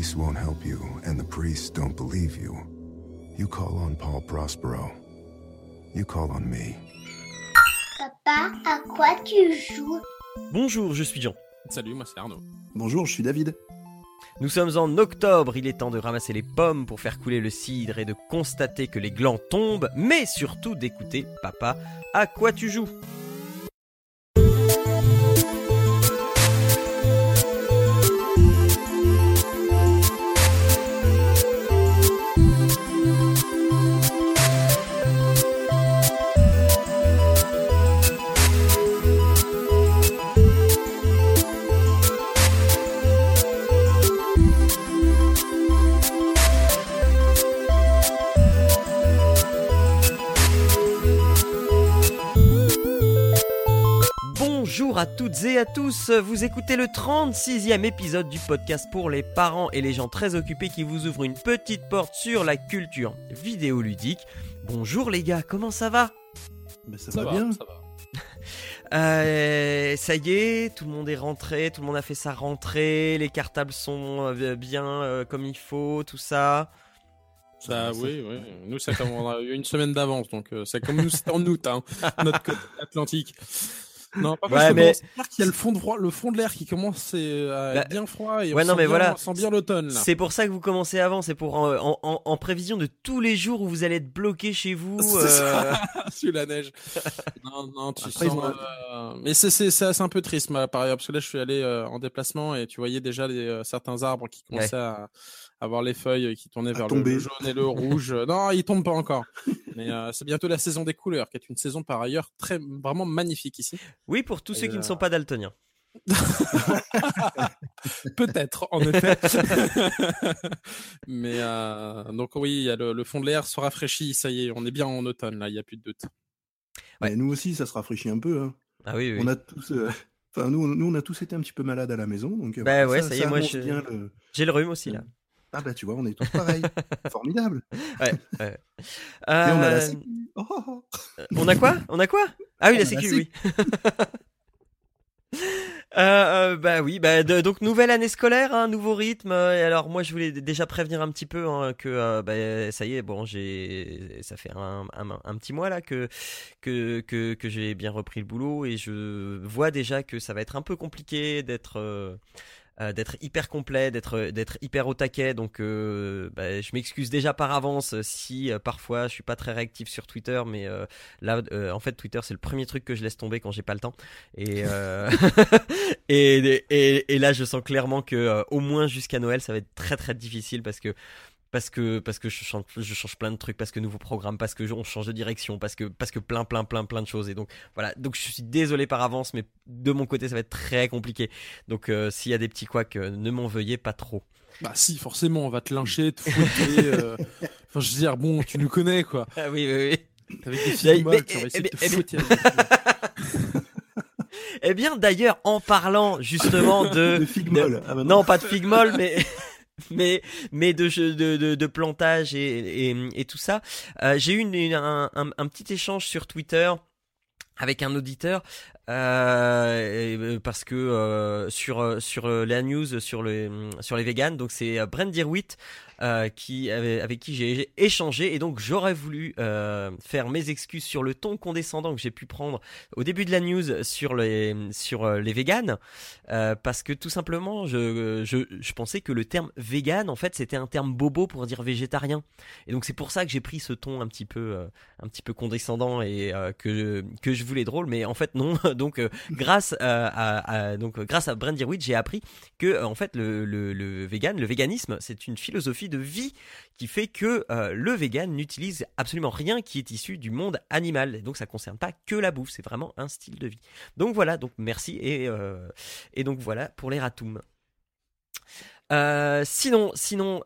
police won't help you and the priests don't believe you, you call on Paul Prospero. You call on me. Papa, à quoi tu joues? Bonjour, je suis Jean. Salut, moi c'est Arnaud. Bonjour, je suis David. Nous sommes en octobre, il est temps de ramasser les pommes pour faire couler le cidre et de constater que les glands tombent, mais surtout d'écouter Papa, à quoi tu joues? À toutes et à tous, vous écoutez le 36e épisode du podcast pour les parents et les gens très occupés qui vous ouvrent une petite porte sur la culture vidéoludique. Bonjour les gars, comment ça va? Ça, va, bien. Ça va. Euh, ça y est, tout le monde est rentré, tout le monde a fait sa rentrée, les cartables sont euh, bien euh, comme il faut, tout ça. Ça, oui, oui. Nous, ça on a eu une semaine d'avance, donc euh, c'est comme nous, c'était en août, hein, notre côte atlantique. Non, pas Ouais, parce que mais- qu'il y a le fond de, froid- le fond de l'air qui commence euh, à Bah, être bien froid et ouais, on, non, sent mais bien, voilà. on sent bien l'automne là. C'est pour ça que vous commencez avant, c'est pour en, en- en- en prévision de tous les jours où vous allez être bloqué chez vous. C'est euh, ça. Sur la neige. non, non, tu Après, sens. euh, Mais c'est c'est un peu triste, ma- par ailleurs, parce que là, je suis allé euh, en déplacement et tu voyais déjà les, euh, certains arbres qui commençaient à avoir les feuilles qui tournaient À vers le, tomber. le jaune et le rouge. non, ils tombent pas encore. Mais euh, c'est bientôt la saison des couleurs, qui est une saison par ailleurs très vraiment magnifique ici. Oui, pour tous ceux qui ne Euh, sont pas daltoniens. Peut-être, en effet. Mais euh, donc oui, il y a le, le fond de l'air se rafraîchit. Ça y est, on est bien en automne là. Il y a plus de doute. Ouais. Nous aussi, ça se rafraîchit un peu. hein. Ah oui, oui. On a tous, euh, enfin nous, on- nous, on a tous été un petit peu malades à la maison, donc. euh, Bah ouais, ça y est, moi, je- le- J'ai le rhume aussi là. Ah bah tu vois, on est tous pareils. Formidable. Ouais. ouais. Et on a la Euh, sécu. Oh, oh, oh. on a quoi? On a quoi? Ah oui, la sécu, oui. Euh, euh, bah oui, bah de- donc nouvelle année scolaire, un nouveau rythme. euh, Et alors moi je voulais déjà prévenir un petit peu hein, que bah, ça y est, bon j'ai, ça fait un, un, un petit mois là que que que, que j'ai bien repris le boulot et je vois déjà que ça va être un peu compliqué d'être euh, d'être hyper complet, d'être d'être hyper au taquet. Donc, euh, bah, je m'excuse déjà par avance si euh, parfois je suis pas très réactif sur Twitter, mais euh, là, euh, en fait, Twitter c'est le premier truc que je laisse tomber quand j'ai pas le temps. Et et, et, et là, je sens clairement que au moins jusqu'à Noël, ça va être très très difficile parce que parce que parce que je change je change plein de trucs parce que nouveau programme parce que je- on change de direction parce que parce que plein plein plein plein de choses et donc voilà donc je suis désolé par avance mais de mon côté ça va être très compliqué donc euh, s'il y a des petits couacs euh, ne m'en veuillez pas trop Bah si, forcément, on va te lyncher, te fouetter. euh, Enfin, je veux dire, bon, tu nous connais, quoi. ah oui oui oui Avec des filles molles, mais- tu vas eh, essayer de te mais- eh, fouetter. eh bien d'ailleurs en parlant justement de De molle. Ah bah non pas de figue molle mais mais mais de de, de, de plantage et, et, et tout ça. Euh, j'ai eu une, une- un, un, un petit échange sur Twitter avec un auditeur euh, et- parce que euh, sur euh, sur euh, la news sur le sur les vegans donc c'est euh, Brent Dirwitt euh, qui avait- avec qui j'ai échangé. Et donc j'aurais voulu euh, faire mes excuses sur le ton condescendant que j'ai pu prendre au début de la news sur les sur euh, les véganes euh, parce que tout simplement je, je je pensais que le terme vegan en fait c'était un terme bobo pour dire végétarien. Et donc c'est pour ça que j'ai pris ce ton un petit peu euh, un petit peu condescendant et euh, que que je voulais drôle. Mais en fait non donc euh, grâce à, donc grâce à Brent Dirwit j'ai appris que euh, en fait le, le, vegan le véganisme c'est une philosophie de vie qui fait que euh, le vegan n'utilise absolument rien qui est issu du monde animal. Et donc ça concerne pas que la bouffe c'est vraiment un style de vie. Donc voilà. Donc merci et et donc voilà pour les ratoums. Sinon, sinon,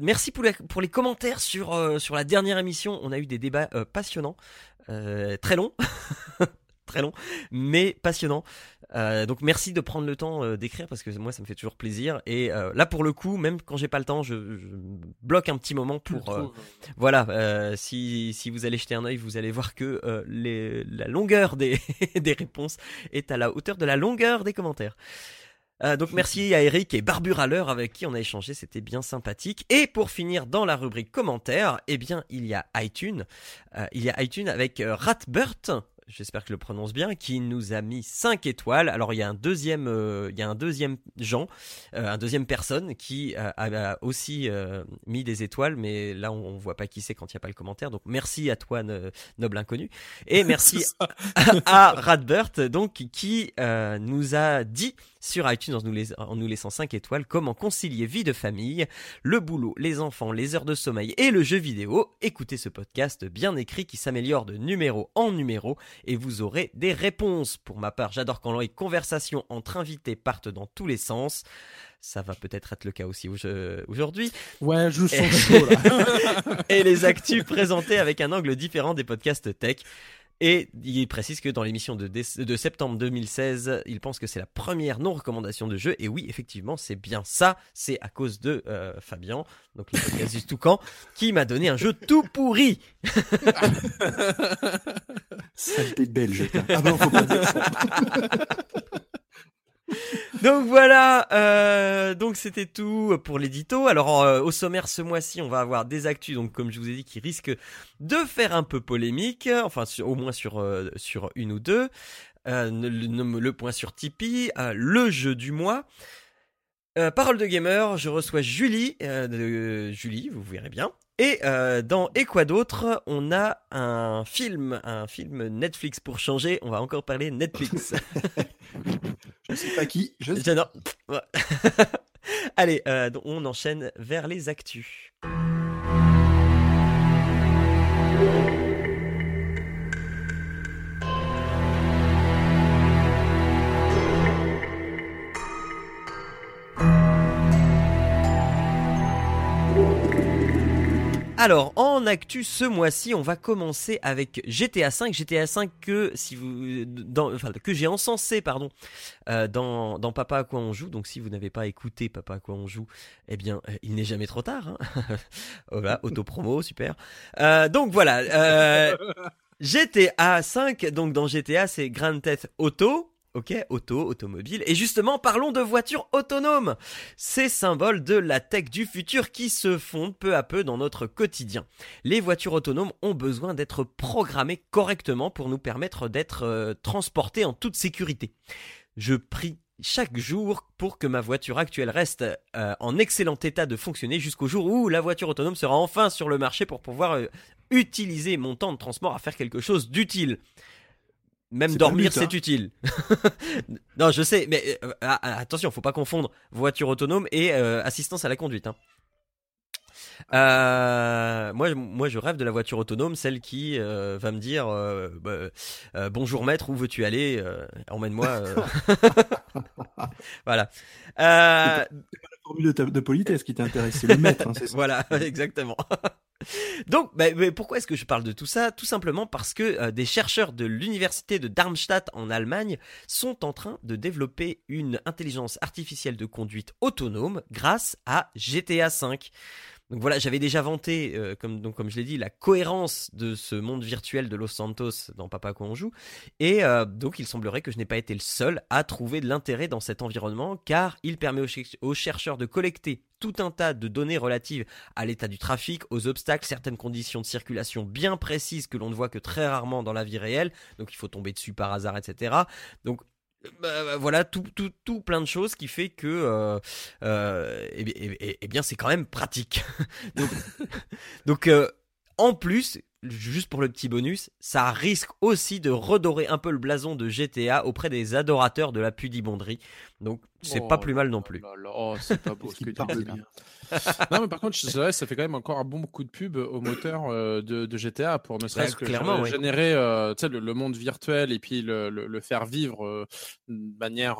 merci pour, la- pour les commentaires sur sur la dernière émission. On a eu des débats passionnants, très longs, très longs, mais passionnants. Euh, donc merci de prendre le temps euh, d'écrire parce que moi ça me fait toujours plaisir. Et euh, là pour le coup, même quand j'ai pas le temps, je, je bloque un petit moment pour voilà, si, si vous allez jeter un œil, vous allez voir que les, la longueur des, des réponses est à la hauteur de la longueur des commentaires. Euh, donc merci à Eric et Barburaleur avec qui on a échangé, c'était bien sympathique. Et pour finir dans la rubrique commentaires, eh bien il y a iTunes, euh, il y a iTunes avec euh, Ratbert j'espère que je le prononce bien, qui nous a mis 5 étoiles. Alors il y a un deuxième, euh, il y a un deuxième Jean, euh, un deuxième personne qui euh, a, aussi mis des étoiles, mais là on, on voit pas qui c'est quand il n'y a pas le commentaire. Donc merci à toi noble inconnu et merci à, Radbert donc qui nous a dit sur iTunes en nous, en nous laissant 5 étoiles comment concilier vie de famille, le boulot, les enfants, les heures de sommeil et le jeu vidéo. Écoutez ce podcast bien écrit qui s'améliore de numéro en numéro et vous aurez des réponses. Pour ma part, j'adore quand les conversations entre invités partent dans tous les sens. Ça va peut-être être le cas aussi aujourd'hui. Ouais, je sens chaud là. et les actus présentés avec un angle différent des podcasts tech. Et il précise que dans l'émission de, de, septembre 2016, il pense que c'est la première non-recommandation de jeu. Et oui, effectivement, c'est bien ça. C'est à cause de euh, Fabien, donc le podcast du Toucan, qui m'a donné un jeu tout pourri. Saleté de belge. Ah ben, faut pas dire ça. donc voilà, euh, donc c'était tout pour l'édito. Alors euh, au sommaire ce mois-ci, on va avoir des actus, donc comme je vous ai dit, qui risquent de faire un peu polémique, enfin au moins sur euh, sur une ou deux. Le, point sur Tipeee, le jeu du mois. parole de gamer, je reçois Julie, Julie, vous verrez bien. Et dans Et quoi d'autre, on a un film, un film Netflix pour changer. On va encore parler Netflix. Je sais pas qui. Je sais. Non. Allez, euh, on enchaîne vers les actus. Alors, en actu ce mois-ci, on va commencer avec GTA 5. GTA 5 que si vous, dans, enfin, que j'ai encensé, pardon, euh, dans, dans Papa à quoi on joue. Donc, si vous n'avez pas écouté Papa à quoi on joue, eh bien, euh, il n'est jamais trop tard. Hein voilà, auto-promo, super. Euh, donc voilà, euh, GTA 5. Donc dans GTA, c'est Grand Theft Auto. Ok, auto, automobile. Et justement, parlons de voitures autonomes. Ces symboles de la tech du futur qui se fondent peu à peu dans notre quotidien. Les voitures autonomes ont besoin d'être programmées correctement pour nous permettre d'être euh, transportées en toute sécurité. Je prie chaque jour pour que ma voiture actuelle reste euh, en excellent état de fonctionner jusqu'au jour où la voiture autonome sera enfin sur le marché pour pouvoir euh, utiliser mon temps de transport à faire quelque chose d'utile. Même dormir, c'est hein. utile. non, je sais, mais euh, ah, ah, attention, faut pas confondre voiture autonome et euh, assistance à la conduite. Hein. Euh, moi, moi, je rêve de la voiture autonome, celle qui va me dire bah, bonjour maître, où veux-tu aller Emmène-moi. voilà. la formule de, politesse qui t'intéresse, c'est le maître. Hein, voilà, exactement. Donc, bah, pourquoi est-ce que je parle de tout ça? Tout simplement parce que euh, des chercheurs de l'université de Darmstadt en Allemagne sont en train de développer une intelligence artificielle de conduite autonome grâce à GTA V. Donc voilà, j'avais déjà vanté, euh, comme, je l'ai dit, la cohérence de ce monde virtuel de Los Santos dans Papa quoi on joue. Et euh, donc il semblerait que je n'ai pas été le seul à trouver de l'intérêt dans cet environnement, car il permet aux, chercheurs de collecter tout un tas de données relatives à l'état du trafic, aux obstacles, certaines conditions de circulation bien précises que l'on ne voit que très rarement dans la vie réelle, donc il faut tomber dessus par hasard, etc. Donc bah, bah, voilà tout, plein de choses qui fait que euh, euh, eh, eh, eh, bien c'est quand même pratique. Donc, donc euh, en plus juste pour le petit bonus, ça risque aussi de redorer un peu le blason de GTA auprès des adorateurs de la pudibonderie. Donc c'est pas oh plus mal non plus. Oh, c'est pas beau ce que tu dis. non mais par contre, ça fait quand même encore un bon coup de pub au moteur euh, de, GTA pour ne serait-ce que générer euh, le, monde virtuel et puis le, faire vivre euh, de manière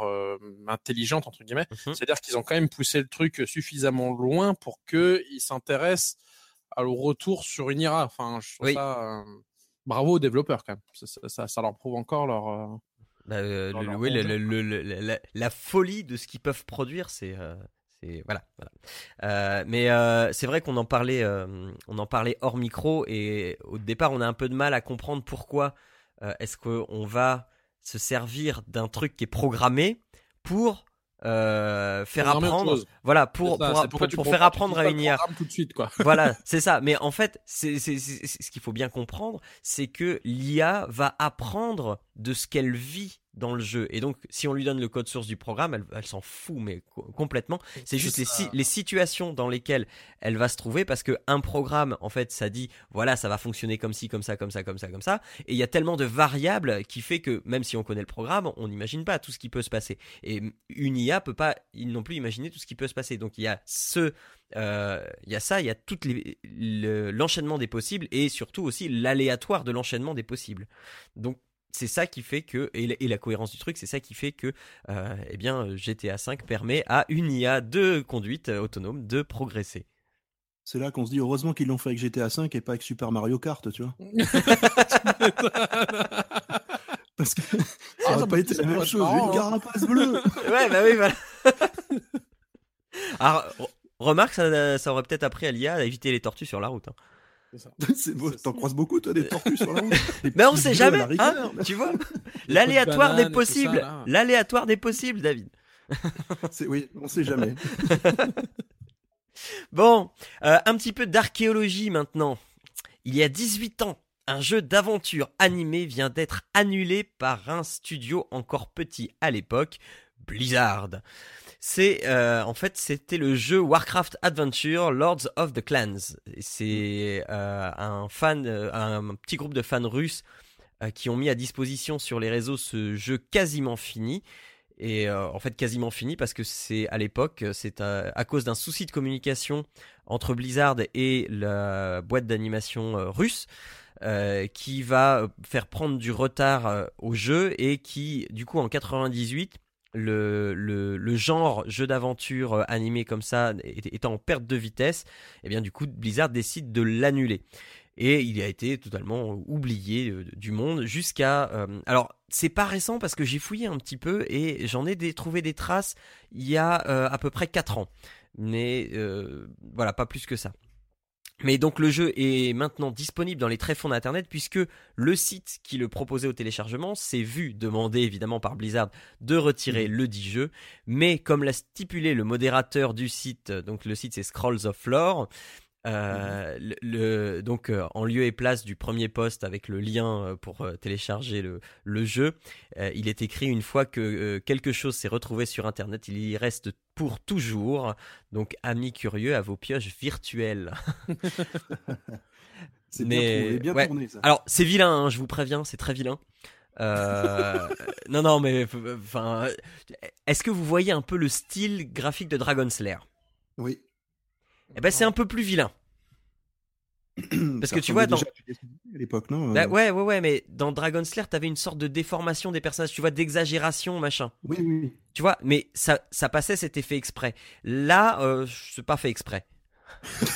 intelligente entre guillemets. Mhm. C'est-à-dire qu'ils ont quand même poussé le truc suffisamment loin pour qu'ils s'intéressent au retour sur une IRA. Enfin, je trouve ça. Euh, bravo aux développeurs quand même. Ça, ça, leur prouve encore leur. Euh, euh, oui, la, folie de ce qu'ils peuvent produire, c'est. c'est voilà, voilà. mais c'est vrai qu'on en parlait, on en parlait hors micro et au départ on a un peu de mal à comprendre pourquoi est-ce qu'on va se servir d'un truc qui est programmé pour euh, faire apprendre voilà pour pour, pour, faire apprendre à une IA. tout de suite quoi. Voilà c'est ça. Mais en fait c'est ce qu'il faut bien comprendre c'est que l'IA va apprendre de ce qu'elle vit dans le jeu. Et donc, si on lui donne le code source du programme, elle, elle s'en fout, mais complètement. C'est juste les, les, situations dans lesquelles elle va se trouver, parce que un programme, en fait, ça dit, voilà, ça va fonctionner comme ci, comme ça, comme ça, comme ça, comme ça. Et il y a tellement de variables qui fait que, même si on connaît le programme, on n'imagine pas tout ce qui peut se passer. Et une IA peut pas non plus imaginer tout ce qui peut se passer. Donc, il y a ce, euh, il y a ça, il y a tout l'enchaînement des possibles et surtout aussi l'aléatoire de l'enchaînement des possibles. Donc c'est ça qui fait que et, la cohérence du truc, c'est ça qui fait que euh, eh bien GTA 5 permet à une IA de conduite autonome de progresser. C'est là qu'on se dit heureusement qu'ils l'ont fait avec GTA 5 et pas avec Super Mario Kart, tu vois. Parce que ça ah, pas été la même chose, une hein. carapace bleue. ouais, bah oui, voilà. Alors, remarque, ça, ça aurait peut-être appris à l'IA à éviter les tortues sur la route. Hein. T'en croises beaucoup, toi, des tortues sur la route Mais on sait jamais, hein, tu vois L'aléatoire des possibles. L'aléatoire des possibles, David. oui, on sait jamais. bon, euh, un petit peu d'archéologie maintenant. Il y a 18 ans, un jeu d'aventure animé vient d'être annulé par un studio encore petit à l'époque, Blizzard. C'est euh, en fait c'était le jeu Warcraft Adventure Lords of the Clans. C'est euh, un fan, euh, un petit groupe de fans russes qui ont mis à disposition sur les réseaux ce jeu quasiment fini. Et en fait quasiment fini parce que c'est à l'époque, c'est à, cause d'un souci de communication entre Blizzard et la boîte d'animation russe. qui va faire prendre du retard au jeu et qui, du coup, en 98, le, le, genre jeu d'aventure euh, animé comme ça étant en perte de vitesse, et eh bien du coup Blizzard décide de l'annuler. Et il a été totalement oublié euh, du monde jusqu'à... Euh, alors c'est pas récent parce que j'ai fouillé un petit peu et j'en ai trouvé des traces il y a à peu près 4 ans. Mais voilà, pas plus que ça. Mais donc le jeu est maintenant disponible dans les tréfonds d'Internet puisque le site qui le proposait au téléchargement s'est vu demander évidemment par Blizzard de retirer mmh. le dit jeu. Mais comme l'a stipulé le modérateur du site, donc le site c'est Scrolls of Lore, euh, le, donc euh, en lieu et place du premier poste avec le lien euh, pour télécharger le, le jeu, il est écrit une fois que quelque chose s'est retrouvé sur internet, il y reste pour toujours. Donc amis curieux à vos pioches virtuelles. c'est bien, bien tourné ça. Alors c'est vilain, hein, je vous préviens, c'est très vilain. non non mais enfin, est-ce que vous voyez un peu le style graphique de Dragon Slayer? Oui. Eh ben c'est un peu plus vilain. Parce que tu vois, dans. À l'époque, non bah, Ouais, ouais, ouais, mais dans Dragon Slayer, t'avais une sorte de déformation des personnages, tu vois, d'exagération, machin. Oui, oui, Tu vois, mais ça, ça passait cet effet exprès. Là, euh, c'est pas fait exprès.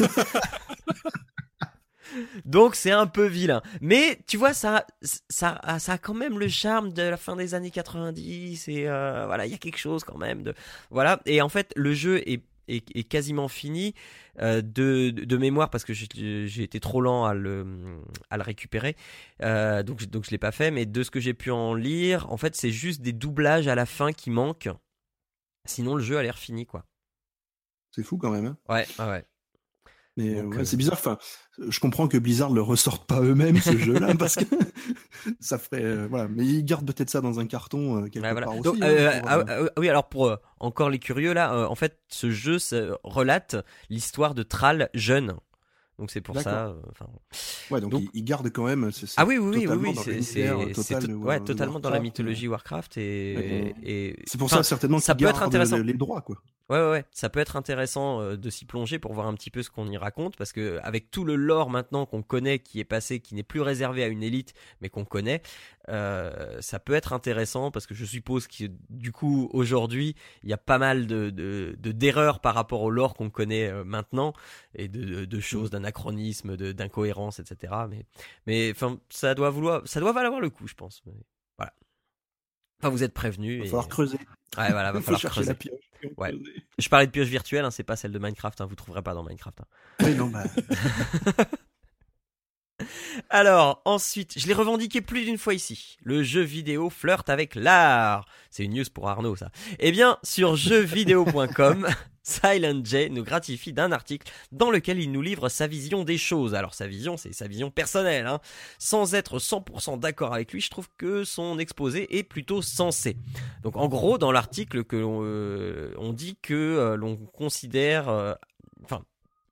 Donc c'est un peu vilain. Mais tu vois, ça, ça, ça a quand même le charme de la fin des années 90 et euh, voilà, il y a quelque chose quand même de voilà. Et en fait, le jeu est est, quasiment fini euh, de, de, mémoire parce que j'ai été trop lent à le, à le récupérer. Euh, donc, donc je l'ai pas fait. Mais de ce que j'ai pu en lire, en fait, c'est juste des doublages à la fin qui manquent. Sinon, le jeu a l'air fini, quoi. C'est fou quand même. Hein ouais, ouais. Mais euh, c'est bizarre. Enfin, je comprends que Blizzard le ressorte pas eux-mêmes ce jeu-là parce que ça ferait euh, voilà. Mais ils gardent peut-être ça dans un carton euh, quelque part aussi. Hein, ah, ah, oui, alors pour encore les curieux là, en fait, ce jeu relate l'histoire de Thrall jeune. Donc c'est pour ça. ouais, donc, il, garde quand même. ah oui, oui, oui, oui, c'est ouais, totalement dans la mythologie Warcraft et, et c'est pour ça certainement ça peut être intéressant. les droits quoi. Ouais, ouais, ouais, ça peut être intéressant euh, de s'y plonger pour voir un petit peu ce qu'on y raconte, parce que avec tout le lore maintenant qu'on connaît, qui est passé, qui n'est plus réservé à une élite, mais qu'on connaît, euh, ça peut être intéressant, parce que je suppose que du coup aujourd'hui, il y a pas mal de d'erreurs par rapport au lore qu'on connaît euh, maintenant, et de, de choses, d'anachronismes, d'incohérences, etc. Mais, mais enfin, ça doit vouloir, ça doit valoir le coup, je pense. voilà. Enfin, vous êtes prévenus. Il va falloir creuser. Ouais, voilà, va falloir creuser. Ouais. Je parlais de pioche virtuelle, hein, c'est pas celle de Minecraft, hein, vous trouverez pas dans Minecraft. Hein. Oui, non, bah. Alors, ensuite, je l'ai revendiqué plus d'une fois ici. Le jeu vidéo flirte avec l'art. C'est une news pour Arnaud, ça. Eh bien, sur jeuxvideo.com, Silent J nous gratifie d'un article dans lequel il nous livre sa vision des choses. Alors, sa vision, c'est sa vision personnelle. Hein. Sans être 100% d'accord avec lui, je trouve que son exposé est plutôt sensé. Donc, en gros, dans l'article, que euh, on dit que euh, l'on considère... Euh, enfin,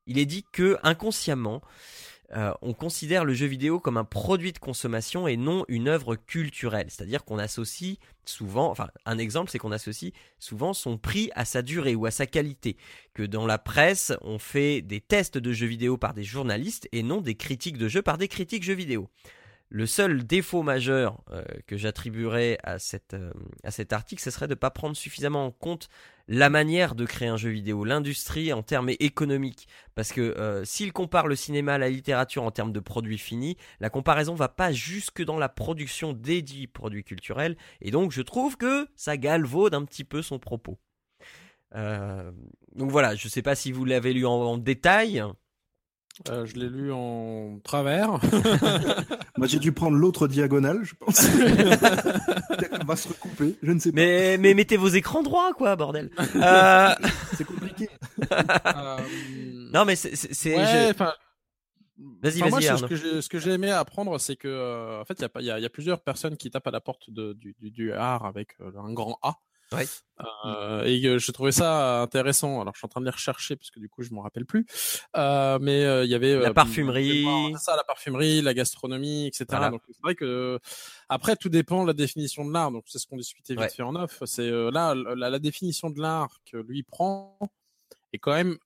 il est dit que inconsciemment, euh, on considère le jeu vidéo comme un produit de consommation et non une œuvre culturelle. C'est-à-dire qu'on associe souvent, enfin un exemple c'est qu'on associe souvent son prix à sa durée ou à sa qualité. Que dans la presse, on fait des tests de jeux vidéo par des journalistes et non des critiques de jeux par des critiques jeux vidéo. Le seul défaut majeur euh, que j'attribuerais euh, à cet article, ce serait de ne pas prendre suffisamment en compte la manière de créer un jeu vidéo, l'industrie en termes économiques. Parce que euh, s'il compare le cinéma à la littérature en termes de produits finis, la comparaison va pas jusque dans la production des dits produits culturels. Et donc je trouve que ça galvaude un petit peu son propos. donc voilà, je ne sais pas si vous l'avez lu en détail. Euh, je l'ai lu en travers. Moi, j'ai dû prendre l'autre diagonale, je pense. On va se recouper, je ne sais pas. Mais, mais mettez vos écrans droits, quoi, bordel. Euh... C'est compliqué. Euh... Non, mais c'est. Ouais, je... Vas-y, vas-y. Ce que, ce que j'ai aimé apprendre, c'est que, euh, en fait, il y, y, a plusieurs personnes qui tapent à la porte de, du, du, du art avec euh, un grand A. Ouais. Euh, et j'ai trouvé ça intéressant. Alors je suis en train de les rechercher parce que du coup je m'en rappelle plus. Euh, mais euh, il y avait la parfumerie, ça, la parfumerie, la gastronomie, etc. Donc c'est vrai que après tout dépend de la définition de l'art. Donc c'est ce qu'on discutait vite fait en off. C'est là la, la, définition de l'art que lui prend est quand même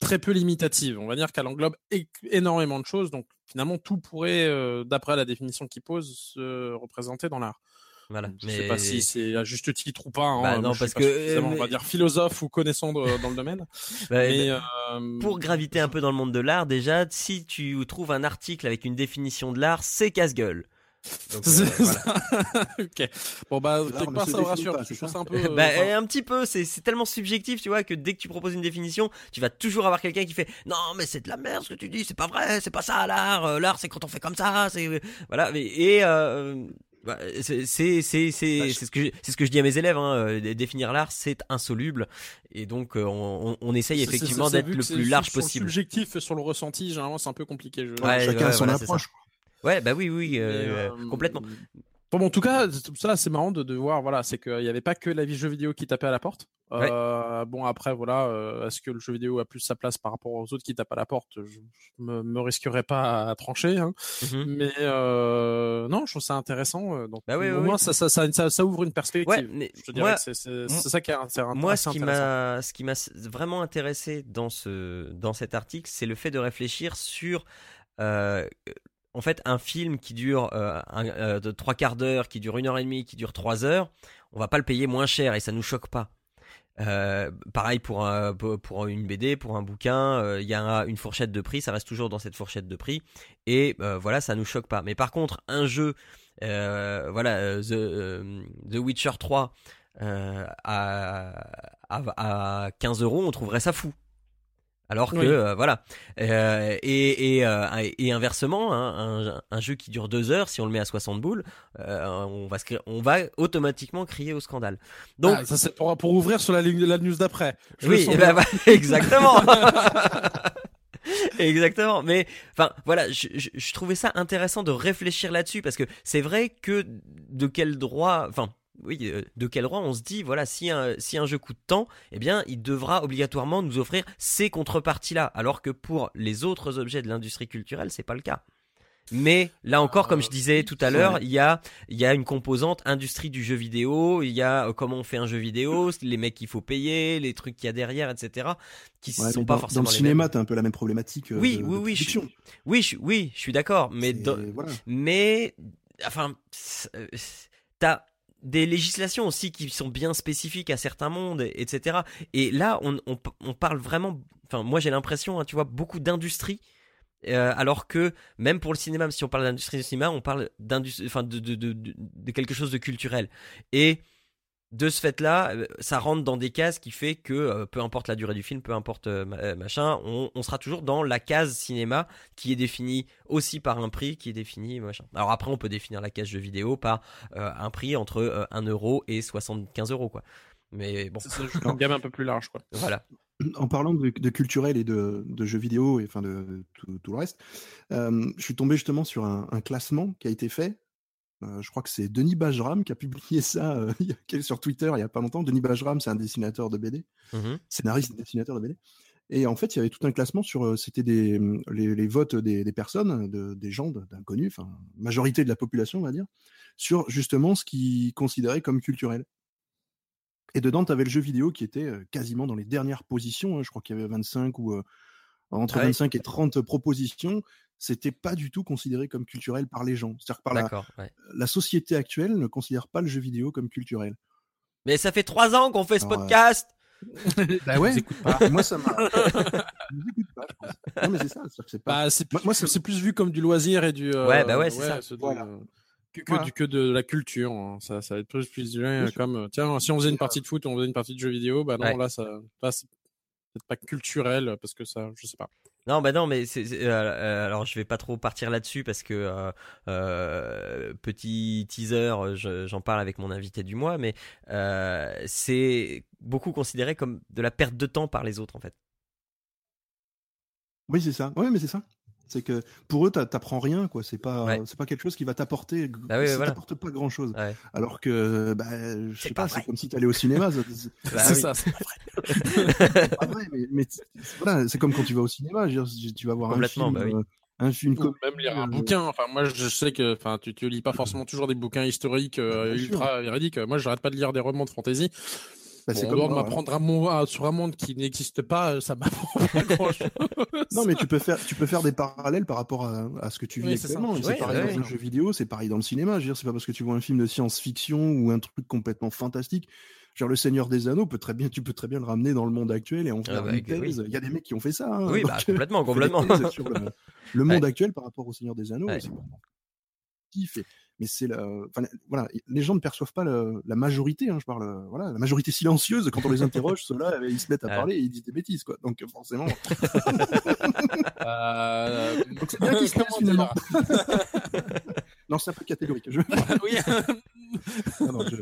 très peu limitative. On va dire qu'elle englobe énormément de choses. Donc finalement tout pourrait, d'après la définition qu'il pose, se représenter dans l'art. Voilà. Je sais pas si c'est à juste titre ou pas. Hein. Bah non, parce que on va dire philosophe ou connaissant dans le domaine. Bah, mais, euh... Pour graviter un peu dans le monde de l'art, déjà, si tu trouves un article avec une définition de l'art, c'est casse-gueule. Donc, euh, voilà. ok. Bon bah quelque part ça me rassure. un peu. Euh, bah, un petit peu. C'est tellement subjectif, tu vois, que dès que tu proposes une définition, tu vas toujours avoir quelqu'un qui fait non mais c'est de la merde ce que tu dis, c'est pas vrai, c'est pas ça l'art. Euh, l'art c'est quand on fait comme ça. C'est voilà. Et euh, bah, c'est c'est c'est c'est ce que c'est ce que je dis à mes élèves. Hein, euh, définir l'art, c'est insoluble, et donc euh, on, on, essaye effectivement d'être le plus large possible. Subjectif sur le ressenti, généralement c'est un peu compliqué. Je... Ouais, Chacun a son approche. Ouais, bah oui, oui, euh, complètement. Bon, en tout cas, ça c'est marrant de, de voir, voilà, c'est qu'il n'y avait pas que la vie jeu vidéo qui tapait à la porte. Euh, bon après voilà, euh, est-ce que le jeu vidéo a plus sa place par rapport aux autres qui tapent à la porte? Je, me, me risquerai pas à trancher, hein. Mmh mais euh, non, je trouve ça intéressant. Donc bah oui, au moins ça, ça, ça, ça, ouvre une perspective. Ouais, mais je dirais c'est ça qui est intéressant. Moi, ce qui m'a ce qui m'a vraiment intéressé dans ce dans cet article, c'est le fait de réfléchir sur en fait, un film qui dure euh, euh, de trois quarts d'heure, qui dure une heure et demie, qui dure trois heures, on va pas le payer moins cher et ça nous choque pas. Euh, pareil pour, un, pour une BD, pour un bouquin, il y a une fourchette de prix, ça reste toujours dans cette fourchette de prix, et voilà, ça nous choque pas. Mais par contre, un jeu, voilà, The, The Witcher 3 à, à, à 15 euros, on trouverait ça fou. Alors que euh, voilà. Euh, et, et, euh, et, inversement hein, un, un, jeu qui dure deux heures si on le met à 60 boules on va on va automatiquement crier au scandale. Donc ah, ça c'est pour, pour ouvrir sur la, la news d'après. Oui ben, bah, exactement. Exactement, mais enfin voilà, je, je, je, trouvais ça intéressant de réfléchir là-dessus parce que c'est vrai que de quel droit, enfin oui, euh, de quel droit on se dit, voilà, si un, si un jeu coûte tant, eh bien, il devra obligatoirement nous offrir ces contreparties-là, alors que pour les autres objets de l'industrie culturelle, c'est pas le cas. Mais là encore, comme je disais tout à l'heure, il y a, il y a une composante industrie du jeu vidéo, il y a euh, comment on fait un jeu vidéo, les mecs qu'il faut payer, les trucs qu'il y a derrière, etc. qui sont pas forcément. Dans le cinéma, t'as un peu la même problématique. Euh, oui, de, oui, de oui, je, oui, je, oui, je suis d'accord, mais, voilà. mais, enfin, t'as des législations aussi qui sont bien spécifiques à certains mondes, etc. Et là, on, on, parle vraiment, enfin moi j'ai l'impression, hein, tu vois, beaucoup d'industrie, euh, alors que même pour le cinéma, si on parle d'industrie du cinéma, on parle d'industrie, enfin de, de, de, de, quelque chose de culturel. Et de ce fait-là, euh, ça rentre dans des cases qui fait que euh, peu importe la durée du film, peu importe euh, machin, on, sera toujours dans la case cinéma qui est définie aussi par un prix qui est défini machin. Alors après, on peut définir la case jeu vidéo par un prix entre 1 euro et 75 euros quoi. Mais bon, c'est une gamme un peu plus large quoi. Voilà. En parlant de, culturel et de, jeux vidéo et enfin de tout, le reste, je suis tombé justement sur un, un classement qui a été fait euh, je crois que c'est Denis Bajram qui a publié ça euh, sur Twitter il y a pas longtemps. Denis Bajram, c'est un dessinateur de BD, mmh scénariste et dessinateur de BD. Et en fait, il y avait tout un classement sur, euh, c'était des mmh, les, votes des, personnes, des gens, d'inconnus, enfin majorité de la population, on va dire, sur justement ce qu'ils considéraient comme culturel. Et dedans, tu avais le jeu vidéo qui était quasiment dans les dernières positions. Hein. je crois qu'il y avait 25 ou entre 25 et 30 propositions c'était pas du tout considéré comme culturel par les gens. C'est-à-dire que par la, la, société actuelle ne considère pas le jeu vidéo comme culturel. Mais ça fait trois ans qu'on fait ce podcast. bah ouais. Pas. Moi ça m'a. pas. Non mais c'est ça. C'est pas. Bah, c'est plus, moi, c'est plus vu comme du loisir et du. Euh, ouais bah ouais c'est ça. Voilà. Que, que, du, que de la culture. Hein. Ça, ça va être plus plus comme tiens si on faisait une partie de foot, on faisait une partie de jeu vidéo, bah non là ça, c'est peut-être pas culturel parce que ça, je sais pas. Non, bah non, mais c'est, euh, euh, alors je vais pas trop partir là-dessus parce que euh, petit teaser, j'en parle avec mon invité du mois, mais c'est beaucoup considéré comme de la perte de temps par les autres en fait. Oui, c'est ça. Oui, mais c'est ça. C'est que pour eux, t'apprends rien, quoi. C'est pas, c'est pas quelque chose qui va t'apporter. Bah ça t'apporte pas grand chose. Alors que, bah, je sais pas, c'est comme si t'allais au cinéma. Bah c'est ça, c'est pas vrai. mais, mais voilà, c'est comme quand tu vas au cinéma. tu vas voir un film. Bah euh, un film Ou même lire un euh, bouquin. Enfin, moi, je sais que, enfin, tu, tu lis pas forcément toujours des bouquins historiques euh, ultra véridiques. Moi, j'arrête pas de lire des romans de fantasy. Bah, c'est comme de m'apprendre un sur un monde qui n'existe pas, ça m'apprend pas grand chose. non, mais tu peux faire, tu peux faire des parallèles par rapport à, à ce que tu vis actuellement. C'est pareil dans un jeu vidéo, c'est pareil dans le cinéma. Je veux dire, c'est pas parce que tu vois un film de science-fiction ou un truc complètement fantastique. Genre le Seigneur des Anneaux peut très bien, tu peux très bien le ramener dans le monde actuel et en faire ah bah, Il y a des mecs qui ont fait ça. Hein, oui, bah, complètement, complètement. le, monde actuel par rapport au Seigneur des Anneaux. C'est mais c'est la, voilà, les gens ne perçoivent pas la majorité, hein, je parle, voilà, la majorité silencieuse quand on les interroge, ceux-là, ils se mettent à parler et ils disent des bêtises, quoi. Donc forcément. euh... Donc c'est bien qu'ils se finalement. non, c'est un peu catégorique. Je... oui. non, je...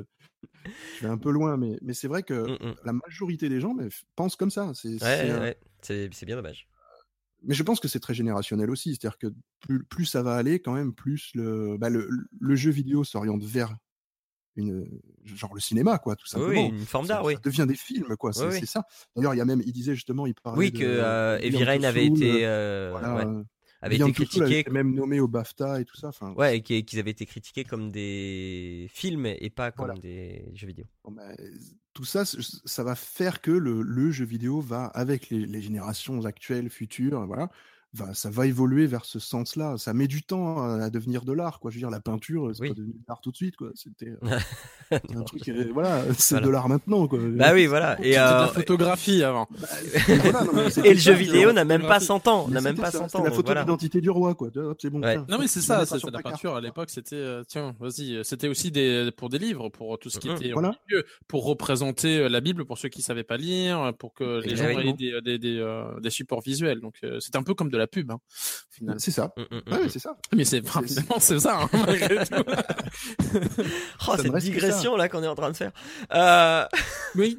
vais un peu loin, mais, mais c'est vrai que mm, mm. la majorité des gens mais, pensent comme ça. C'est ouais, c'est bien dommage mais je pense que c'est très générationnel aussi. C'est-à-dire que plus, plus, ça va aller, quand même, plus le, bah le, le jeu vidéo s'oriente vers une, genre le cinéma, quoi, tout simplement. Oui, une forme d'art, oui. Ça devient des films, quoi. C'est ça. D'ailleurs, il y a même, il disait justement, il parlait. Oui, que euh, Heavy Rain avait été. Euh, voilà, avait été critiqué. même nommé au BAFTA et tout ça. Enfin, ouais, et qu'ils avaient été critiqués comme des films et pas comme des jeux vidéo. Bah, tout ça, ça va faire que le, jeu vidéo va, avec les générations actuelles, futures, voilà, ça va évoluer vers ce sens-là. Ça met du temps à devenir de l'art, quoi. Je veux dire, la peinture, c'est pas devenu de l'art tout de suite, quoi. C'était euh, un truc, euh, voilà, c'est de l'art maintenant, quoi. Bah oui, voilà. Et euh... de la photographie avant. Bah, et le jeu vidéo n'a même pas 100 ans, n'a même pas 100 ans. la photo d'identité du roi, quoi. C'est bon. Non mais c'est ça, c'est la peinture à l'époque, c'était, euh, tiens, vas-y, c'était aussi des pour des livres, pour tout ce qui était pour représenter la Bible pour ceux qui savaient pas lire, pour que les gens aient des des supports visuels. Donc c'est un peu comme de la pub. Hein, c'est ça. Mm, c'est ça. Mais c'est vraiment c'est ça. Hein, malgré tout. oh, cette digression là qu'on est en train de faire. Euh... Oui.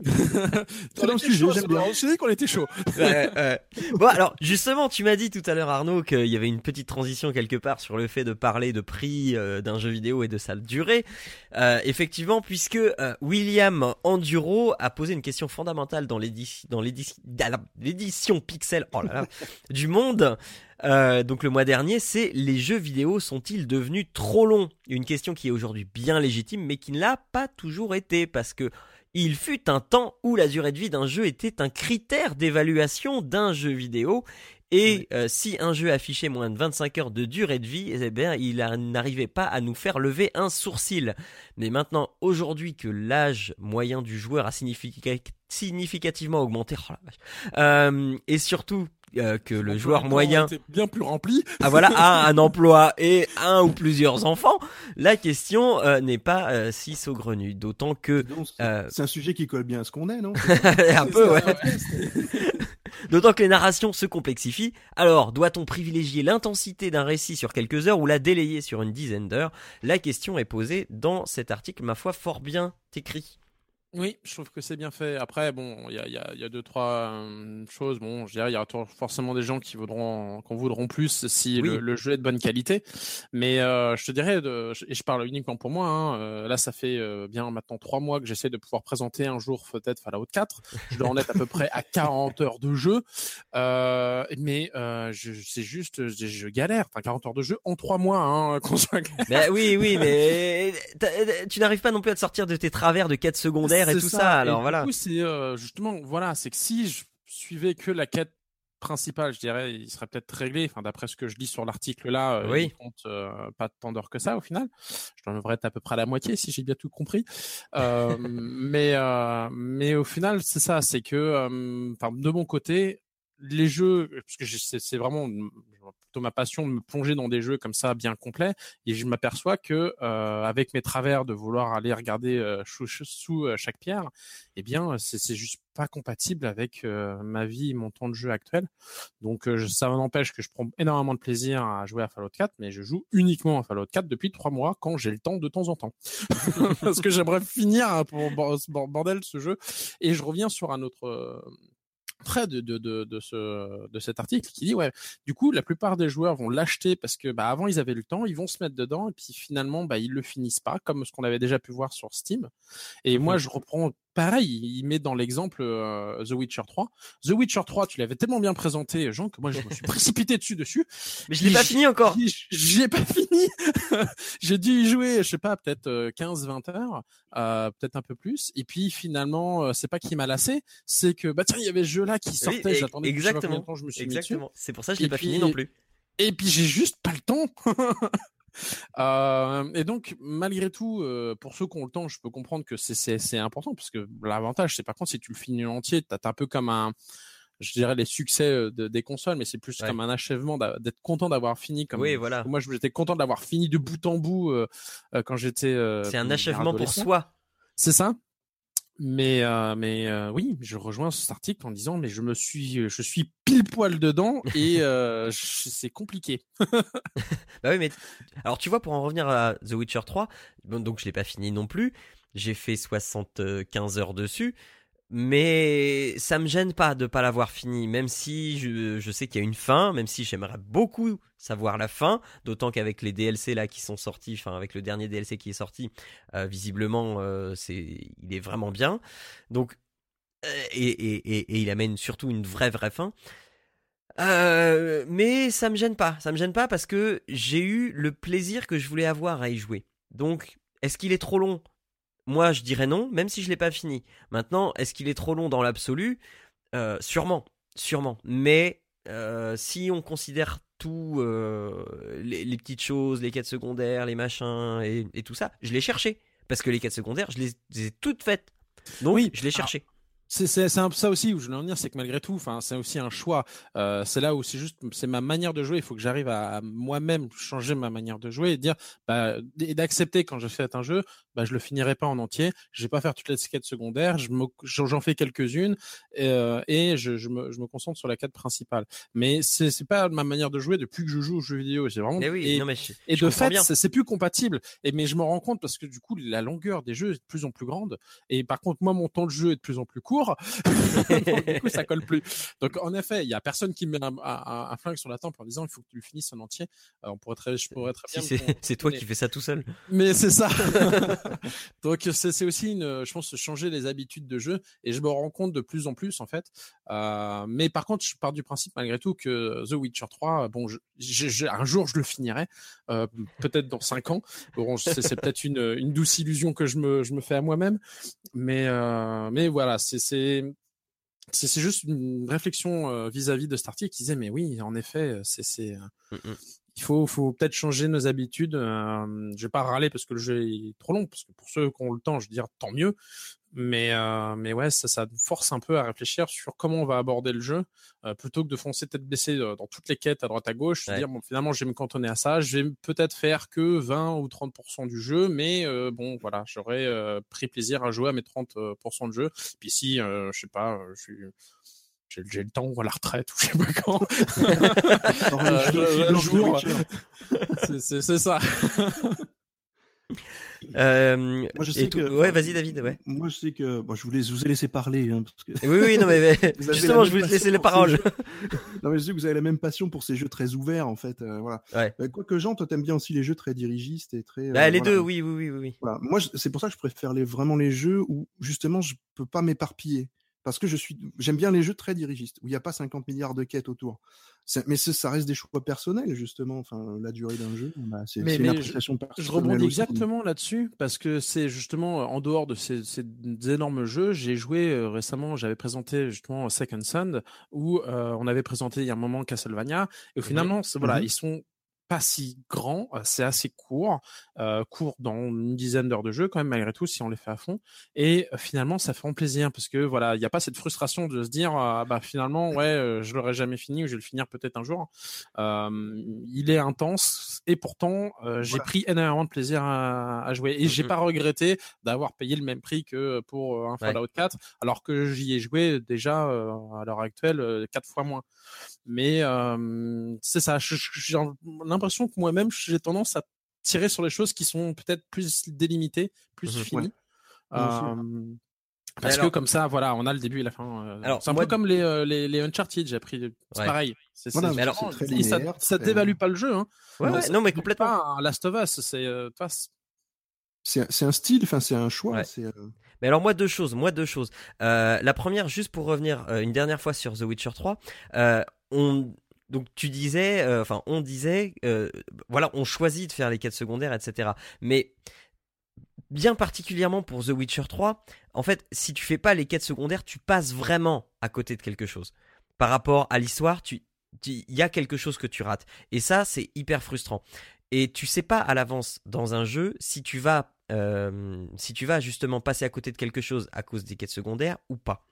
c'est dans le sujet. J'aime bien. Je sais qu'on était chaud. Bon alors justement, tu m'as dit tout à l'heure Arnaud qu'il y avait une petite transition quelque part sur le fait de parler de prix euh, d'un jeu vidéo et de sa durée. Euh, effectivement, puisque euh, William Enduro a posé une question fondamentale dans l'édition Pixel oh là là, du Monde. Euh, donc le mois dernier, c'est les jeux vidéo sont-ils devenus trop longs? Une question qui est aujourd'hui bien légitime, mais qui ne l'a pas toujours été, parce que il fut un temps où la durée de vie d'un jeu était un critère d'évaluation d'un jeu vidéo, et euh, si un jeu affichait moins de 25 heures de durée de vie, eh bien, il n'arrivait pas à nous faire lever un sourcil. Mais maintenant, aujourd'hui que l'âge moyen du joueur a significativement augmenté, oh euh, et surtout euh, que le joueur moyen bien plus rempli. ah voilà a un emploi et un ou plusieurs enfants, la question euh, n'est pas si saugrenue. D'autant que c'est un sujet qui colle bien à ce qu'on est, non? Un peu, ouais. D'autant que les narrations se complexifient. Alors, doit-on privilégier l'intensité d'un récit sur quelques heures ou la délayer sur une dizaine d'heures? La question est posée dans cet article, ma foi, fort bien écrit. Oui, je trouve que c'est bien fait. Après, bon, il y a, y, a, y a, deux, trois euh, choses. Bon, je dirais, il y aura forcément des gens qui voudront, qu'on voudront plus si le, jeu est de bonne qualité. Mais euh, je te dirais, de, et je parle uniquement pour moi, hein, euh, là, ça fait euh, bien maintenant trois mois que j'essaie de pouvoir présenter un jour peut-être Fallout 4. Je dois en être à peu près à 40 heures de jeu. mais je, c'est juste, je, je, galère. Enfin, 40 heures de jeu en trois mois, hein, qu'on soit ben oui, oui, mais tu n'arrives pas non plus à te sortir de tes travers de quête secondaire et tout ça. Alors voilà. Du coup, c'est euh, justement voilà, c'est que si je suivais que la quête principale, je dirais, il serait peut-être réglé. Enfin, d'après ce que je lis sur l'article là, euh, il compte euh, pas tant d'heures que ça au final. Je devrais être à peu près à la moitié si j'ai bien tout compris. mais mais au final, c'est ça, c'est que, enfin, de mon côté, les jeux, parce que c'est vraiment ma passion de me plonger dans des jeux comme ça bien complets, et je m'aperçois que euh, avec mes travers de vouloir aller regarder euh, sous, euh, chaque pierre, eh bien c'est juste pas compatible avec ma vie mon temps de jeu actuel. Donc ça n'empêche que je prends énormément de plaisir à jouer à Fallout 4, mais je joue uniquement à Fallout 4 depuis trois mois quand j'ai le temps de temps en temps, parce que j'aimerais finir pour bordel ce jeu. Et je reviens sur un autre près de, de, de, de, ce, de cet article qui dit ouais du coup la plupart des joueurs vont l'acheter parce que bah, avant ils avaient le temps ils vont se mettre dedans et puis finalement bah, ils le finissent pas comme ce qu'on avait déjà pu voir sur Steam. Et moi je reprends pareil, il met dans l'exemple euh, The Witcher 3. The Witcher 3, tu l'avais tellement bien présenté, Jean, que moi je me suis précipité dessus dessus. Mais je l'ai pas fini encore. J'ai pas fini. J'ai dû y jouer, je sais pas, peut-être 15-20 euh, heures, euh, peut-être un peu plus. Et puis finalement, euh, c'est pas qu'il m'a lassé, c'est que bah tiens, il y avait ce jeu-là qui sortait. J'attendais exactement. Je, je me suis exactement. C'est pour ça que je l'ai pas fini non plus. Et puis j'ai juste pas le temps. Euh, et donc, malgré tout, euh, pour ceux qui ont le temps, je peux comprendre que c'est important, parce que l'avantage, c'est par contre, si tu le finis entier, t'as un peu comme un, je dirais les succès euh, des consoles, mais c'est plus comme un achèvement d'être content d'avoir fini. Comme oui, voilà. Moi, j'étais content d'avoir fini de bout en bout quand j'étais. c'est un achèvement pour soi. C'est ça? Mais euh, mais euh, oui, je rejoins cet article en disant mais je me suis je suis pile poil dedans et euh, c'est compliqué. bah oui mais alors tu vois pour en revenir à The Witcher 3, bon, donc je l'ai pas fini non plus. J'ai fait 75 heures dessus mais ça me gêne pas de pas l'avoir fini, même si je, je sais qu'il y a une fin, même si j'aimerais beaucoup savoir la fin, d'autant qu'avec les DLC là qui sont sortis, enfin avec le dernier DLC qui est sorti, euh, visiblement euh, c'est, il est vraiment bien, donc euh, et, et, et, il amène surtout une vraie vraie fin. mais ça me gêne pas, ça me gêne pas parce que j'ai eu le plaisir que je voulais avoir à y jouer. Donc, est-ce qu'il est trop long? Moi, je dirais non, même si je l'ai pas fini. Maintenant, est-ce qu'il est trop long dans l'absolu? Euh, Sûrement, sûrement. Mais euh, si on considère tout, euh, les, petites choses, les quêtes secondaires, les machins et, tout ça, je l'ai cherché. Parce que les quêtes secondaires, je les, ai toutes faites. Donc, oui, je l'ai cherché. C'est ça aussi où je veux en dire, c'est que malgré tout, enfin, c'est aussi un choix. Euh, c'est là où c'est juste, c'est ma manière de jouer. Il faut que j'arrive à, moi-même changer ma manière de jouer et dire, bah, et d'accepter quand je fais un jeu, bah, je le finirai pas en entier. Je vais pas faire toutes les quêtes secondaires. Je j'en fais quelques-unes et, euh, et je, je, me, je me concentre sur la quête principale. Mais c'est pas ma manière de jouer depuis que je joue aux jeux vidéo. C'est vraiment. Eh oui, et, non, mais et de fait, c'est plus compatible. Et mais je me rends compte parce que du coup, la longueur des jeux est de plus en plus grande. Et par contre, moi, mon temps de jeu est de plus en plus court du coup, ça colle plus. Donc, en effet, il y a personne qui met un, un, flingue sur la tempe en disant il faut que tu le finisses en entier. Euh, on pourrait très, je pourrais très bien. c'est toi qui fais ça tout seul. Mais c'est ça. Donc, c'est aussi une, je pense, changer les habitudes de jeu. Et je me rends compte de plus en plus, en fait. Euh, mais par contre, je pars du principe, malgré tout, que The Witcher 3, bon, je, un jour, je le finirai. Euh, peut-être dans 5 ans. Bon, c'est peut-être une, une douce illusion que je me, je me fais à moi-même. Mais, euh, mais voilà, c'est c'est juste une réflexion euh, vis-à-vis de cet article qui disait mais oui en effet c'est mmh, mmh. il faut faut peut-être changer nos habitudes euh, je vais pas râler parce que le jeu est trop long parce que pour ceux qui ont le temps je veux dire tant mieux Mais, euh, mais ouais, ça, ça force un peu à réfléchir sur comment on va aborder le jeu, euh, plutôt que de foncer tête baissée euh, dans toutes les quêtes à droite à gauche, ouais. dire bon, finalement je vais me cantonner à ça, je vais peut-être faire que 20 ou 30% du jeu, mais euh, bon voilà, j'aurais euh, pris plaisir à jouer à mes 30% de jeu. Puis si, je sais pas, je suis j'ai le temps ou à la retraite ou je sais pas quand. euh, c'est ça. Euh, moi, je sais que. Ouais, vas-y, David. Ouais. Moi, je sais que. Bon, je, vous laisse, je vous ai laissé parler. Hein, parce que... Oui, oui, non, mais, justement, je voulais te laisser les paroles. non, mais je sais que vous avez la même passion pour ces jeux très ouverts, en fait. Euh, voilà. Ouais. Euh, Quoique, Jean, toi, t'aimes bien aussi les jeux très dirigistes et très. Bah, les voilà. deux, oui, oui, oui. oui. Voilà. Moi, c'est pour ça que je préfère les, vraiment les jeux où, justement, je peux pas m'éparpiller parce que je suis, j'aime bien les jeux très dirigistes où il n'y a pas 50 milliards de quêtes autour. Mais ça reste des choix personnels justement. Enfin, la durée d'un jeu, bah, c'est une appréciation personnelle. Je rebondis exactement là-dessus parce que c'est justement en dehors de ces, ces énormes jeux, j'ai joué euh, récemment. J'avais présenté justement Second Sun où euh, on avait présenté il y a un moment Castlevania et finalement, voilà, mmh. ils sont pas si grand, c'est assez court, euh, court dans une dizaine d'heures de jeu quand même malgré tout si on les fait à fond. Et finalement ça fait plaisir parce que voilà, il n'y a pas cette frustration de se dire ah, bah finalement ouais euh, je l'aurais jamais fini ou je vais le finir peut-être un jour. Il est intense et pourtant j'ai voilà. pris énormément de plaisir à, à jouer et mmh. j'ai pas regretté d'avoir payé le même prix que pour un Fallout ouais. 4 alors que j'y ai joué déjà à l'heure actuelle quatre fois moins. Mais c'est ça, j'ai l'impression que moi-même, j'ai tendance à tirer sur les choses qui sont peut-être plus délimitées, plus mmh, finies. Ouais. Euh, parce alors, que comme ça, voilà, on a le début et la fin. Euh, alors, c'est un moi, peu comme les, euh, les, les Uncharted, j'ai appris. C'est ouais. pareil. C'est, voilà, c'est, alors, très linéaire, ça, ça dévalue pas le jeu. Hein. Ouais, non, non mais complètement. Pas un Last of Us, c'est. Euh, c'est, c'est un style, enfin, c'est un choix. Mais alors moi deux choses, moi deux choses. Euh, la première, juste pour revenir euh, une dernière fois sur The Witcher 3, euh, on donc tu disais, enfin on disait, voilà, on choisit de faire les quêtes secondaires, etc. Mais bien particulièrement pour The Witcher 3, en fait, si tu fais pas les quêtes secondaires, tu passes vraiment à côté de quelque chose. Par rapport à l'histoire, tu il y a quelque chose que tu rates. Et ça, c'est hyper frustrant. Et tu sais pas à l'avance dans un jeu si tu vas euh, si tu vas justement passer à côté de quelque chose à cause des quêtes secondaires ou pas.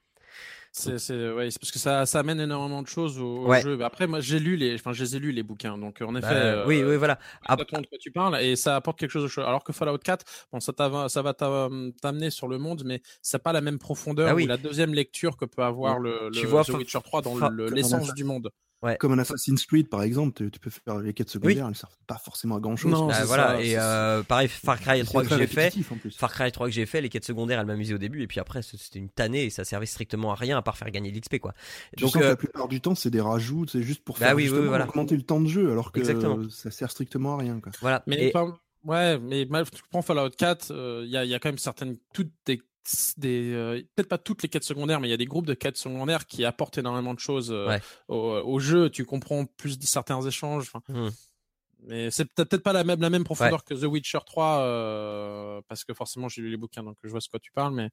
C'est, c'est, ouais, c'est parce que ça, ça amène énormément de choses au, ouais. jeu. Après, moi, j'ai lu les, enfin, je les ai lus les bouquins, donc en effet. Bah, euh, oui, oui, voilà. Après, de quoi tu parles et ça apporte quelque chose. Alors que Fallout 4, bon, ça, ça va t'amener sur le monde, mais ça n'a pas la même profondeur ah oui. ou la deuxième lecture que peut avoir le, tu le vois, The Witcher 3 dans le, l'essence du monde. Ouais. Comme un Assassin's Creed, par exemple, tu, tu peux faire les quêtes secondaires, oui. elles servent pas forcément à grand chose. Non, bah, voilà. Ça, et euh, pareil, Far Cry 3 que j'ai fait, Far Cry 3 que j'ai fait, les quêtes secondaires, elles m'amusaient au début, et puis après, c'était une tannée, et ça servait strictement à rien, à part faire gagner de l'XP, quoi. Tu Donc, euh... la plupart du temps, c'est des rajouts, c'est juste pour faire bah oui, oui, voilà. augmenter le temps de jeu, alors que Exactement. ça sert strictement à rien, quoi. Voilà. Mais, et... ouais, mais tu prends Fallout 4, il euh, y, a, y a quand même certaines, toutes des des euh, peut-être pas toutes les quêtes secondaires mais il y a des groupes de quêtes secondaires qui apportent énormément de choses euh, ouais. au, au, jeu tu comprends plus de certains échanges mmh. mais c'est peut-être pas la même la même profondeur ouais. que The Witcher 3 euh, parce que forcément j'ai lu les bouquins donc je vois ce que tu parles mais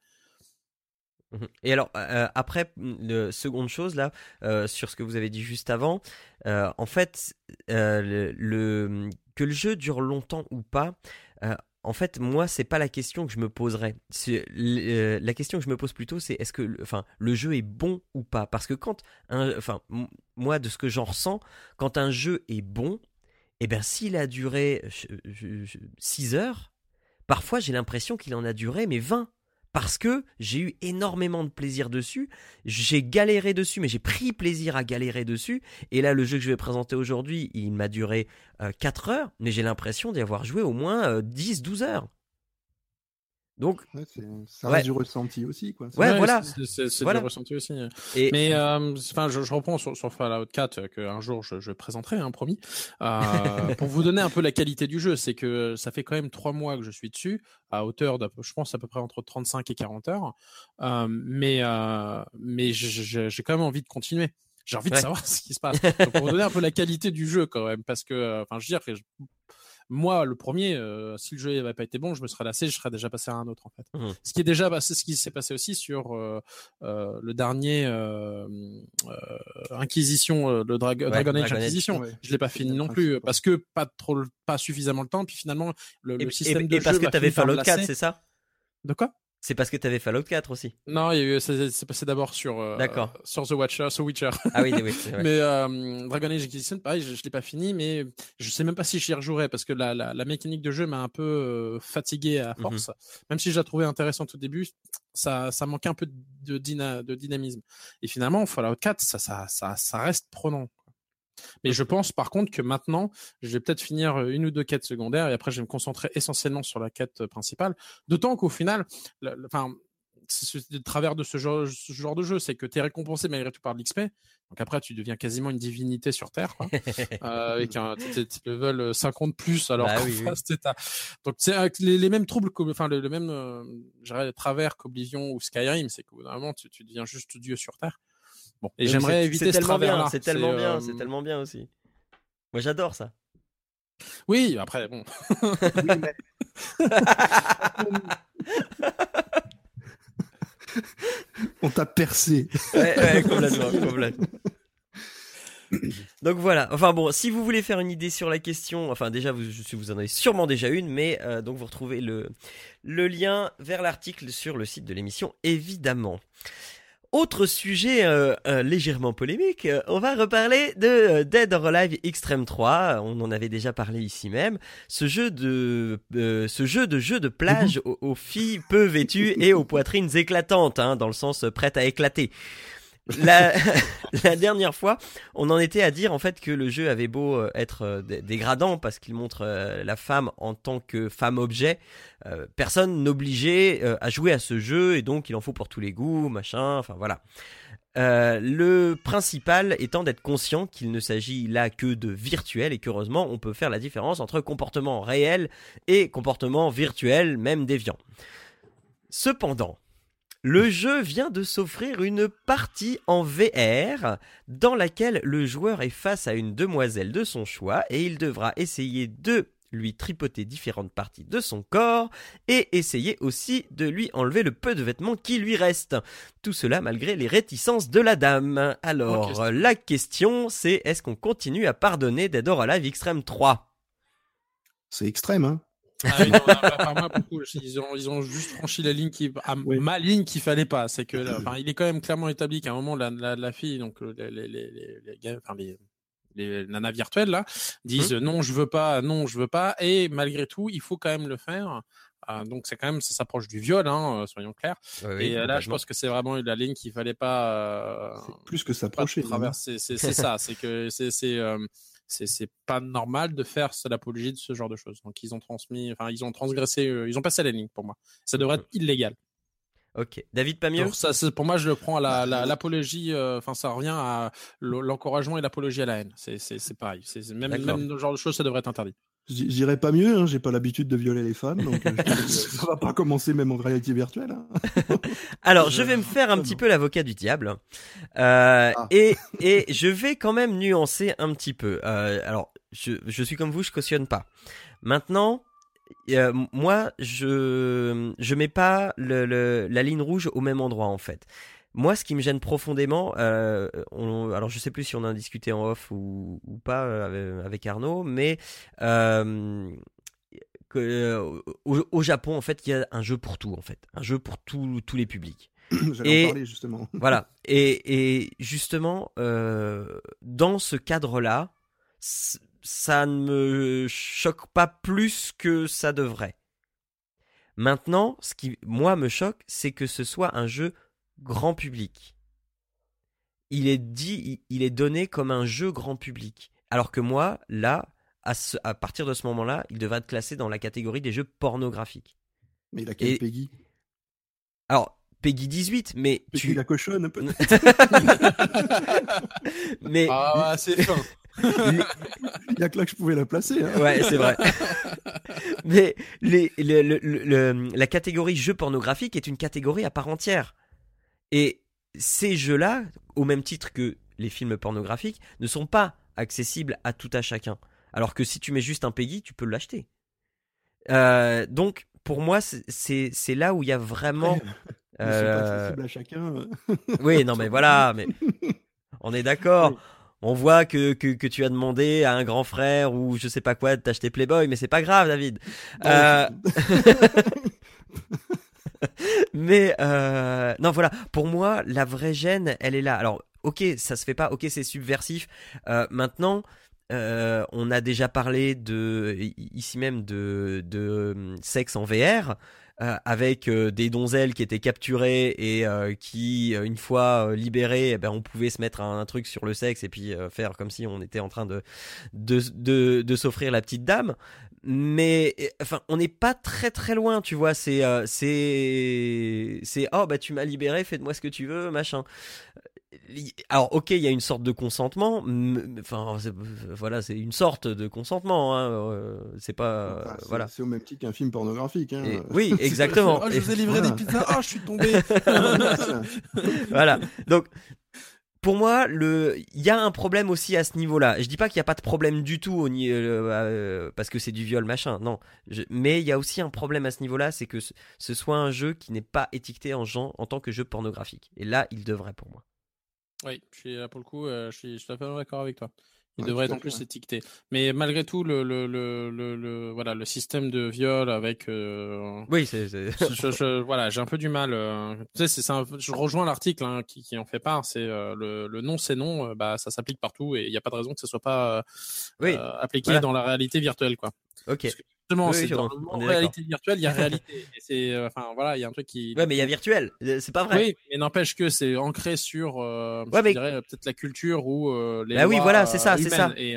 mmh. et alors euh, après le seconde chose là euh, sur ce que vous avez dit juste avant euh, en fait le, le, que le jeu dure longtemps ou pas en fait, moi, c'est pas la question que je me poserais. Euh, la question que je me pose plutôt, c'est est-ce que, enfin, le jeu est bon ou pas? Parce que quand, enfin, moi, de ce que j'en ressens, quand un jeu est bon, eh bien, s'il a duré 6 heures, parfois j'ai l'impression qu'il en a duré mais 20 parce que j'ai eu énormément de plaisir dessus. J'ai galéré dessus, mais j'ai pris plaisir à galérer dessus. Et là, le jeu que je vais présenter aujourd'hui, il m'a duré euh, 4 heures, mais j'ai l'impression d'y avoir joué au moins euh, 10-12 heures. Donc, ouais, ça reste ouais. du ressenti aussi, quoi. Ouais, ouais, voilà. C'est voilà. du ressenti aussi. Et... Mais euh, enfin, je, je, reprends sur, sur Fallout 4 euh, que un jour je, je présenterai, hein, promis. Euh, pour vous donner un peu la qualité du jeu, c'est que ça fait quand même trois mois que je suis dessus, à hauteur de, je pense à peu près entre 35 et 40 heures. Euh, mais mais j'ai quand même envie de continuer. J'ai envie de savoir ce qui se passe. Donc, pour vous donner un peu la qualité du jeu quand même, parce que, enfin, je veux dire, moi, le premier, euh, si le jeu n'avait pas été bon, je me serais lassé, je serais déjà passé à un autre en fait. Mmh. Ce qui est déjà passé, ce qui s'est passé aussi sur euh, euh, le dernier Inquisition, le Dra ouais, Dragon Age Inquisition. Ouais. Je l'ai pas fini non plus parce que pas trop, pas suffisamment le temps. Puis finalement, le, et, le système et, de et jeu parce que tu avais Fallout 4, c'est ça? De quoi? C'est parce que tu avais Fallout 4 aussi. Non, c'est passé d'abord sur euh, sur The Watcher, sur Witcher. Ah oui, oui. mais euh, Dragon Age Inquisition, pareil, je, ne l'ai pas fini, mais je sais même pas si j'y rejouerai parce que la, la, mécanique de jeu m'a un peu euh, fatigué à mmh force. Même si je la trouvais intéressante au début, ça ça manquait un peu de, de dynamisme. Et finalement, Fallout 4, ça ça ça, ça reste prenant. Mais je pense par contre que maintenant, je vais peut-être finir euh, une ou deux quêtes secondaires et après je vais me concentrer essentiellement sur la quête euh, principale. D'autant qu'au final, enfin, c'est le travers de ce genre, ce genre de jeu, c'est que tu es récompensé malgré tout par de l'XP. Donc après, tu deviens quasiment une divinité sur Terre, quoi. euh, avec un level 50 plus, alors bah, oui, Donc c'est les, les, mêmes troubles, enfin le, même euh, travers qu'Oblivion ou Skyrim, c'est que tu, tu deviens juste Dieu sur Terre. Bon, et j'aimerais éviter ce travers C'est tellement bien, c'est tellement bien aussi. Moi, j'adore ça. Oui, après, bon. On t'a percé. Ouais, ouais, complètement, complètement. Donc voilà. Enfin bon, si vous voulez faire une idée sur la question, enfin déjà vous, vous en avez sûrement déjà une, mais euh, donc vous retrouvez le le lien vers l'article sur le site de l'émission, évidemment. Autre sujet euh, euh, légèrement polémique, euh, on va reparler de Dead or Alive Extreme 3. On en avait déjà parlé ici même. Ce jeu de ce jeu de jeu de plage mhm. aux, filles peu vêtues et aux poitrines éclatantes, hein, dans le sens prête à éclater. La, la, dernière fois, on en était à dire en fait que le jeu avait beau euh, être euh, dégradant parce qu'il montre euh, la femme en tant que femme objet, personne n'obligeait à jouer à ce jeu et donc il en faut pour tous les goûts, machin, enfin voilà. le principal étant d'être conscient qu'il ne s'agit là que de virtuel et qu'heureusement on peut faire la différence entre comportement réel et comportement virtuel, même déviant. Cependant, le jeu vient de s'offrir une partie en VR dans laquelle le joueur est face à une demoiselle de son choix et il devra essayer de lui tripoter différentes parties de son corps et essayer aussi de lui enlever le peu de vêtements qui lui restent. Tout cela malgré les réticences de la dame. Alors, la question c'est est-ce qu'on continue à pardonner Dead or Alive Extreme 3 C'est extrême, hein ah ils, ont, ils ont juste franchi la ligne qui, ah, ma ligne qu'il fallait pas. C'est que, enfin, il est quand même clairement établi qu'à un moment, la, la, la fille, donc euh, les, les, les, les, enfin, les, les nanas virtuelles là, disent hum. non, je veux pas, non, je veux pas, et malgré tout, il faut quand même le faire. Euh, donc c'est quand même, ça s'approche du viol, hein, euh, soyons clairs. et là, je pense que c'est vraiment la ligne qu'il fallait pas. Euh, plus que s'approcher. C'est ça, c'est que c'est c'est pas normal de faire l'apologie de ce genre de choses. Donc ils ont transmis, enfin ils ont transgressé, euh, ils ont passé la ligne pour moi. Ça devrait être illégal. Ok, David pas mieux. ça, pour moi, je le prends à l'apologie. Euh, enfin, ça revient à l'encouragement et l'apologie à la haine. C'est pareil. Même, même ce genre de choses, ça devrait être interdit. J'irai pas mieux, hein, j'ai pas l'habitude de violer les femmes, donc euh, ça va pas commencer même en réalité virtuelle. Hein. Alors, je vais me faire un petit peu l'avocat du diable, euh, ah. et, et je vais quand même nuancer un petit peu. Euh, alors, je, je suis comme vous, je cautionne pas. Maintenant, euh, moi, je je mets pas le, le, la ligne rouge au même endroit en fait. Moi, ce qui me gêne profondément, euh, alors je sais plus si on a discuté en off ou, pas euh, avec Arnaud, mais euh, au, Japon, en fait, il y a un jeu pour tout, en fait, un jeu pour tous les publics. J'allais en parler justement. voilà. Et, et justement, dans ce cadre-là, ça ne me choque pas plus que ça devrait. Maintenant, ce qui moi me choque, c'est que ce soit un jeu grand public. Il est dit, il est donné comme un jeu grand public. Alors que moi, là, à, à partir de ce moment-là, il devrait être classé dans la catégorie des jeux pornographiques. Mais il a quel Peggy? Alors, Peggy 18, mais Peggy tu... la cochonne, un peu. mais ah, c'est fin. Il y a que là que je pouvais la placer. Hein. Ouais, c'est vrai. mais les, la catégorie jeux pornographiques est une catégorie à part entière. Et ces jeux-là, au même titre que les films pornographiques, ne sont pas accessibles à tout à chacun. Alors que si tu mets juste un Peggy, tu peux l'acheter. Euh, donc, pour moi, c'est là où il y a vraiment. Euh... Pas à chacun. oui, non, mais voilà, mais on est d'accord. On voit que, que, que, tu as demandé à un grand frère ou je sais pas quoi de t'acheter Playboy, mais c'est pas grave, David. Euh... mais euh, non, voilà. Pour moi, la vraie gêne, elle est là. Alors, ok, ça se fait pas. Ok, c'est subversif. Euh, maintenant. Euh, on a déjà parlé de ici même de, de sexe en VR. Avec des donzelles qui étaient capturées et qui, une fois libérées, eh ben, on pouvait se mettre un, truc sur le sexe et puis faire comme si on était en train de, de, de, de s'offrir la petite dame. Mais enfin, on n'est pas très très loin, tu vois. C'est c'est c'est oh bah tu m'as libéré, fais de moi ce que tu veux, machin alors ok, il y a une sorte de consentement, enfin voilà, c'est une sorte de consentement, hein, euh, c'est pas voilà. C'est au même titre qu'un film pornographique. Hein. oui, exactement. oh, je vous ai livré des pizzas, oh je suis tombé. voilà, donc pour moi, il y a un problème aussi à ce niveau-là. Je dis pas qu'il n'y a pas de problème du tout au euh, euh, parce que c'est du viol machin. Non, mais il y a aussi un problème à ce niveau-là, c'est que ce, soit un jeu qui n'est pas étiqueté en en tant que jeu pornographique. Et là, il devrait pour moi. Oui, je suis, pour le coup, euh, je suis, je suis tout d'accord avec toi. Il devrait être en plus étiqueté. Mais malgré tout, le, le, le, le, voilà, le système de viol avec. Euh, oui, c'est. voilà, j'ai un peu du mal. Euh, tu sais, c'est, je rejoins l'article hein, qui, qui en fait part. C'est le, le non, c'est non. bah, ça s'applique partout et il n'y a pas de raison que ce soit pas oui, appliqué dans la réalité virtuelle, quoi. Ok. Justement, dans le réalité virtuelle, il y a réalité. c'est, euh, enfin voilà, il y a un truc qui. Ouais, mais il y a virtuel, euh, c'est pas vrai. Oui, mais n'empêche que c'est ancré sur, euh, ouais, mais... peut-être la culture ou les. Bah oui, voilà, c'est ça, c'est ça. Et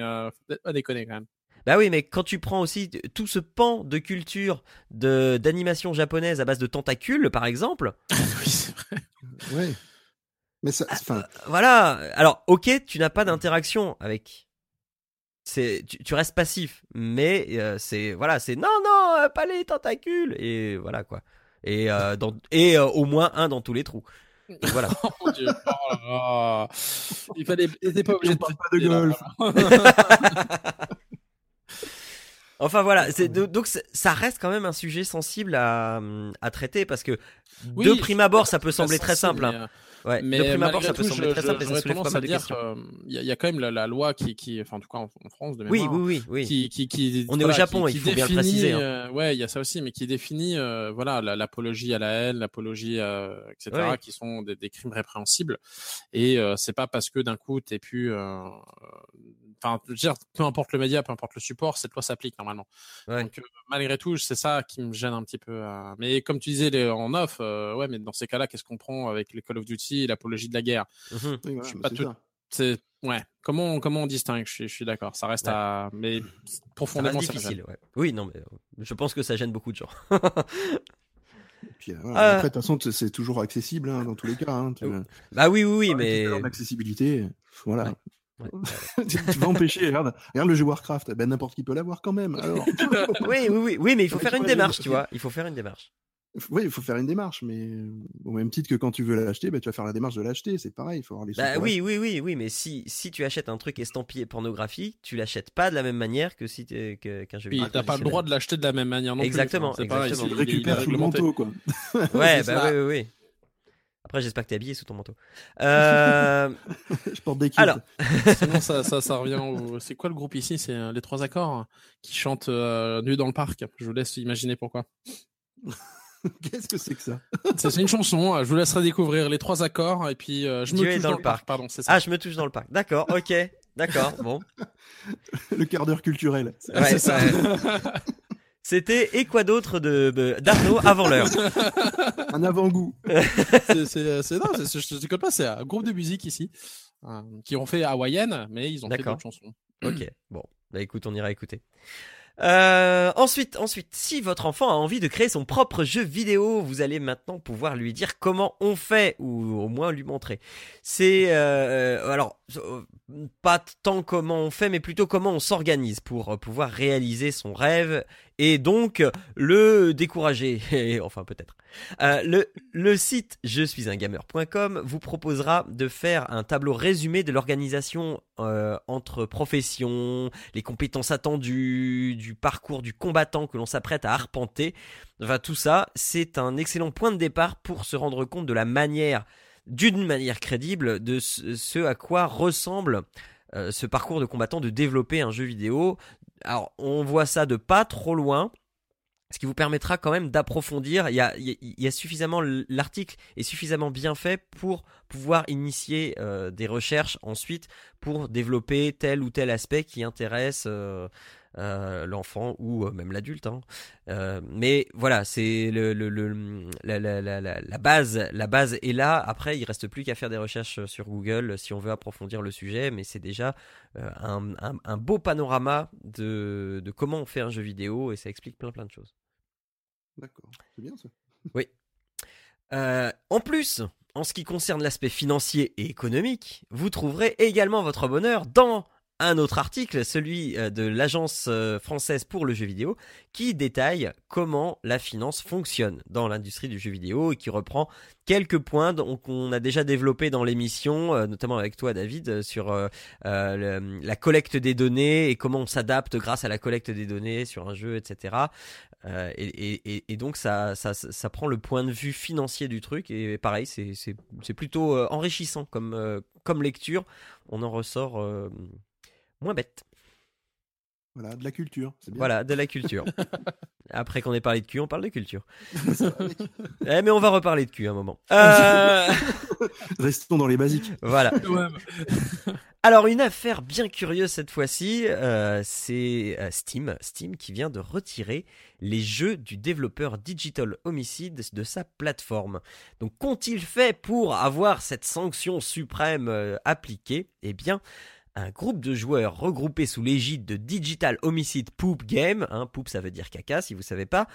peut-être pas déconner quand même. Bah oui, mais quand tu prends aussi tout ce pan de culture de d'animation japonaise à base de tentacules, par exemple. oui, c'est vrai. Oui. Mais ça, ah, voilà. Alors, ok, tu n'as pas d'interaction avec c'est tu, restes passif mais euh, c'est voilà c'est non non euh, pas les tentacules et voilà quoi et euh, dans, et au moins un dans tous les trous voilà oh, Dieu. Oh il fallait était pas obligé de pas de golf Enfin voilà, c'est donc ça reste quand même un sujet sensible à, à traiter parce que de prime abord ça peut sembler très simple. Hein. Ouais, mais de prime abord, ça peut sembler très simple, ça soulève pas mal de questions. Il y, a quand même la, loi qui, qui, enfin en tout cas en, France de mémoire, oui, oui, oui, qui, qui, qui on est au Japon, il faut bien le préciser. Hein. Euh, ouais, il y a ça aussi, mais qui définit, euh, voilà, l'apologie à la haine, l'apologie, euh, etc., qui sont des, crimes répréhensibles. Et euh, c'est pas parce que d'un coup t'es plus enfin, dire, peu importe le média, peu importe le support, cette loi s'applique normalement. Donc, euh, malgré tout, c'est ça qui me gêne un petit peu. Euh. Mais comme tu disais les, en off, euh, ouais, mais dans ces cas-là, qu'est-ce qu'on prend avec les Call of Duty et l'apologie de la guerre? Mmh Je suis pas tout. C'est ouais. Comment comment on distingue? Je suis, je suis d'accord. Ça reste à mais profondément ça difficile. Ouais. Oui, non, mais je pense que ça gêne beaucoup de gens. Puis, Après, de toute façon, c'est toujours accessible hein, dans tous les cas. Hein, Bah oui, oui, oui, mais. L'accessibilité, voilà. tu vas empêcher, regarde, regarde le jeu Warcraft, ben n'importe qui peut l'avoir quand même. Alors. oui, oui, oui, oui, mais il faut faire une démarche, tu vois. Il faut faire une démarche. Oui, il faut faire une démarche, mais au même titre que quand tu veux l'acheter, ben, tu vas faire la démarche de l'acheter, c'est pareil, il faut avoir les bah, oui, oui, oui, oui, mais si, si tu achètes un truc estampillé pornographie, tu l'achètes pas de la même manière que si qu'un jeu vidéo. t'as pas le droit de l'acheter de la même manière non exactement, plus. Exactement, exactement. Tu récupères sous le manteau, quoi. ouais, bah oui, oui, oui. Après, j'espère que t'es habillé sous ton manteau. Euh... je porte des Alors, sinon ça, ça, ça revient. Au... C'est quoi le groupe ici? C'est euh, les trois accords hein, qui chantent euh, nu dans le parc. Je vous laisse imaginer pourquoi. Qu'est-ce que c'est que ça? C'est une chanson. Je vous laisserai découvrir les trois accords et puis euh, je me touche dans, le parc. Pardon, c'est ça. Ah, je me touche dans le parc. D'accord. Ok. D'accord. Bon. le quart d'heure culturel. Ouais, ça. C'était et quoi d'autre de d'Arnaud avant l'heure Un avant-goût. c'est non, je te pas, c'est un groupe de musique ici euh, qui ont fait hawaïenne, mais ils ont fait d'autres chansons. Ok, bon, bah écoute, on ira écouter. Euh, ensuite, ensuite, si votre enfant a envie de créer son propre jeu vidéo, vous allez maintenant pouvoir lui dire comment on fait ou au moins lui montrer. C'est euh, alors pas tant comment on fait, mais plutôt comment on s'organise pour pouvoir réaliser son rêve et donc le décourager. enfin peut-être. Euh, le, site je suis un gamer.com vous proposera de faire un tableau résumé de l'organisation euh, entre professions, les compétences attendues, du parcours du combattant que l'on s'apprête à arpenter. Enfin tout ça, c'est un excellent point de départ pour se rendre compte de la manière, d'une manière crédible, de ce, à quoi ressemble euh, ce parcours de combattant de développer un jeu vidéo. Alors on voit ça de pas trop loin ce qui vous permettra quand même d'approfondir. Il y a, suffisamment l'article est suffisamment bien fait pour pouvoir initier euh, des recherches ensuite pour développer tel ou tel aspect qui intéresse euh, euh, l'enfant ou même l'adulte. Hein. mais voilà, c'est le, le, le la, la, la, la, base. La base est là. Après, il reste plus qu'à faire des recherches sur Google si on veut approfondir le sujet. Mais c'est déjà un, un, un, beau panorama de, de comment on fait un jeu vidéo et ça explique plein plein de choses. D'accord, c'est bien ça. Oui. en plus, en ce qui concerne l'aspect financier et économique, vous trouverez également votre bonheur dans un autre article, celui euh, de l'Agence euh, française pour le jeu vidéo, qui détaille comment la finance fonctionne dans l'industrie du jeu vidéo et qui reprend quelques points qu'on a déjà développés dans l'émission, euh, notamment avec toi David, sur la collecte des données et comment on s'adapte grâce à la collecte des données sur un jeu, etc. Et, donc ça, ça, prend le point de vue financier du truc et pareil, c'est plutôt enrichissant comme, comme lecture. On en ressort moins bête. Voilà, de la culture. Bien. Voilà, de la culture. Après qu'on ait parlé de cul, on parle de culture. eh, mais on va reparler de cul un moment. Euh, Restons dans les basiques. Voilà. Alors une affaire bien curieuse cette fois-ci, euh, c'est euh, Steam, Steam qui vient de retirer les jeux du développeur Digital Homicide de sa plateforme. Donc qu'ont-ils fait pour avoir cette sanction suprême appliquée? Eh bien, un groupe de joueurs regroupés sous l'égide de Digital Homicide Poop Game, hein, poop ça veut dire caca si vous savez pas,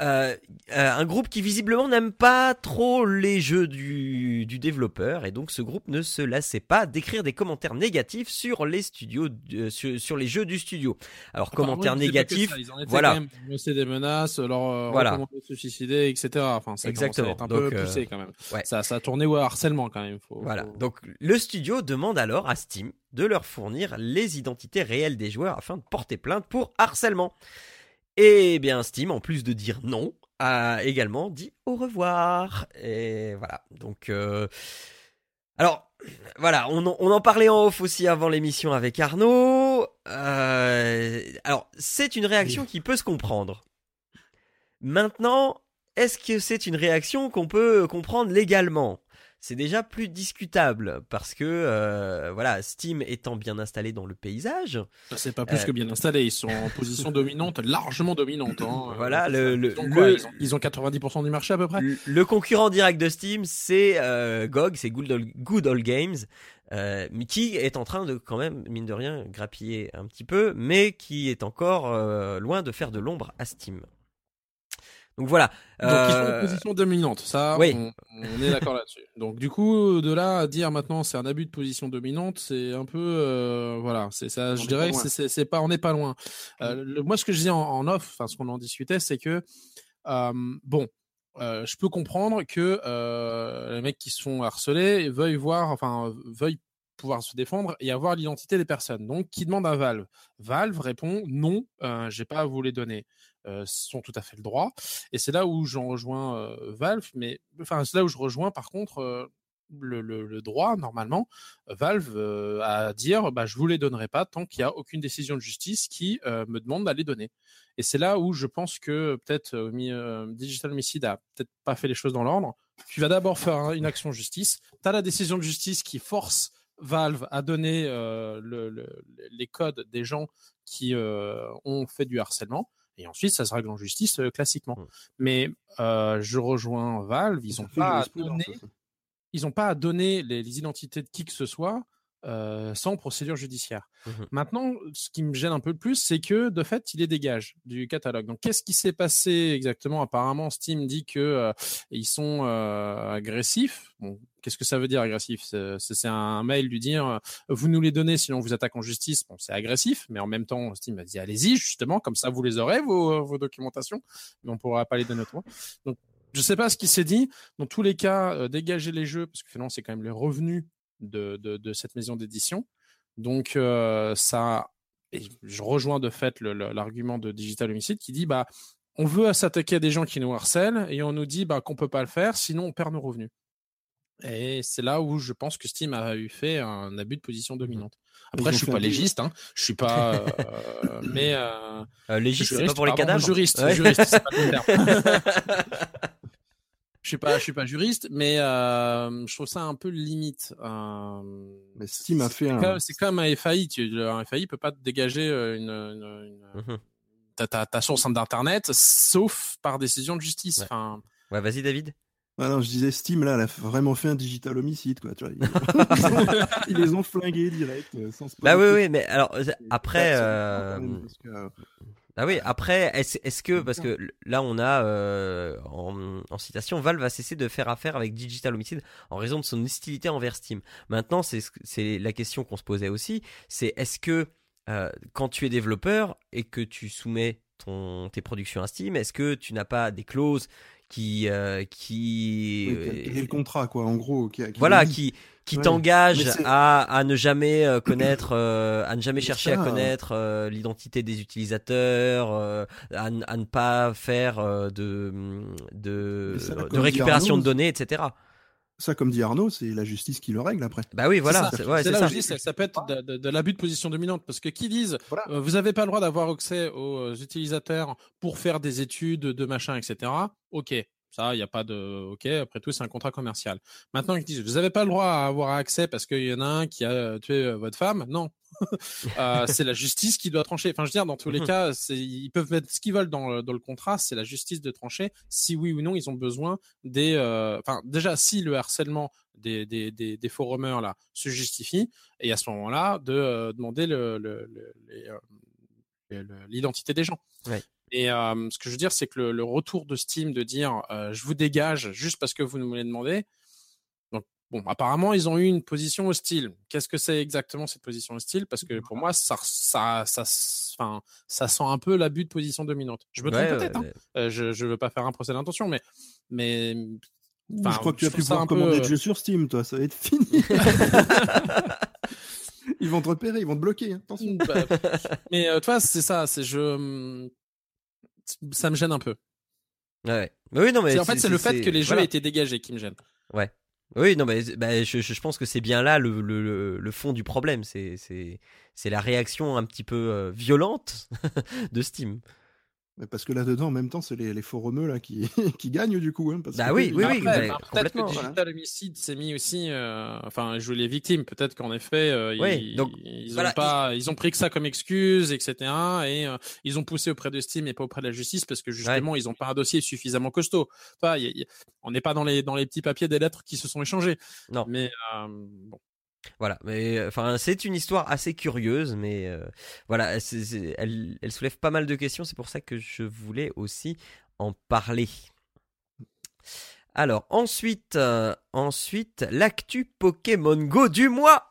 euh, euh, un groupe qui visiblement n'aime pas trop les jeux du, du, développeur et donc ce groupe ne se lassait pas d'écrire des commentaires négatifs sur les studios, euh, sur, les jeux du studio. Alors commentaires négatifs, voilà, c'est des menaces, leur voilà. se suicider, etc. Enfin, ça Exactement. un peu poussé quand même. Ça, ça a tourné au harcèlement quand même. voilà. Donc le studio demande alors à Steam de leur fournir les identités réelles des joueurs afin de porter plainte pour harcèlement. Et bien Steam, en plus de dire non, a également dit au revoir. Et voilà. Donc, euh, alors, voilà, on en, parlait en off aussi avant l'émission avec Arnaud. Euh, alors, c'est une réaction qui peut se comprendre. Maintenant, est-ce que c'est une réaction qu'on peut comprendre légalement? C'est déjà plus discutable parce que euh, voilà, Steam étant bien installé dans le paysage. C'est pas plus que bien installé, ils sont en position domineante, largement dominante. Hein. Voilà, le, le, ils, ont, 90% du marché à peu près. Le, concurrent direct de Steam, c'est euh, GOG, c'est Good Old, Good Old Games. Euh, qui est en train de quand même mine de rien grappiller un petit peu, mais qui est encore loin de faire de l'ombre à Steam. Donc voilà. Donc ils sont en euh, position dominante, ça, oui. on, est d'accord là-dessus. Donc du coup, de là à dire maintenant c'est un abus de position dominante, c'est un peu, euh, voilà, c'est ça. je dirais, c'est pas, on n'est pas loin. Euh, moi, ce que je dis en, off, enfin ce qu'on en discutait, c'est que bon, je peux comprendre que les mecs qui se font harceler veuillent voir, enfin veuillent pouvoir se défendre et avoir l'identité des personnes. Donc, qui demande à Valve? Valve répond non, euh, j'ai pas à vous les donner. Euh, sont tout à fait le droit. Et c'est là où j'en rejoins euh, Valve, mais enfin c'est là où je rejoins par contre euh, le, le, droit normalement Valve à dire bah je vous les donnerai pas tant qu'il y a aucune décision de justice qui me demande d'aller donner. Et c'est là où je pense que peut-être Digital Homicide a peut-être pas fait les choses dans l'ordre. Tu vas d'abord faire une action justice. Tu as la décision de justice qui force Valve euh, le, les codes des gens qui euh, ont fait du harcèlement. Et ensuite, ça se règle en justice euh, classiquement. Mmh. Mais je rejoins Valve, ils n'ont pas, à donner, ils ont pas à donner les, les, identités de qui que ce soit euh, sans procédure judiciaire. Mmh Maintenant, ce qui me gêne un peu plus, c'est que de fait, il les dégage du catalogue. Donc, qu'est-ce qui s'est passé exactement? Apparemment, Steam dit que euh, ils sont euh, agressifs. Bon, qu'est-ce que ça veut dire agressif C'est un mail lui dire vous nous les donnez, sinon on vous attaque en justice. Bon, c'est agressif, mais en même temps, Steam a dit allez-y justement, comme ça vous les aurez vos, vos documentations, mais on pourra pas les donner toi. Donc je sais pas ce qui s'est dit. Dans tous les cas, dégager les jeux, parce que finalement, c'est quand même les revenus de, de, cette maison d'édition. Donc euh, ça, et je rejoins de fait l'argument de Digital Homicide qui dit bah on veut s'attaquer à des gens qui nous harcèlent et on nous dit bah qu'on peut pas le faire sinon on perd nos revenus. Et c'est là où je pense que Steam a eu fait un abus de position dominante. Après, je suis pas légiste, hein. Je suis pas, euh, mais euh, légiste, c'est pas pour les cadavres. Juriste, juriste, c'est pas le terme. je suis pas, je suis pas juriste, mais euh, je trouve ça un peu limite. Euh, mais Steam a fait un. C'est comme un FAI. Tu, un FAI peut pas te dégager une, une, une... Mmh ta, ta, ta, source d'internet, sauf par décision de justice. Ouais, enfin... ouais vas-y David. Ah non, je disais Steam là, elle a vraiment fait un digital homicide quoi. Tu vois, ils, les ont flingués direct euh, sans se Bah oui oui, mais alors après. Euh... euh ah oui, après, est-ce est que, parce que là on a euh, en, citation, Valve va cesser de faire affaire avec Digital Homicide en raison de son hostilité envers Steam. Maintenant, c'est la question qu'on se posait aussi, c'est est-ce que euh, quand tu es développeur et que tu soumets ton, tes productions à Steam, est-ce que tu n'as pas des clauses qui euh, qui oui, le contrat quoi en gros qui, voilà qui qui t'engage à, à ne jamais euh, connaître euh, à ne jamais chercher à connaître l'identité des utilisateurs à, à, ne pas faire de de, de récupération de données etc ça, comme dit Arnaud, c'est la justice qui le règle après. Bah oui, voilà. C'est ouais, là ça. ça, ça peut être de, de, l'abus de position dominante parce que qui disent euh, vous n'avez pas le droit d'avoir accès aux euh, utilisateurs pour faire des études de machin, etc. Ok, ça, il n'y a pas de. Ok, après tout, c'est un contrat commercial. Maintenant, ils disent vous n'avez pas le droit à avoir accès parce qu'il y en a un qui a tué euh, votre femme? Non. euh, c'est la justice qui doit trancher. Enfin, je veux dire, dans tous les mmh cas, ils peuvent mettre ce qu'ils veulent dans le, dans le contrat. C'est la justice de trancher si oui ou non ils ont besoin des. Euh, enfin, déjà, si le harcèlement des, des, des, des forumers là se justifie, et à ce moment-là, de euh, demander le, le, le, l'identité des gens. Ouais. Et ce que je veux dire, c'est que le, le, retour de Steam de dire je vous dégage juste parce que vous nous l'avez demandé. Bon, apparemment, ils ont eu une position hostile. Qu'est-ce que c'est exactement cette position hostile? Parce que pour moi, ça, ça, ça, enfin, ça sent un peu l'abus de position dominante. Je me trompe ouais, peut-être. Ouais. Hein euh, je ne veux pas faire un procès d'intention, mais. mais je crois que tu as pu pouvoir commander peu... de jeux sur Steam, toi, ça va être fini. ils vont te repérer, ils vont te bloquer. Hein. Attention. Bah, mais euh, toi, c'est ça, c'est je ça me gêne un peu. Ouais. Oui, non, mais en fait, c'est le fait que les jeux voilà. aient été dégagés qui me gêne. Ouais. Oui, non, mais bah, je, pense que c'est bien là le, fond du problème. C'est la réaction un petit peu euh, violente de Steam. Mais parce que là-dedans, en même temps, c'est les, les forumeux là, qui, qui gagnent du coup. Hein, parce bah que oui, oui, oui. Bah, peut-être que Digital voilà. Homicide s'est mis aussi, euh, enfin, jouer les victimes. Peut-être qu'en effet, euh, oui, ils, donc, ils, voilà, ont pas, ils... ont pris que ça comme excuse, etc. Et euh, ils ont poussé auprès de Steam et pas auprès de la justice parce que justement, ouais. ils ont pas un dossier suffisamment costaud. Enfin, y a, y a, on n'est pas dans les, dans les petits papiers des lettres qui se sont échangés. Non. Mais euh, bon. Voilà, mais enfin c'est une histoire assez curieuse, mais euh, voilà, elle, soulève pas mal de questions, c'est pour ça que je voulais aussi en parler. Alors ensuite, euh, ensuite l'actu Pokémon Go du mois.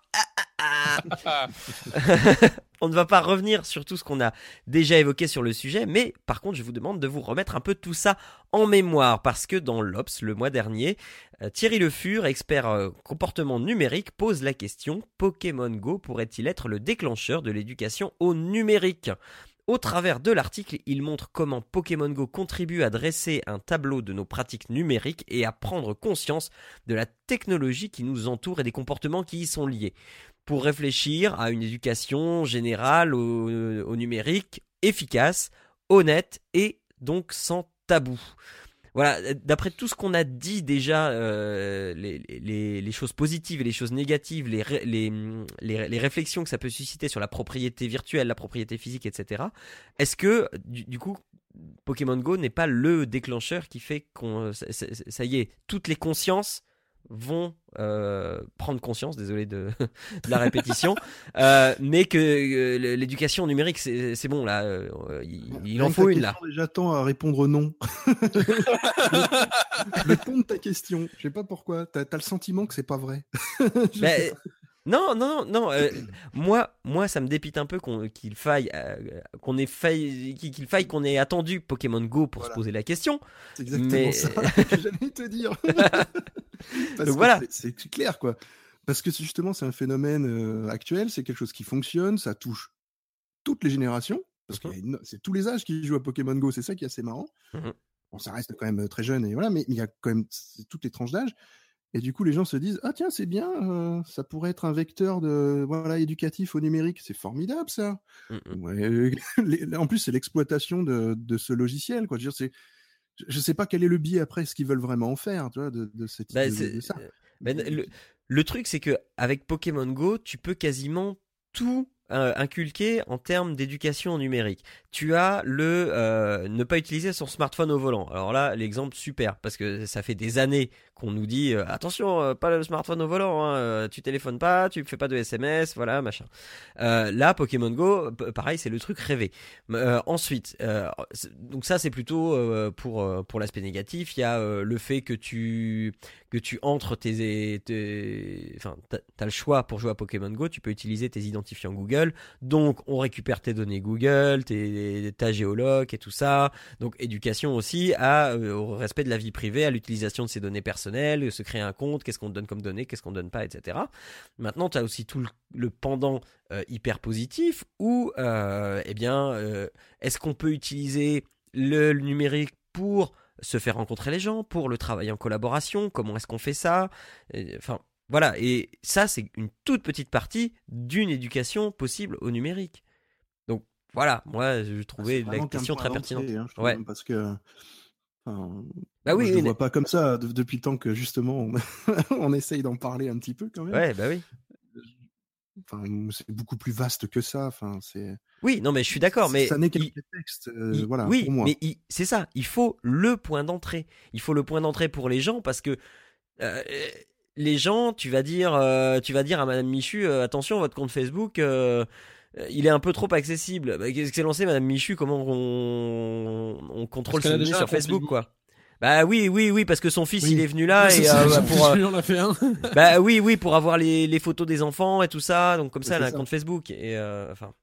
On ne va pas revenir sur tout ce qu'on a déjà évoqué sur le sujet, mais par contre, je vous demande de vous remettre un peu tout ça en mémoire, parce que dans l'Obs, le mois dernier, euh, Thierry Le Fur, expert euh, comportement numérique, pose la question Pokémon Go pourrait-il être le déclencheur de l'éducation au numérique? Au travers de l'article, il montre comment Pokémon Go contribue à dresser un tableau de nos pratiques numériques et à prendre conscience de la technologie qui nous entoure et des comportements qui y sont liés. Pour réfléchir à une éducation générale au, numérique efficace, honnête et donc sans tabou voilà, d'après tout ce qu'on a dit déjà, euh, les, choses positives et les choses négatives, les, les, réflexions que ça peut susciter sur la propriété virtuelle, la propriété physique, etc. Est-ce que, du, du, coup, Pokémon Go n'est pas le déclencheur qui fait qu'on, ça, ça, y est, toutes les consciences vont euh, prendre conscience, désolé de, de la répétition, euh, mais que euh, l'éducation numérique, c'est bon, là, euh, il, il en faut une, là. J'attends à répondre non. le ton de ta question, je sais pas pourquoi, t'as as le sentiment que c'est pas vrai. ben, non, non, non, euh, moi, moi, ça me dépite un peu qu'il qu faille, euh, qu'on ait failli, qu'il faille qu'on ait attendu Pokémon Go pour voilà. se poser la question. C'est exactement mais... ça que j'allais te dire. Donc voilà. C'est clair, quoi. Parce que justement, c'est un phénomène euh, actuel, c'est quelque chose qui fonctionne, ça touche toutes les générations, parce mm -hmm. que c'est tous les âges qui jouent à Pokémon Go, c'est ça qui est assez marrant. Mm -hmm. Bon, ça reste quand même très jeune, et voilà, mais il y a quand même toutes les tranches d'âge. Et du coup, les gens se disent ah tiens c'est bien, euh, ça pourrait être un vecteur de voilà éducatif au numérique, c'est formidable ça. Mmh, mmh. en plus, c'est l'exploitation de, de, ce logiciel quoi. Je veux je sais pas quel est le biais après ce qu'ils veulent vraiment en faire, tu vois, de, de, cette, bah, de, ça. Euh, le, le, truc, c'est que avec Pokémon Go, tu peux quasiment tout inculqué en termes d'éducation numérique. Tu as le euh, ne pas utiliser son smartphone au volant. Alors là, l'exemple super parce que ça fait des années qu'on nous dit euh, attention, pas le smartphone au volant, hein, tu téléphones pas, tu fais pas de SMS, voilà machin. là, Pokémon Go, pareil, c'est le truc rêvé. ensuite, donc ça c'est plutôt pour pour l'aspect négatif. Il y a le fait que tu que tu entres tes, enfin t'as le choix pour jouer à Pokémon Go, tu peux utiliser tes identifiants Google donc, on récupère tes données Google, tes, ta géologue et tout ça. Donc, éducation aussi euh, au respect de la vie privée, à l'utilisation de ces données personnelles, se créer un compte, qu'est-ce qu'on donne comme données, qu'est-ce qu'on donne pas, etc. Maintenant, tu as aussi tout le, pendant euh, hyper positif où, euh, eh bien, est-ce qu'on peut utiliser le numérique pour se faire rencontrer les gens, pour le travail en collaboration, comment est-ce qu'on fait ça? Voilà, et ça, c'est une toute petite partie d'une éducation possible au numérique. Donc voilà, moi, je trouvais la question très pertinente. Hein, ouais. parce que. bah oui, je ne vois pas comme ça depuis le temps que justement on, essaye d'en parler un petit peu quand même. Ouais, bah oui. Enfin, c'est beaucoup plus vaste que ça. Enfin, c'est. Oui, non, mais je suis d'accord, mais ça n'est qu'un prétexte. Euh, voilà. Oui, pour moi. mais c'est ça. Il faut le point d'entrée. Il faut le point d'entrée pour les gens parce que euh, les gens, tu vas dire, euh, tu vas dire à Madame Michu, euh, attention, votre compte Facebook, euh, il est un peu trop accessible. Bah, Qu'est-ce que c'est lancé, Madame Michu? Comment on, on contrôle ses données sur Facebook, quoi? Bah oui, oui, oui, parce que son fils il est venu là et pour. a fait un. bah oui, oui, pour avoir les, les, photos des enfants et tout ça, donc comme ça, elle a un compte Facebook et enfin.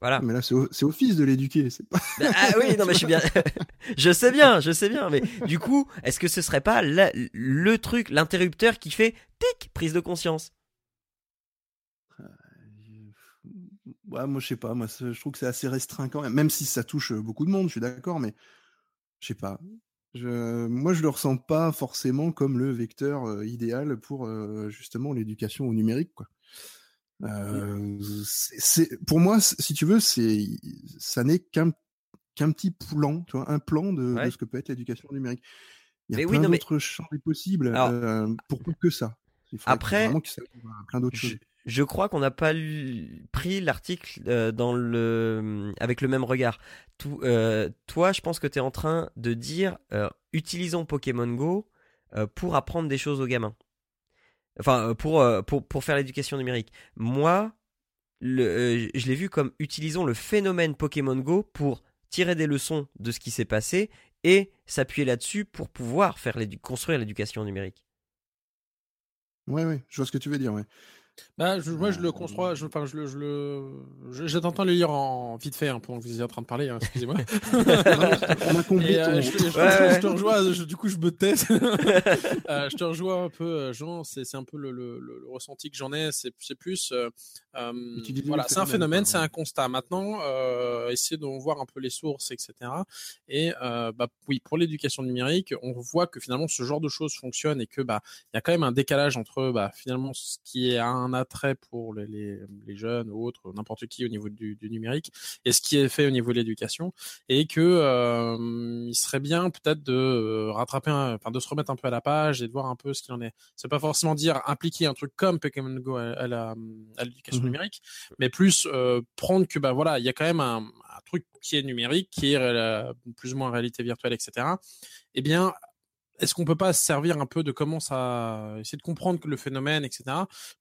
Voilà. Mais là, c'est au, fils de l'éduquer. Pas... Bah, ah oui, non, mais je suis bien. je sais bien, je sais bien. Mais du coup, est-ce que ce serait pas le truc, l'interrupteur qui fait tic, prise de conscience? Euh, Ouais, moi, je sais pas. Moi, je trouve que c'est assez restreint quand même. Même si ça touche beaucoup de monde, je suis d'accord, mais je sais pas. Je, moi, je le ressens pas forcément comme le vecteur euh, idéal pour euh, justement l'éducation au numérique, quoi. Euh, c'est pour moi, si tu veux, c'est ça n'est qu'un qu'un petit plan, tu vois, un plan de, ce que peut être l'éducation numérique. Il y a plein d'autres champs possibles euh, pour plus que ça. Après, plein d'autres choses. Je crois qu'on n'a pas pris l'article euh, dans le avec le même regard. Tout, toi, je pense que tu es en train de dire utilisons Pokémon Go pour apprendre des choses aux gamins. Enfin, euh, pour, euh, pour, pour faire l'éducation numérique. Moi, euh, je l'ai vu comme utilisons le phénomène Pokémon Go pour tirer des leçons de ce qui s'est passé et s'appuyer là-dessus pour pouvoir faire construire l'éducation numérique. Ouais, ouais, je vois ce que tu veux dire, ouais. Bah, moi, je le construis, je, enfin, je le, je le, j'entends le lire en vite fait, hein, pendant que vous étiez en train de parler, hein, excusez-moi. On a compris. Euh, je, je, te rejoins, du coup, je me tais. euh, je te rejoins un peu, euh, Jean, c'est, c'est un peu le, le, le, ressenti que j'en ai, c'est, c'est plus, euh, euh voilà, c'est un phénomène, c'est un constat. Maintenant, euh, essayer de voir un peu les sources, etc. Et, bah, oui, pour l'éducation numérique, on voit que finalement, ce genre de choses fonctionne et que, bah, il y a quand même un décalage entre, bah, finalement, ce qui est un un attrait pour les, les, jeunes ou autres, n'importe qui au niveau du, numérique, et ce qui est fait au niveau de l'éducation, et que euh, il serait bien peut-être de euh, rattraper, enfin de se remettre un peu à la page et de voir un peu ce qu'il en est. C'est pas forcément dire impliquer un truc comme Pokémon Go à, la à l'éducation mmh numérique, mais plus euh, prendre que bah voilà, il y a quand même un, un truc qui est numérique, qui est plus ou moins réalité virtuelle, etc. Eh bien, est-ce qu'on peut pas se servir un peu de comment ça, essayer de comprendre le phénomène, etc.,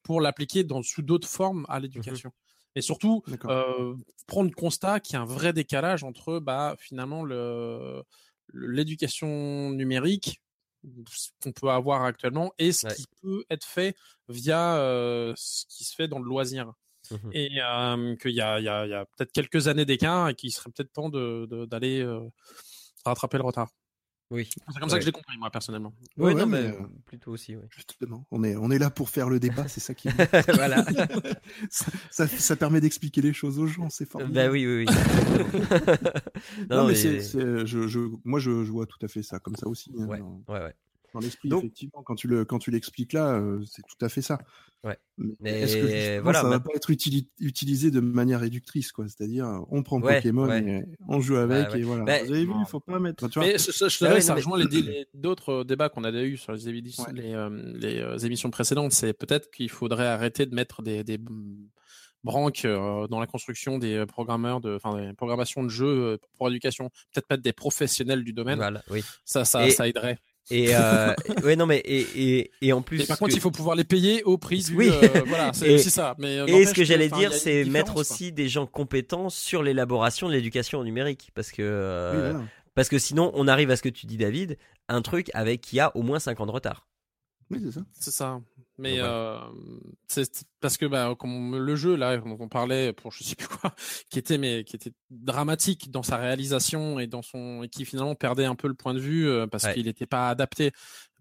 pour l'appliquer dans sous d'autres formes à mmh l'éducation Et surtout, euh, prendre le constat qu'il y a un vrai décalage entre, bah, finalement, le, l'éducation numérique qu'on peut avoir actuellement et ce qui peut être fait via euh, ce qui se fait dans le loisir. Mmh et euh, qu'il y a, y a, y a peut-être quelques années d'écart et qu'il serait peut-être temps de, d'aller euh, rattraper le retard. Oui. C'est comme ça que je l'ai compris, moi, personnellement. Oui, non, mais, euh, plutôt aussi, oui. Justement, on est, on est là pour faire le débat, c'est ça qui. voilà. ça, ça, permet d'expliquer les choses aux gens, c'est formidable. Bah oui, oui, oui. non, mais, je, je, moi, je, je, vois tout à fait ça, comme ça aussi. Hein, ouais, ouais, ouais. Dans l'esprit, effectivement, quand tu le quand tu l'expliques là, c'est tout à fait ça. Ouais. Mais est-ce que voilà, ça va pas être utilisé de manière réductrice, quoi? C'est-à-dire, on prend Pokémon, et on joue avec, et voilà. Bah, Vous avez vu, il faut pas mettre. Tu vois mais je, je, ça rejoint les, d'autres débats qu'on a eu sur les, les émissions précédentes. C'est peut-être qu'il faudrait arrêter de mettre des, des branques dans la construction des programmeurs de, enfin, des programmations de jeux pour éducation. Peut-être mettre des professionnels du domaine. Voilà, oui. Ça, ça, ça aiderait. Et euh, ouais non mais et, et, et en plus. par contre, il faut pouvoir les payer au prix. oui. Euh, voilà, c'est ça. Mais euh, et ce que j'allais dire, c'est mettre aussi des gens compétents sur l'élaboration de l'éducation numérique, parce que euh, parce que sinon, on arrive à ce que tu dis, David, un truc avec qui a au moins 5 ans de retard. Oui, c'est ça. C'est ça. Mais euh, c'est parce que bah, comme le jeu là dont on parlait pour je sais plus quoi, qui était mais qui était dramatique dans sa réalisation et dans son et qui finalement perdait un peu le point de vue euh, parce qu'il n'était pas adapté.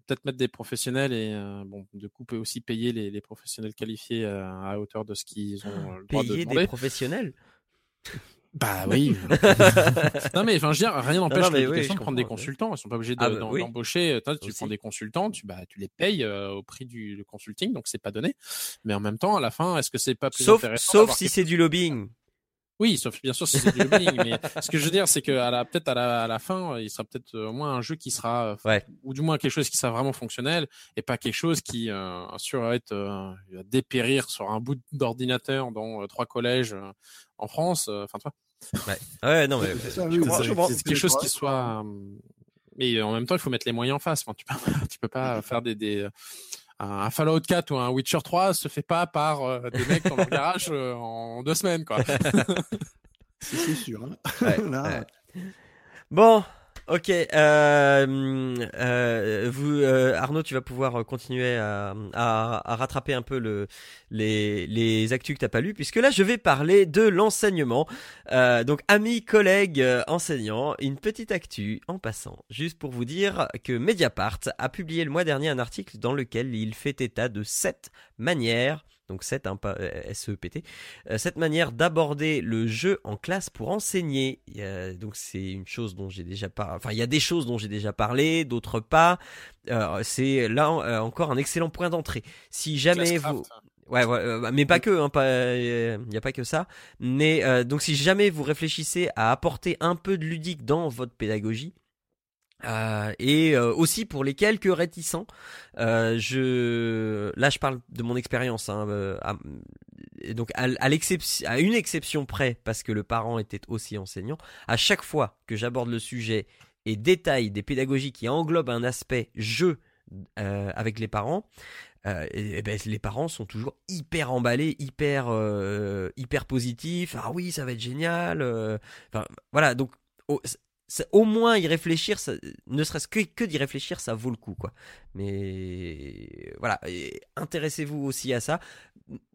Peut-être mettre des professionnels et euh, bon de coup peut aussi payer les, les professionnels qualifiés à hauteur de ce qu'ils ont le droit payer des professionnels? Bah oui. non mais enfin je veux dire rien n'empêche l'éducation de prendre des consultants. Ils sont pas obligés ah bah d'embaucher. tu prends des consultants, tu bah tu les payes euh, au prix du consulting, donc c'est pas donné. Mais en même temps, à la fin, est-ce que c'est pas plus sauf, intéressant Sauf si c'est du lobbying. Oui, sauf bien sûr si c'est du lobbying. mais ce que je veux dire, c'est que peut-être à la, à la fin, il sera peut-être euh, au moins un jeu qui sera, euh, ou du moins quelque chose qui sera vraiment fonctionnel, et pas quelque chose qui euh, sûr va être euh, dépérir sur un bout d'ordinateur dans trois collèges en France. Enfin, toi. Ouais. ouais, non, mais c'est quelque chose qui soit. Mais en même temps, il faut mettre les moyens en face. Enfin, tu peux, tu peux pas faire des, des un Fallout 4 ou un Witcher 3 se fait pas par euh, des mecs dans leur garage euh, en deux semaines, quoi. c'est sûr. Hein. Bon, Ok, euh, euh, vous, euh, Arnaud, tu vas pouvoir continuer à, à, rattraper un peu le, les, les actus que t'as pas lu, puisque là, je vais parler de l'enseignement. donc, amis, collègues, enseignants, une petite actu en passant, juste pour vous dire que Mediapart a publié le mois dernier un article dans lequel il fait état de sept manières donc cette hein, SEPT, euh, cette manière d'aborder le jeu en classe pour enseigner. donc c'est une chose dont j'ai déjà parlé, enfin il y a des choses dont j'ai déjà parlé, d'autres pas. Euh, c'est là euh, encore un excellent point d'entrée. Si jamais vous Ouais, ouais, mais pas que, hein, il n'y a pas que ça. Mais donc si jamais vous réfléchissez à apporter un peu de ludique dans votre pédagogie, euh, et euh, aussi pour les quelques réticents, euh, je là je parle de mon expérience, hein, donc à, à, à une exception près parce que le parent était aussi enseignant. À chaque fois que j'aborde le sujet et détaille des pédagogies qui englobent un aspect jeu avec les parents, et, ben, les parents sont toujours hyper emballés, hyper hyper positifs. Ah oui, ça va être génial. Enfin voilà, donc au moins y réfléchir, ne serait-ce que, d'y réfléchir, ça vaut le coup, quoi. Mais voilà, intéressez-vous aussi à ça.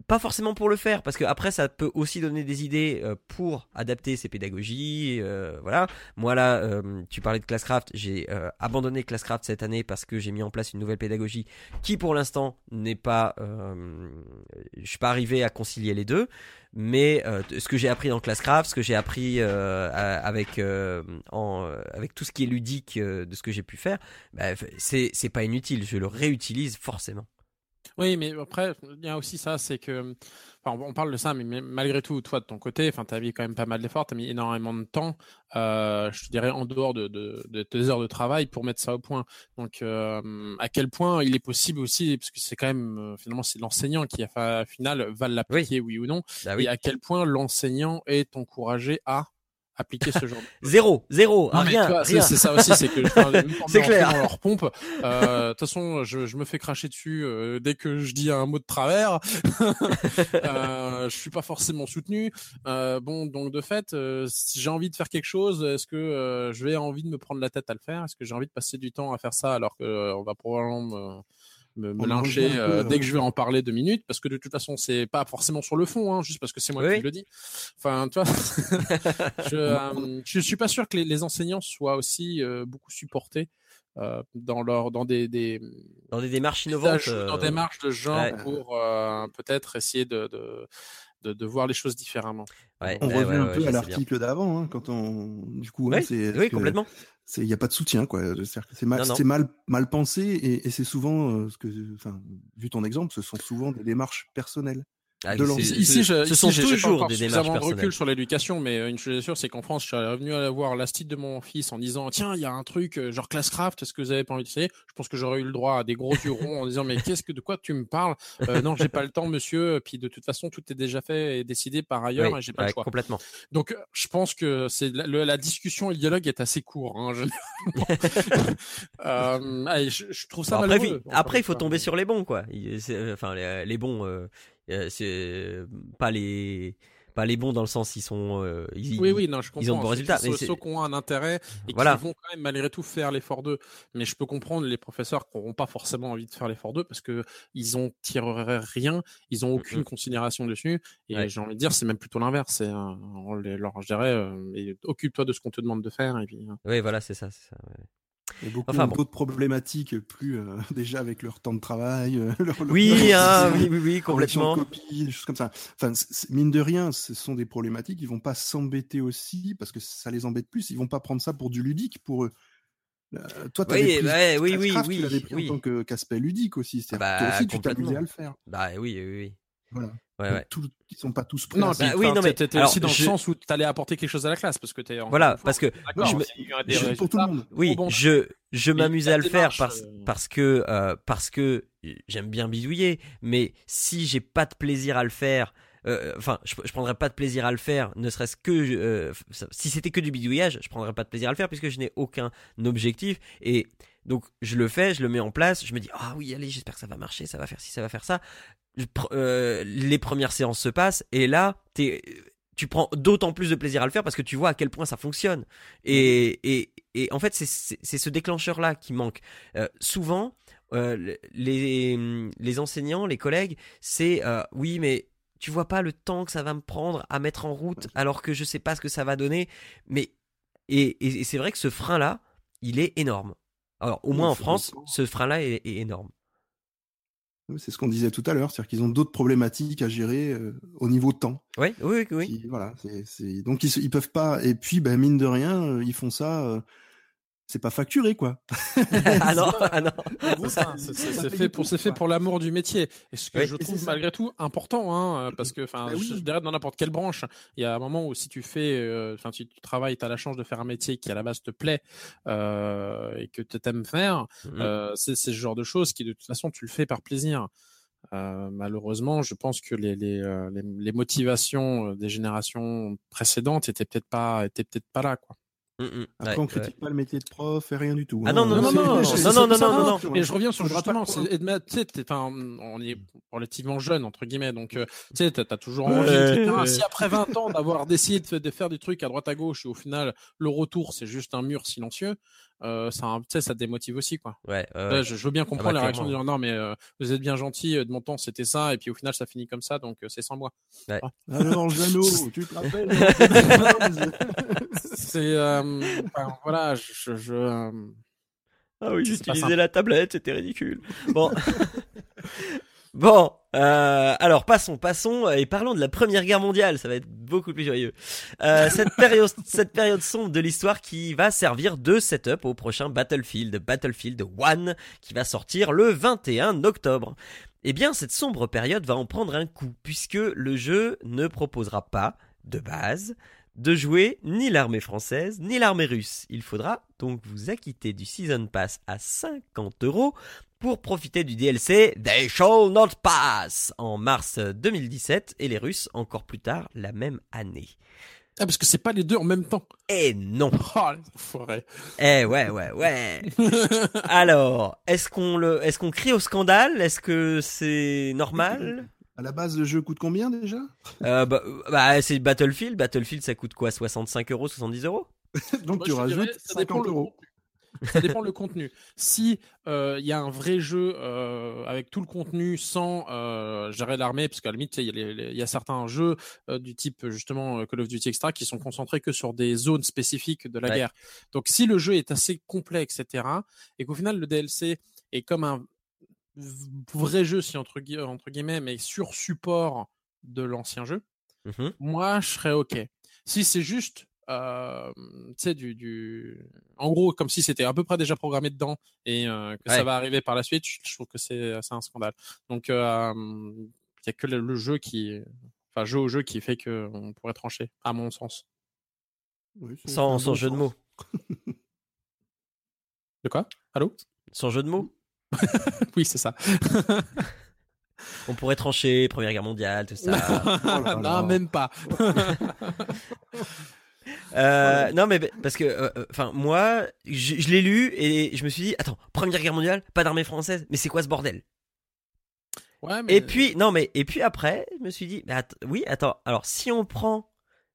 Pas forcément pour le faire, parce que après ça peut aussi donner des idées euh, pour adapter ces pédagogies. Euh, voilà, moi là, euh, tu parlais de Classcraft, j'ai abandonné Classcraft cette année parce que j'ai mis en place une nouvelle pédagogie qui, pour l'instant, n'est pas, je suis pas arrivé à concilier les deux mais euh, ce que j'ai appris dans Classcraft, ce que j'ai appris euh, avec euh, avec tout ce qui est ludique de ce que j'ai pu faire, bah, c'est c'est pas inutile, je le réutilise forcément. Oui, mais après il y a aussi ça, c'est que on parle de ça, mais malgré tout, toi de ton côté, enfin, as mis quand même pas mal d'efforts, as mis énormément de temps, euh, je te dirais en dehors de, de, tes heures de travail pour mettre ça au point. Donc, euh, à quel point il est possible aussi, parce que c'est quand même euh, finalement c'est l'enseignant qui à final va l'appliquer oui. ou non, bah et à quel point l'enseignant est encouragé à appliquer ce genre de... zéro zéro rien, c'est ça aussi c'est que c'est clair. dans leur pompe. Euh, de toute façon je, je, me fais cracher dessus euh, dès que je dis un mot de travers. Euh, je suis pas forcément soutenu. Euh, bon donc de fait euh, si j'ai envie de faire quelque chose est-ce que je vais envie de me prendre la tête à le faire? Est-ce que j'ai envie de passer du temps à faire ça alors que on va probablement me me, lyncher euh, dès que je vais en parler deux minutes, parce que de toute façon, c'est pas forcément sur le fond, hein, juste parce que c'est moi qui le dis. Enfin, tu vois, je, euh, je suis pas sûr que les, les enseignants soient aussi euh, beaucoup supportés euh, dans leur dans des, des dans des démarches innovantes, dans des démarches de genre pour peut-être essayer de, de de, voir les choses différemment. on revient un peu à l'article d'avant, hein, quand on, du coup, hein, c'est oui, complètement. Il n'y a pas de soutien, quoi. C'est mal, mal, mal, pensé et, c'est souvent, euh, ce que, enfin, vu ton exemple, ce sont souvent des démarches personnelles. Ah, ici, je, ce sont toujours des démarches de recul sur l'éducation, mais euh, une chose est sûre, c'est qu'en France, je suis revenu à voir l'astide de mon fils en disant tiens, il y a un truc euh, genre Classcraft, est-ce que vous avez pas envie d'essayer? Je pense que j'aurais eu le droit à des gros yeux ronds en disant mais qu'est-ce que de quoi tu me parles? Euh, Non, j'ai pas le temps, monsieur. Puis de toute façon, tout est déjà fait et décidé par ailleurs, et j'ai pas le choix. Complètement. Donc, je pense que c'est la, discussion et le dialogue est assez court. Hein, euh, je, trouve ça après, après, il faut tomber sur les bons, quoi. Enfin, les, les bons euh, c'est euh, pas les pas les bons dans le sens ils sont euh, ils, oui oui non je comprends ils ont de bons résultats mais ceux qui ont un intérêt et qui vont quand même malgré tout faire l'effort d'eux. Mais je peux comprendre les professeurs qui n'auront pas forcément envie de faire l'effort d'eux parce que ils ont tireraient rien ils ont aucune considération dessus et j'ai envie de dire c'est même plutôt l'inverse c'est leur je dirais occupe-toi de ce qu'on te demande de faire et puis hein. oui voilà c'est ça c'est ça a beaucoup d'autres problématiques, plus euh, déjà avec leur temps de travail. Euh, oui, hein, oui, oui, oui, complètement. Copie, des choses comme ça. Enfin, mine de rien, ce sont des problématiques. Ils vont pas s'embêter aussi parce que ça les embête plus. Ils vont pas prendre ça pour du ludique pour eux. Euh, toi, tu oui, bah, oui, oui, oui, pris en tant qu'aspect ludique aussi. Bah, toi aussi, tu t'amusais à le faire. Bah oui, oui, oui. Voilà. Ouais, ouais. Tout, ils sont pas tous prêts. Non, bah, oui, non, mais t'étais aussi dans le sens où t'allais apporter quelque chose à la classe parce que t'es. Voilà, parce que je me... pour tout le monde. Oui, je je m'amusais à le faire parce euh, parce que euh, parce que j'aime bien bidouiller, mais si j'ai pas de plaisir à le faire. Euh, enfin, je, je prendrais pas de plaisir à le faire, ne serait-ce que si c'était que du bidouillage, je prendrais pas de plaisir à le faire puisque je n'ai aucun objectif et donc je le fais, je le mets en place, je me dis ah oui allez j'espère que ça va marcher, ça va faire ci, ça va faire ça. Euh, les premières séances se passent et là tu prends d'autant plus de plaisir à le faire parce que tu vois à quel point ça fonctionne. Et, et, en fait c'est ce déclencheur là qui manque. Euh, souvent euh, les, les enseignants, les collègues, c'est oui mais tu vois pas le temps que ça va me prendre à mettre en route alors que je sais pas ce que ça va donner. Mais et, c'est vrai que ce frein là, il est énorme. Alors, au moins en France, ce frein-là est, énorme. C'est ce qu'on disait tout à l'heure, c'est-à-dire qu'ils ont d'autres problématiques à gérer euh, au niveau de temps. Oui, oui, oui. voilà, donc ils, ils peuvent pas. Et puis, ben, mine de rien, euh, ils font ça euh, c'est pas facturé quoi. ah non, ah non. C'est fait pour c'est fait pour l'amour du métier. Et ce que je trouve malgré tout important, hein, parce que enfin, bah je dirais dans n'importe quelle branche, il y a un moment où si tu fais, euh, enfin, si tu travailles, tu as la chance de faire un métier qui à la base te plaît euh, et que tu aimes faire, mmh euh, c'est ce genre de choses qui de toute façon tu le fais par plaisir. malheureusement, je pense que les, les, les, les motivations des générations précédentes étaient peut-être pas étaient peut-être pas là quoi. Mmh, mmh. Après, on critique pas le métier de prof et rien du tout. Ah non, non, non, non, non, non, non, non, Mais je reviens sur justement, enfin, on est relativement jeune, entre guillemets, donc, tu sais, t'as toujours envie, Si après 20 ans d'avoir décidé de faire des trucs à droite à gauche et au final, le retour, c'est juste un mur silencieux, euh, ça, ça démotive aussi, quoi. Ouais. je, veux bien comprendre les réactions de dire non, mais vous êtes bien gentil, de mon temps c'était ça, et puis au final ça finit comme ça, donc c'est sans moi. Ouais. Alors, Jeannot, tu te rappelles? C'est voilà, je. je ah oui, j'utilisais la tablette, c'était ridicule. Bon. Bon, euh, alors passons, passons et parlons de la Première Guerre mondiale. Ça va être beaucoup plus joyeux. Euh, cette période, cette période sombre de l'histoire qui va servir de setup au prochain Battlefield, Battlefield 1, qui va sortir le 21 octobre. Eh bien, cette sombre période va en prendre un coup puisque le jeu ne proposera pas, de base, de jouer ni l'armée française ni l'armée russe. Il faudra donc vous acquitter du Season Pass à 50 euros pour profiter du DLC They Shall Not Pass en mars 2017 et les Russes encore plus tard la même année. Ah, parce que c'est pas les deux en même temps. Eh non. Oh, eh ouais, ouais, ouais. Alors, est-ce qu'on le, est-ce qu'on crie au scandale? Est-ce que c'est normal? À la base, le jeu coûte combien déjà? Euh, bah, bah, c'est Battlefield. Battlefield, ça coûte quoi? 65 euros, 70 euros? Donc tu rajoutes 50 euros. Ça dépend le contenu. Si il euh, y a un vrai jeu euh, avec tout le contenu sans euh, gérer l'armée, parce qu'à la limite, il y, a certains jeux du type justement Call of Duty extra qui sont concentrés que sur des zones spécifiques de la guerre. Donc si le jeu est assez complet, etc., et qu'au final le DLC est comme un vrai jeu, si entre, entre guillemets, mais sur support de l'ancien jeu, mmh moi, je serais OK. Si c'est juste, euh, tu sais, du, du, en gros, comme si c'était à peu près déjà programmé dedans et que ça va arriver par la suite, je, trouve que c'est un scandale. Donc, il n'y a que le, jeu qui, enfin, jeu au jeu qui fait qu'on pourrait trancher, à mon sens. sans, sans jeu de mots. de quoi? Allô? Sans jeu de mots? Oui, c'est ça. On pourrait trancher Première Guerre mondiale, tout ça. Oh non, même pas. Euh, non mais parce que euh, euh, enfin moi je, l'ai lu et je me suis dit attends Première Guerre mondiale pas d'armée française mais c'est quoi ce bordel? Ouais, Et puis non mais et puis après je me suis dit oui attends alors si on prend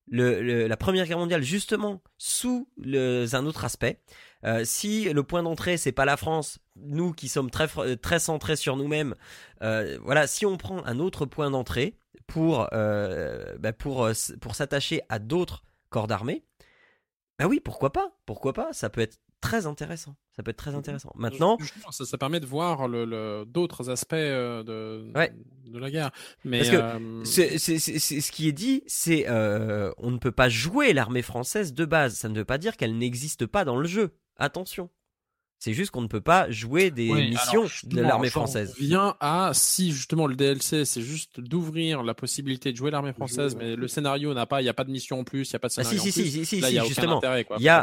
le, la Première Guerre mondiale justement sous un autre aspect euh, si le point d'entrée c'est pas la France, nous qui sommes très très centrés sur nous-mêmes, voilà, si on prend un autre point d'entrée pour bah, pour pour s'attacher à d'autres corps d'armée, bah oui, pourquoi pas, pourquoi pas, ça peut être très intéressant. Ça peut être très mmh intéressant. Maintenant, ça, ça, permet de voir le, d'autres aspects de, de la guerre. Mais Parce que c'est, ce qui est dit, c'est on ne peut pas jouer l'armée française de base. Ça ne veut pas dire qu'elle n'existe pas dans le jeu. Attention. C'est juste qu'on ne peut pas jouer des missions de l'armée française. Vient à si justement le DLC c'est juste d'ouvrir la possibilité de jouer l'armée française, mais le scénario n'a pas, il n'y a pas de mission en plus, il n'y a pas de ah, scénario si, en si, Si, si, si, justement. Il y a,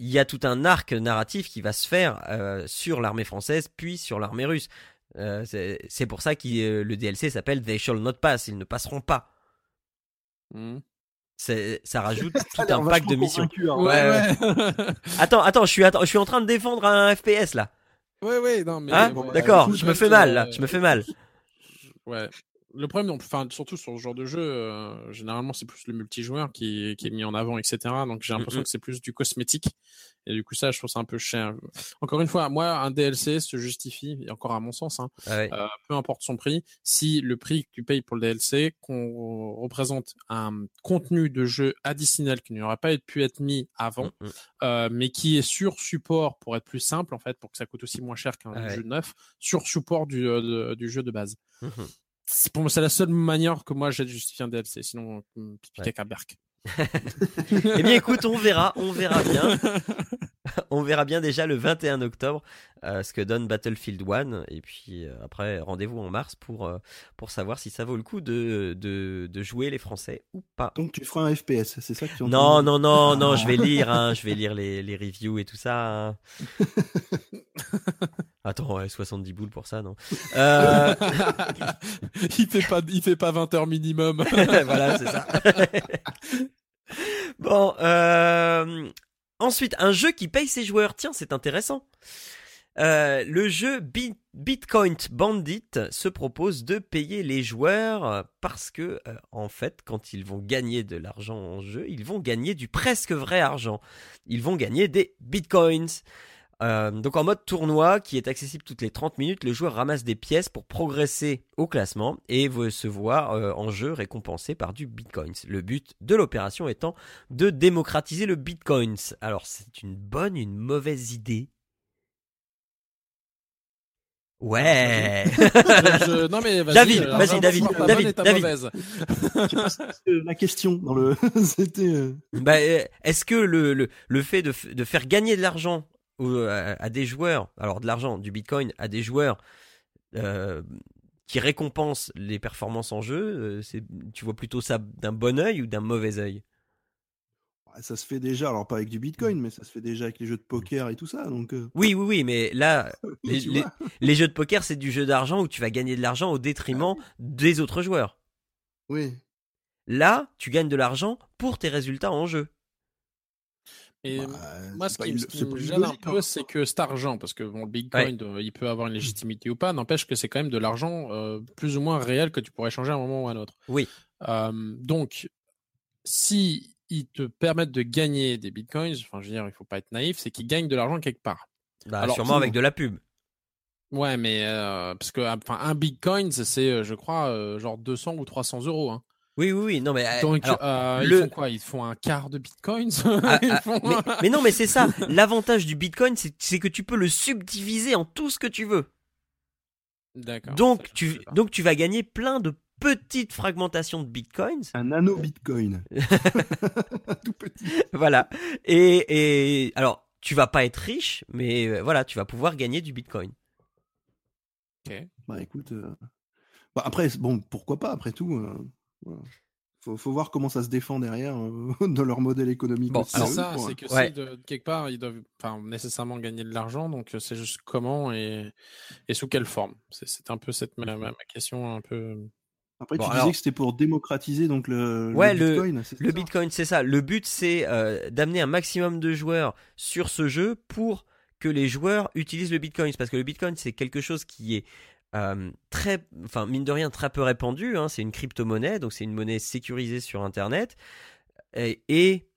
il y a tout un arc narratif qui va se faire euh, sur l'armée française puis sur l'armée russe. Euh, c'est pour ça que euh, le DLC s'appelle They Shall Not Pass. Ils ne passeront pas. Mmh ça rajoute tout un pack de missions. Hein. Ouais, attends, attends, je suis, je suis en train de défendre un FPS là. Ouais, ouais, non, mais. Hein D'accord, je me fais mal là, je me fais mal. Ouais, le problème, enfin, surtout sur ce genre de jeu, euh, généralement, c'est plus le multijoueur qui, qui, est mis en avant, etc. Donc, j'ai l'impression que c'est plus du cosmétique. Et du coup, ça, je trouve ça un peu cher. Encore une fois, moi, un DLC se justifie, et encore à mon sens, hein, ah euh, peu importe son prix, si le prix que tu payes pour le DLC qu'on représente un contenu de jeu additionnel qui n'aurait pas pu être mis avant, mm, euh, mais qui est sur support pour être plus simple, en fait, pour que ça coûte aussi moins cher qu'un ah jeu neuf, sur support du, euh, du jeu de base. Mm-hmm pour moi c'est la seule manière que moi j'ai de justifier un DLC sinon piquer qu'à Berk. eh bien écoute on verra on verra bien on verra bien déjà le 21 octobre euh, ce que donne Battlefield 1 et puis euh, après rendez-vous en mars pour euh, pour savoir si ça vaut le coup de, de, de jouer les Français ou pas. Donc tu feras un FPS, c'est ça que tu Non non non non, je vais lire hein, je vais lire les, les reviews et tout ça. Hein. Attends, ouais, 70 boules pour ça, non euh... Il fait pas, il fait pas 20 heures minimum. voilà, c'est ça. bon, euh... ensuite, un jeu qui paye ses joueurs. Tiens, c'est intéressant. Euh, le jeu Bitcoin Bandit se propose de payer les joueurs parce que, euh, en fait, quand ils vont gagner de l'argent en jeu, ils vont gagner du presque vrai argent. Ils vont gagner des bitcoins. Euh, donc en mode tournoi qui est accessible toutes les 30 minutes, le joueur ramasse des pièces pour progresser au classement et se voir euh, en jeu récompensé par du bitcoins. Le but de l'opération étant de démocratiser le bitcoins. Alors c'est une bonne, une mauvaise idée Ouais. Non mais vas-y, David, vas-y, David, David, David. la question dans le, c'était. Euh, bah, est-ce que le, le, le fait de, de faire gagner de l'argent euh, à, des joueurs, alors de l'argent, du Bitcoin, à des joueurs euh, qui récompensent les performances en jeu, euh, c'est, tu vois plutôt ça d'un bon oeil ou d'un mauvais oeil ça se fait déjà, alors pas avec du Bitcoin, mais ça se fait déjà avec les jeux de poker et tout ça. Donc Oui, oui, oui, mais là, les, jeux de poker, c'est du jeu d'argent où tu vas gagner de l'argent au détriment des autres joueurs. Oui. Là, tu gagnes de l'argent pour tes résultats en jeu. Et bah, moi, ce qui, me gêne un peu, hein. c'est que cet argent, parce que bon, le Bitcoin, euh, il peut avoir une légitimité ou pas, n'empêche que c'est quand même de l'argent euh, plus ou moins réel que tu pourrais changer à un moment ou à un autre. Oui. donc, si ils te permettent de gagner des Bitcoins, enfin, je veux dire, il faut pas être naïf, c'est qu'ils gagnent de l'argent quelque part. Bah, Alors, sûrement avec de la pub. Ouais, mais euh, parce que enfin, un Bitcoin, c'est, je crois, genre 200 ou 300 euros. Hein. Oui, oui, oui. Non, mais euh, donc euh, ils font quoi? Ils font un quart de Bitcoin ah, ah, mais, non, mais c'est ça. L'avantage du Bitcoin, c'est que tu peux le subdiviser en tout ce que tu veux. D'accord. Donc tu, donc tu vas gagner plein de petite fragmentation de bitcoins. Un nano bitcoin. Tout petit. Voilà. Et, et alors, tu vas pas être riche, mais euh, voilà, tu vas pouvoir gagner du bitcoin. Ok. Bah écoute, euh, bah, après, bon, pourquoi pas, après tout. Euh, faut, faut, voir comment ça se défend derrière dans leur modèle économique. Bon, c'est ça, c'est que si de, quelque part ils doivent nécessairement gagner de l'argent, donc c'est juste comment et, et sous quelle forme. C'est un peu cette ma, ma, question un peu. Après, tu disais que c'était pour démocratiser donc le, ouais, le Bitcoin. Le, le Bitcoin, c'est ça. Le but, c'est euh, d'amener un maximum de joueurs sur ce jeu pour que les joueurs utilisent le Bitcoin. Parce que le Bitcoin, c'est quelque chose qui est euh, très, enfin mine de rien, très peu répandu. Hein. C'est une crypto-monnaie, donc c'est une monnaie sécurisée sur Internet. Et,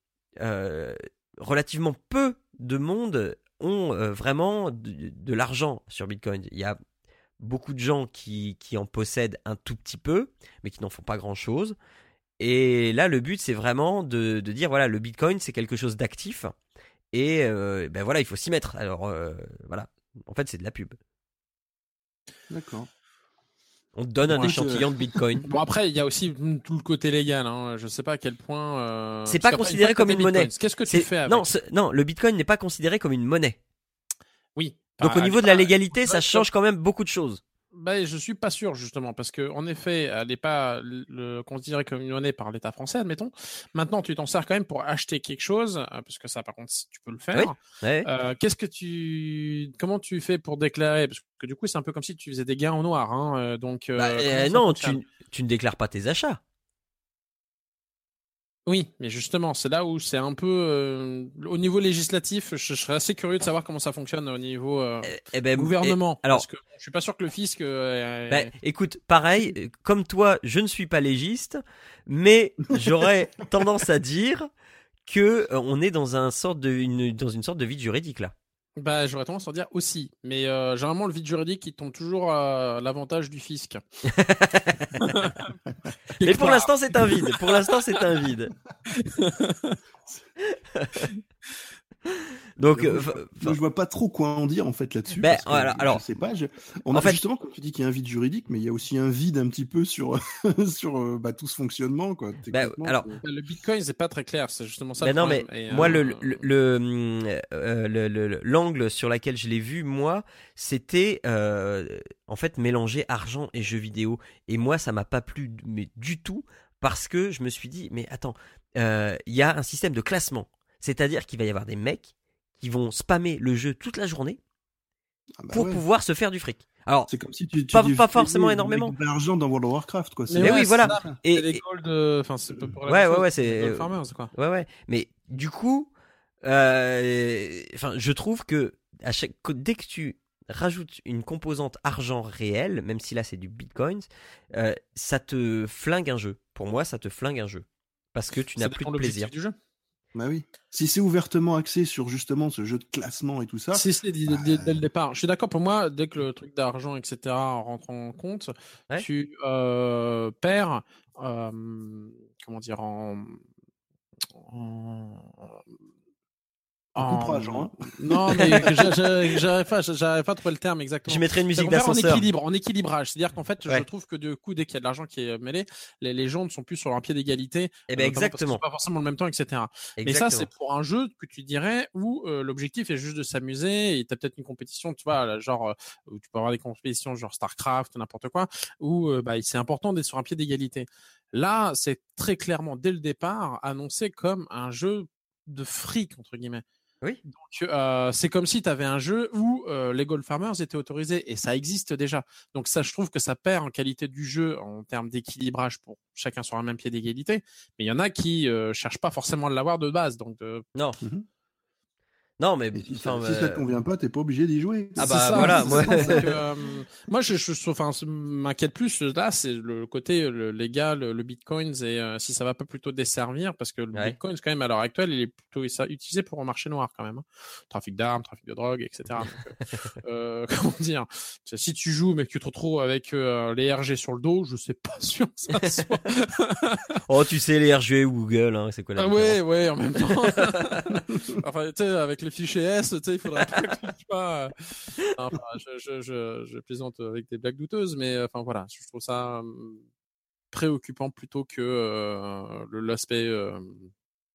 euh, relativement peu de monde ont vraiment de, l'argent sur Bitcoin. Il y a beaucoup de gens qui, en possèdent un tout petit peu, mais qui n'en font pas grand-chose. Et là, le but, c'est vraiment de, de, dire, voilà, le Bitcoin, c'est quelque chose d'actif. Et euh, ben voilà, il faut s'y mettre. Alors, euh, voilà. En fait, c'est de la pub. D'accord. On te donne un échantillon de Bitcoin. Bon après, il y a aussi tout le côté légal. Hein. Je sais pas à quel point. Euh... C'est pas considéré comme une monnaie. Qu'est-ce que tu fais avec Non, non, le Bitcoin n'est pas considéré comme une monnaie. Oui, donc au niveau de la légalité, ça change quand même beaucoup de choses. Bah, je suis pas sûr justement parce que en effet, elle n'est pas le, considérée comme une monnaie par l'État français, admettons. Maintenant, tu t'en sers quand même pour acheter quelque chose, euh, parce que ça, par contre, tu peux le faire. Euh, qu'est-ce que tu, comment tu fais pour déclarer? Parce que du coup, c'est un peu comme si tu faisais des gains en noir. Hein, euh, donc bah, non, tu, tu ne déclares pas tes achats. Oui, mais justement, c'est là où c'est un peu euh, au niveau législatif. Je, serais assez curieux de savoir comment ça fonctionne au niveau euh, eh, eh ben, gouvernement. alors, parce que je suis pas sûr que le fisc. Euh, bah, écoute, pareil, comme toi, je ne suis pas légiste, mais j'aurais tendance à dire que on est dans un sorte de une, dans une sorte de vide juridique là. Bah, j'aurais tendance à dire aussi, mais euh, généralement le vide juridique il tombe toujours à l'avantage du fisc. mais pour l'instant c'est un vide. Pour l'instant c'est un vide. Donc, euh, je vois pas trop quoi en dire en fait là-dessus. Ben, voilà, alors, je sais pas. On en a fait... justement, comme tu dis, qu'il y a un vide juridique, mais il y a aussi un vide un petit peu sur sur euh, bah, tout ce fonctionnement, quoi. Ben, alors, le Bitcoin, c'est pas très clair. C'est justement ça. Ben non, mais moi, le le l'angle sur lequel je l'ai vu, moi, c'était en fait mélanger argent et jeux vidéo. Et moi, ça m'a pas plu, mais du tout, parce que je me suis dit, mais attends, il y a un système de classement. C'est-à-dire qu'il va y avoir des mecs qui vont spammer le jeu toute la journée ah bah pour pouvoir se faire du fric. Alors, c'est comme si tu, pas, pas forcément énormément. De l'argent dans World of Warcraft, quoi. Mais, oui, voilà. Et, les gold, enfin, c'est pour ouais, ouais, ouais, c'est farmers, quoi. Ouais, ouais. Mais du coup, euh, enfin, je trouve que à chaque, dès que tu rajoutes une composante argent réel, même si là c'est du bitcoin, euh, ça te flingue un jeu. Pour moi, ça te flingue un jeu parce que tu n'as plus de plaisir. Du jeu. Bah oui. Si c'est ouvertement axé sur justement ce jeu de classement et tout ça. Si c'est dès, le départ. Je suis d'accord pour moi, dès que le truc d'argent, etc. rentre en compte, tu euh, perds, euh, comment dire, en, Hein. Non, mais j'arrive pas, j'arrive pas à trouver le terme exactement. Je mettrais une musique d'ascenseur. En équilibre, en équilibrage. C'est-à-dire qu'en fait, je trouve que du coup, dès qu'il y a de l'argent qui est mêlé, les, les, gens ne sont plus sur un pied d'égalité. Eh ben exactement. Pas forcément le même temps, etc. Mais ça, c'est pour un jeu que tu dirais où euh, l'objectif est juste de s'amuser et t'as peut-être une compétition, tu vois, genre euh, où tu peux avoir des compétitions genre Starcraft, n'importe quoi, où euh, bah, c'est important d'être sur un pied d'égalité. Là, c'est très clairement dès le départ annoncé comme un jeu de fric entre guillemets. Oui. Donc euh, c'est comme si tu avais un jeu où euh, les Gold Farmers étaient autorisés et ça existe déjà. Donc ça, je trouve que ça perd en qualité du jeu en termes d'équilibrage pour chacun sur un même pied d'égalité. Mais il y en a qui euh, cherchent pas forcément à l'avoir de base. Donc non. Mmh non, mais si, ça, te convient pas, t'es pas obligé d'y jouer. Ah bah voilà, moi, euh, moi je, je, enfin, m'inquiète plus là, c'est le côté le légal, le bitcoin et euh, si ça va pas plutôt desservir parce que le bitcoin quand même à l'heure actuelle, il est plutôt utilisé pour un marché noir quand même, hein. trafic d'armes, trafic de drogue, etc. Donc, euh, comment dire, si tu joues mais que tu te retrouves avec les RG sur le dos, je sais pas sûr que ça soit. oh, tu sais les RG ou Google, hein, c'est quoi la ah, Ouais, ouais, en même temps. enfin, tu sais, avec les fichiers S, tu sais, il faudrait pas que tu pas. Enfin, je, je, je, je, plaisante avec des blagues douteuses, mais enfin voilà, je trouve ça. préoccupant plutôt que l'aspect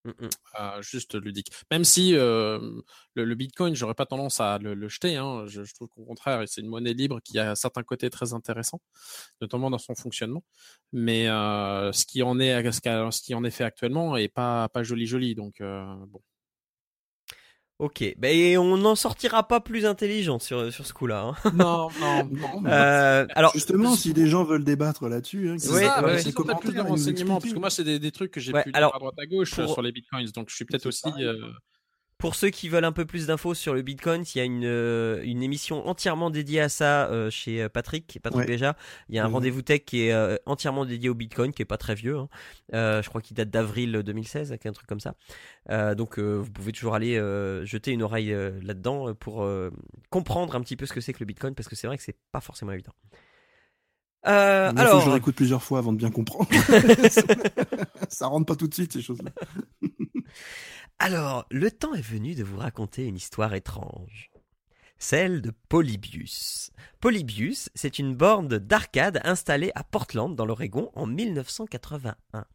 Mmh ah, juste ludique. Même si le, le, Bitcoin, j'aurais pas tendance à le, jeter. Hein. Je, trouve qu'au contraire, c'est une monnaie libre qui a certains côtés très intéressants, notamment dans son fonctionnement. Mais ce qui en est, ce qui en est fait actuellement est pas pas joli joli. Donc bon. Ok, ben on n'en sortira pas plus intelligent sur, sur ce coup-là. Hein. Non, non, non. Euh, alors justement, si des gens veulent débattre là-dessus, hein, c'est ça, ouais, c'est plus de renseignements parce que moi c'est des, des, trucs que j'ai pu alors, à droite à gauche sur les bitcoins, donc je suis peut-être aussi. Euh, pour ceux qui veulent un peu plus d'infos sur le Bitcoin, il y a une, euh, une émission entièrement dédiée à ça euh, chez euh, Patrick, Patrick déjà. Il y a un rendez-vous tech qui est entièrement dédié au Bitcoin, qui est pas très vieux. Hein. je crois qu'il date d'avril 2016, un truc comme ça. donc vous pouvez toujours aller jeter une oreille là-dedans pour comprendre un petit peu ce que c'est que le Bitcoin, parce que c'est vrai que c'est pas forcément évident. Euh, alors, je réécoute plusieurs fois avant de bien comprendre. ça rentre pas tout de suite ces choses-là. Alors, le temps est venu de vous raconter une histoire étrange. Celle de Polybius. Polybius, c'est une borne d'arcade installée à Portland, dans l'Oregon, en 1981.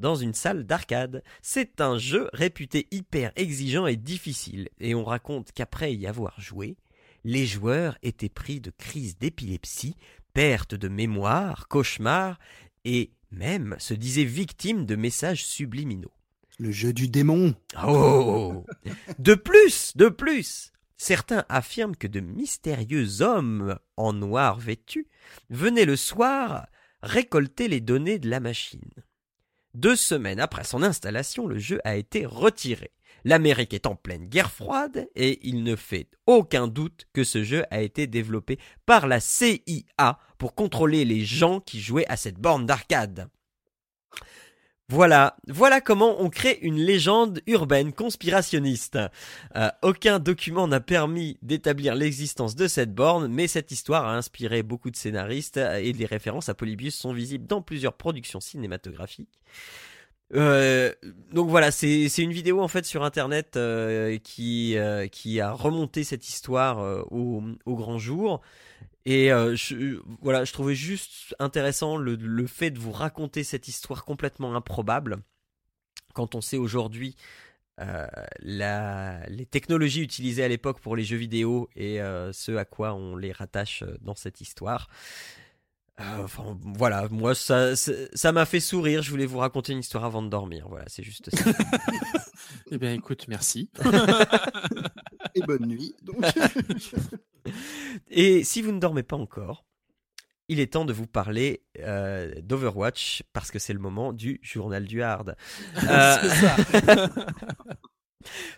Dans une salle d'arcade. C'est un jeu réputé hyper exigeant et difficile, et on raconte qu'après y avoir joué, les joueurs étaient pris de crises d'épilepsie, perte de mémoire, cauchemars, et même se disaient victimes de messages subliminaux. Le jeu du démon. Oh De plus, de plus Certains affirment que de mystérieux hommes en noir vêtus venaient le soir récolter les données de la machine. Deux semaines après son installation, le jeu a été retiré. L'Amérique est en pleine guerre froide et il ne fait aucun doute que ce jeu a été développé par la CIA pour contrôler les gens qui jouaient à cette borne d'arcade. Voilà, voilà comment on crée une légende urbaine conspirationniste. Euh, aucun document n'a permis d'établir l'existence de cette borne, mais cette histoire a inspiré beaucoup de scénaristes et les références à Polybius sont visibles dans plusieurs productions cinématographiques. Euh, donc voilà, c'est une vidéo en fait sur internet euh, qui a remonté cette histoire au grand jour. Et euh, je, voilà, je trouvais juste intéressant le, le, fait de vous raconter cette histoire complètement improbable quand on sait aujourd'hui euh, les technologies utilisées à l'époque pour les jeux vidéo et euh, ce à quoi on les rattache dans cette histoire. Enfin, voilà, moi ça, ça m'a fait sourire. Je voulais vous raconter une histoire avant de dormir. Voilà, c'est juste ça. eh bien, écoute, merci. et bonne nuit. Donc. Et si vous ne dormez pas encore, il est temps de vous parler euh, d'Overwatch parce que c'est le moment du journal du hard. Euh,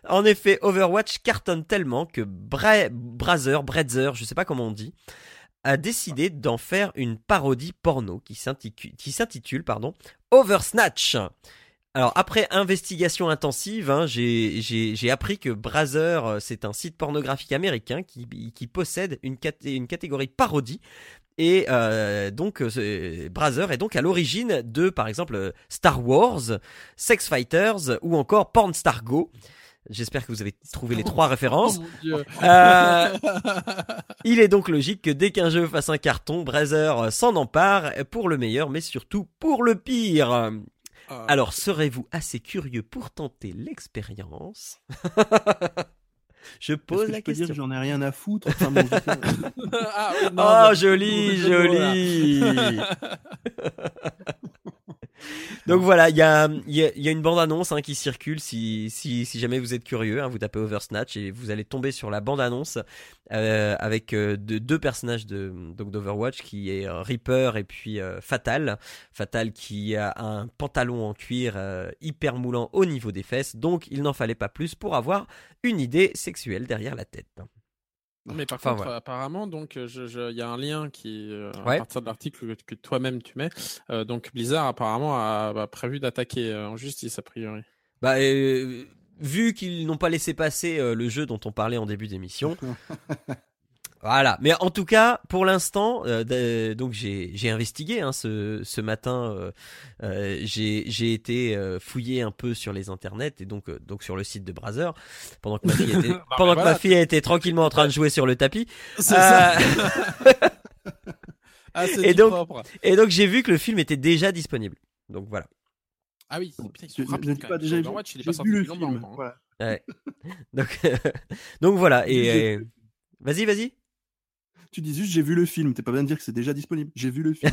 en effet, Overwatch cartonne tellement que Bra Brazer, Bretzer, je sais pas comment on dit, a décidé d'en faire une parodie porno qui s'intitule pardon Oversnatch. Alors après investigation intensive, hein, j'ai appris que Brazzer, euh, c'est un site pornographique américain qui, qui possède une, une, catégorie parodie. Et euh, donc euh, Brazzer est donc à l'origine de par exemple Star Wars, Sex Fighters ou encore Porn Star Go. J'espère que vous avez trouvé les trois références. Oh euh, il est donc logique que dès qu'un jeu fasse un carton, Brazzer s'en empare pour le meilleur, mais surtout pour le pire. Ah. Alors, serez-vous assez curieux pour tenter l'expérience Je pose la je peux question. dire que j'en ai rien à foutre. ah, oh, joli, joli. Donc voilà, il y a, une bande-annonce hein, qui circule si, si, jamais vous êtes curieux. Hein, vous tapez Oversnatch et vous allez tomber sur la bande-annonce euh, avec euh, deux personnages de d'Overwatch qui est euh, Reaper et puis Fatal. Fatal qui a un pantalon en cuir hyper moulant au niveau des fesses. Donc il n'en fallait pas plus pour avoir une idée sexuelle derrière la tête. Mais par contre, apparemment, donc, il je, y a un lien qui, euh, à partir de l'article que, toi-même tu mets. Euh, donc, Blizzard apparemment a, prévu d'attaquer euh, en justice a priori. Bah, vu qu'ils n'ont pas laissé passer le jeu dont on parlait en début d'émission, Voilà, mais en tout cas, pour l'instant, euh, donc j'ai j'ai investigué hein, ce ce matin, euh, euh, j'ai j'ai été fouillé un peu sur les internets et donc donc sur le site de Brazzer pendant que ma fille était pendant que ma fille était tranquillement en train de jouer sur le tapis. C'est ça. Ah, et, donc, et donc j'ai vu que le film était déjà disponible. Donc voilà. Ah oui, putain, pas déjà Overwatch, il est pas sorti depuis longtemps. Voilà. Ouais. donc, donc voilà. Et vas-y, vas-y. Tu dis juste j'ai vu le film, t'es pas besoin de dire que c'est déjà disponible. J'ai vu le film.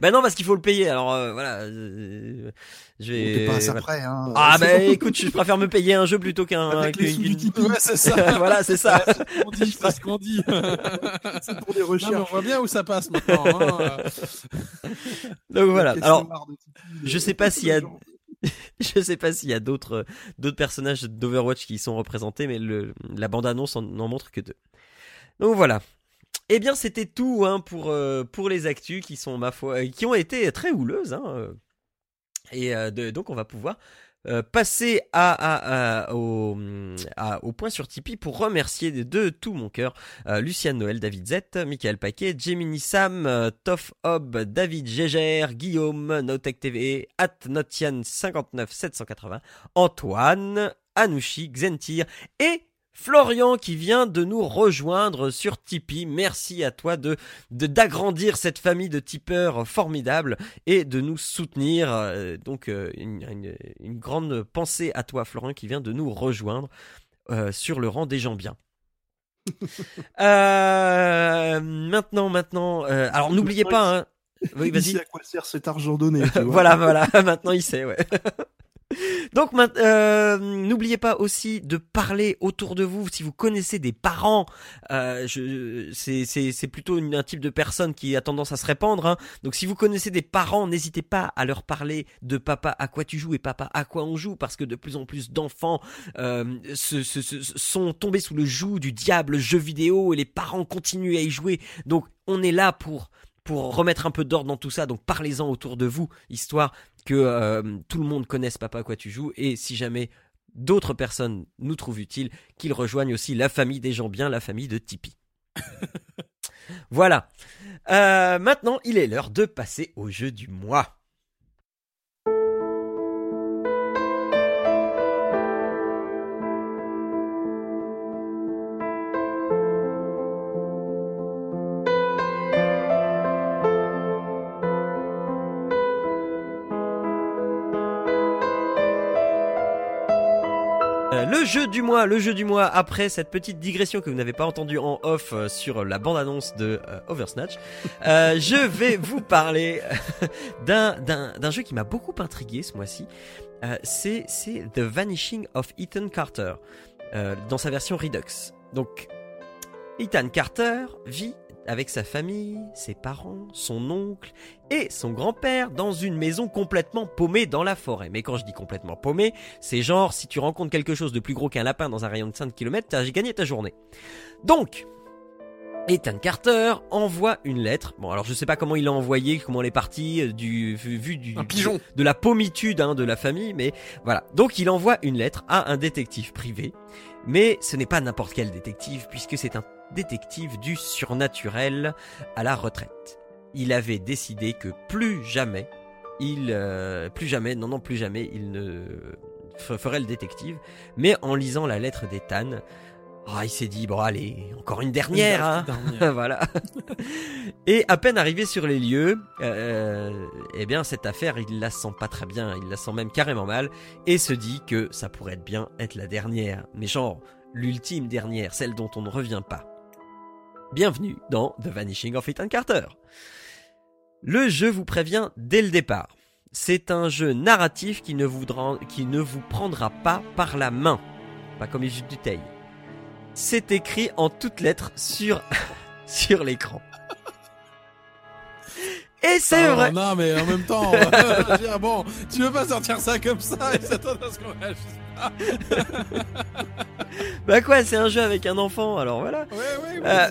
bah non parce qu'il faut le payer. Alors euh, voilà, euh, je vais. T'es pas après. Hein. Ah bah écoute, je préfère me payer un jeu plutôt qu'un. Avec les sous du Tipeee. Ouais, c'est ça. voilà, c'est ça. C'est ce qu'on dit. c'est pour des recherches. Non, on voit bien où ça passe maintenant. Hein. Donc voilà. Alors, je sais pas s'il y a. je sais pas s'il y a d'autres d'autres personnages d'Overwatch qui y sont représentés, mais le, la bande annonce n'en montre que deux. Donc voilà. Eh bien, c'était tout hein, pour, euh, pour les actus qui ont été très houleuses. Hein, euh. et euh, donc, on va pouvoir passer au, point sur Tipeee pour remercier de, tout mon cœur Luciane Noël, David Z, Michael Paquet, Gemini Sam, Toff Hob, David Gégère, Guillaume, Notech TV, Atnotian 59780, Antoine, Anouchi, Xentir et Florian qui vient de nous rejoindre sur Tipeee. Merci à toi de d'agrandir cette famille de tipeurs formidables et de nous soutenir. Euh, donc euh, une, grande pensée à toi Florian qui vient de nous rejoindre euh, sur le rang des gens bien. maintenant, maintenant, alors n'oubliez pas. Hein. Oui, vas-y. à quoi sert cet argent donné Voilà, voilà. maintenant, il sait. Ouais. Donc euh, n'oubliez pas aussi de parler autour de vous si vous connaissez des parents. Euh, c'est plutôt un type de personne qui a tendance à se répandre. Hein. Donc si vous connaissez des parents, n'hésitez pas à leur parler de papa à quoi tu joues et papa à quoi on joue parce que de plus en plus d'enfants euh, sont tombés sous le joug du diable jeu vidéo et les parents continuent à y jouer. Donc on est là pour pour remettre un peu d'ordre dans tout ça. Donc parlez-en autour de vous, histoire que euh, tout le monde connaisse Papa à quoi tu joues. Et si jamais d'autres personnes nous trouvent utiles, qu'ils rejoignent aussi la famille des gens bien, la famille de Tipeee. voilà. Euh, maintenant, il est l'heure de passer au jeu du mois. Jeu du mois, le jeu du mois après cette petite digression que vous n'avez pas entendue en off euh, sur la bande-annonce de euh, Oversnatch, euh, je vais vous parler d'un jeu qui m'a beaucoup intrigué ce mois-ci. c'est The Vanishing of Ethan Carter dans sa version Redux. Donc Ethan Carter vit avec sa famille, ses parents, son oncle et son grand-père dans une maison complètement paumée dans la forêt. Mais quand je dis complètement paumée, c'est genre si tu rencontres quelque chose de plus gros qu'un lapin dans un rayon de 5 km, t'as gagné ta journée. Donc, Ethan Carter envoie une lettre. Bon, alors je sais pas comment il l'a envoyé, comment elle est partie, euh, du vu du un pigeon de la paumitude hein, de la famille, mais voilà. Donc il envoie une lettre à un détective privé, mais ce n'est pas n'importe quel détective puisque c'est un détective du surnaturel à la retraite. Il avait décidé que plus jamais, il, euh, plus jamais, non non plus jamais, il ne ferait le détective. Mais en lisant la lettre d'Ethan, oh, il s'est dit bon allez, encore une dernière, hein. voilà. Et à peine arrivé sur les lieux, euh, eh bien cette affaire, il la sent pas très bien, il la sent même carrément mal, et se dit que ça pourrait être bien être la dernière, mais genre l'ultime dernière, celle dont on ne revient pas. Bienvenue dans The Vanishing of Ethan Carter. Le jeu vous prévient dès le départ. C'est un jeu narratif qui ne, qui ne vous prendra pas par la main. Pas comme les jeux du taille. C'est écrit en toutes lettres sur, sur l'écran. Et c'est ah, vrai. Non, mais en même temps, bon, tu veux pas sortir ça comme ça et s'attendre à ce qu'on réagisse. bah quoi, c'est un jeu avec un enfant, alors voilà. Ouais, ouais, ouais. Euh...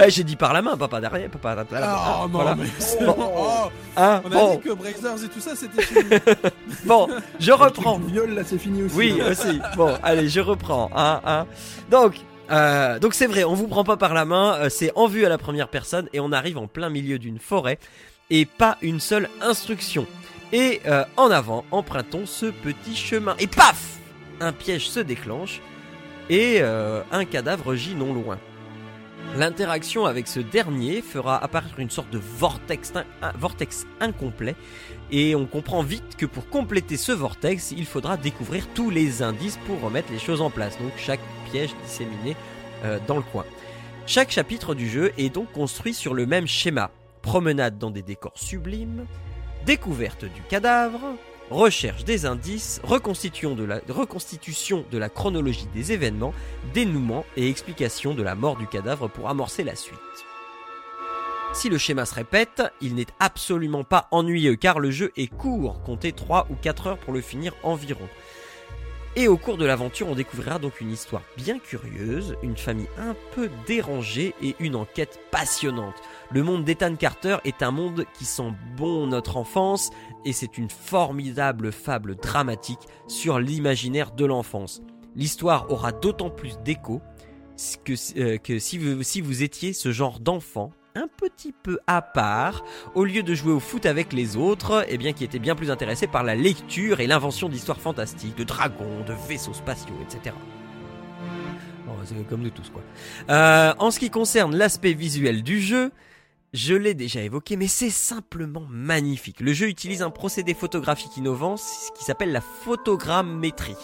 eh, J'ai dit par la main, papa derrière, papa derrière. Ah, oh, non, mais bon. Oh. Hein, On a bon. dit que Breakers et tout ça, c'était fini. bon, je reprends. Viol, là, c'est fini aussi. Oui, aussi. Bon, allez, je reprends. Hein, hein. Donc, euh, donc c'est vrai, on vous prend pas par la main, euh, c'est en vue à la première personne et on arrive en plein milieu d'une forêt et pas une seule instruction. Et euh, en avant, empruntons ce petit chemin. Et paf Un piège se déclenche et un cadavre gît non loin. L'interaction avec ce dernier fera apparaître une sorte de vortex, vortex incomplet et on comprend vite que pour compléter ce vortex, il faudra découvrir tous les indices pour remettre les choses en place. Donc chaque piège disséminé euh, dans le coin. Chaque chapitre du jeu est donc construit sur le même schéma. Promenade dans des décors sublimes, découverte du cadavre, recherche des indices, reconstitution de, la, chronologie des événements, dénouement et explication de la mort du cadavre pour amorcer la suite. Si le schéma se répète, il n'est absolument pas ennuyeux car le jeu est court, comptez 3 ou 4 heures pour le finir environ. Et au cours de l'aventure, on découvrira donc une histoire bien curieuse, une famille un peu dérangée et une enquête passionnante. Le monde d'Ethan Carter est un monde qui sent bon notre enfance et c'est une formidable fable dramatique sur l'imaginaire de l'enfance. L'histoire aura d'autant plus d'écho que, euh, si, vous, étiez ce genre d'enfant un petit peu à part, au lieu de jouer au foot avec les autres, eh bien qui étaient bien plus intéressés par la lecture et l'invention d'histoires fantastiques, de dragons, de vaisseaux spatiaux, etc. Bon, c'est comme nous tous quoi. Euh, en ce qui concerne l'aspect visuel du jeu, je l'ai déjà évoqué, mais c'est simplement magnifique. Le jeu utilise un procédé photographique innovant qui s'appelle la photogrammétrie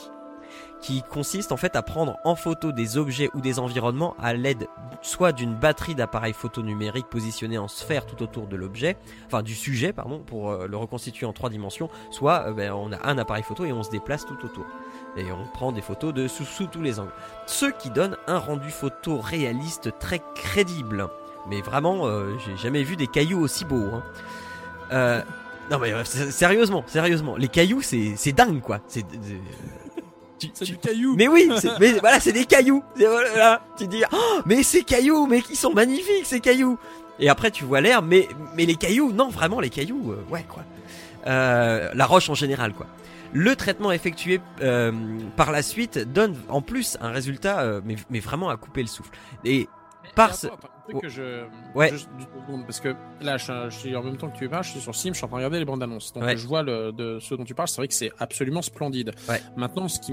qui consiste en fait à prendre en photo des objets ou des environnements à l'aide soit d'une batterie d'appareils photo numériques positionnés en sphère tout autour de l'objet, enfin du sujet pardon, pour euh, le reconstituer en trois dimensions, soit euh, ben, on a un appareil photo et on se déplace tout autour. Et on prend des photos de sous, sous tous les angles. Ce qui donne un rendu photo réaliste très crédible. Mais vraiment, euh, j'ai jamais vu des cailloux aussi beaux. Hein. non mais sérieusement, sérieusement, les cailloux c'est dingue quoi. C'est c'est du caillou. Mais oui, mais voilà, c'est des cailloux. Voilà, tu dis, oh, mais ces cailloux, mais qui sont magnifiques ces cailloux. Et après tu vois l'air, mais mais les cailloux, non vraiment les cailloux, euh, ouais quoi. Euh, la roche en général quoi. Le traitement effectué euh, par la suite donne en plus un résultat, mais, mais vraiment à couper le souffle. Et par ce... Que je. Ouais. parce que là, je, suis en même temps que tu parles, je suis sur Sim, je suis en train de regarder les bandes annonces. Donc je vois le, de ce dont tu parles, c'est vrai que c'est absolument splendide. Ouais. Maintenant, ce qui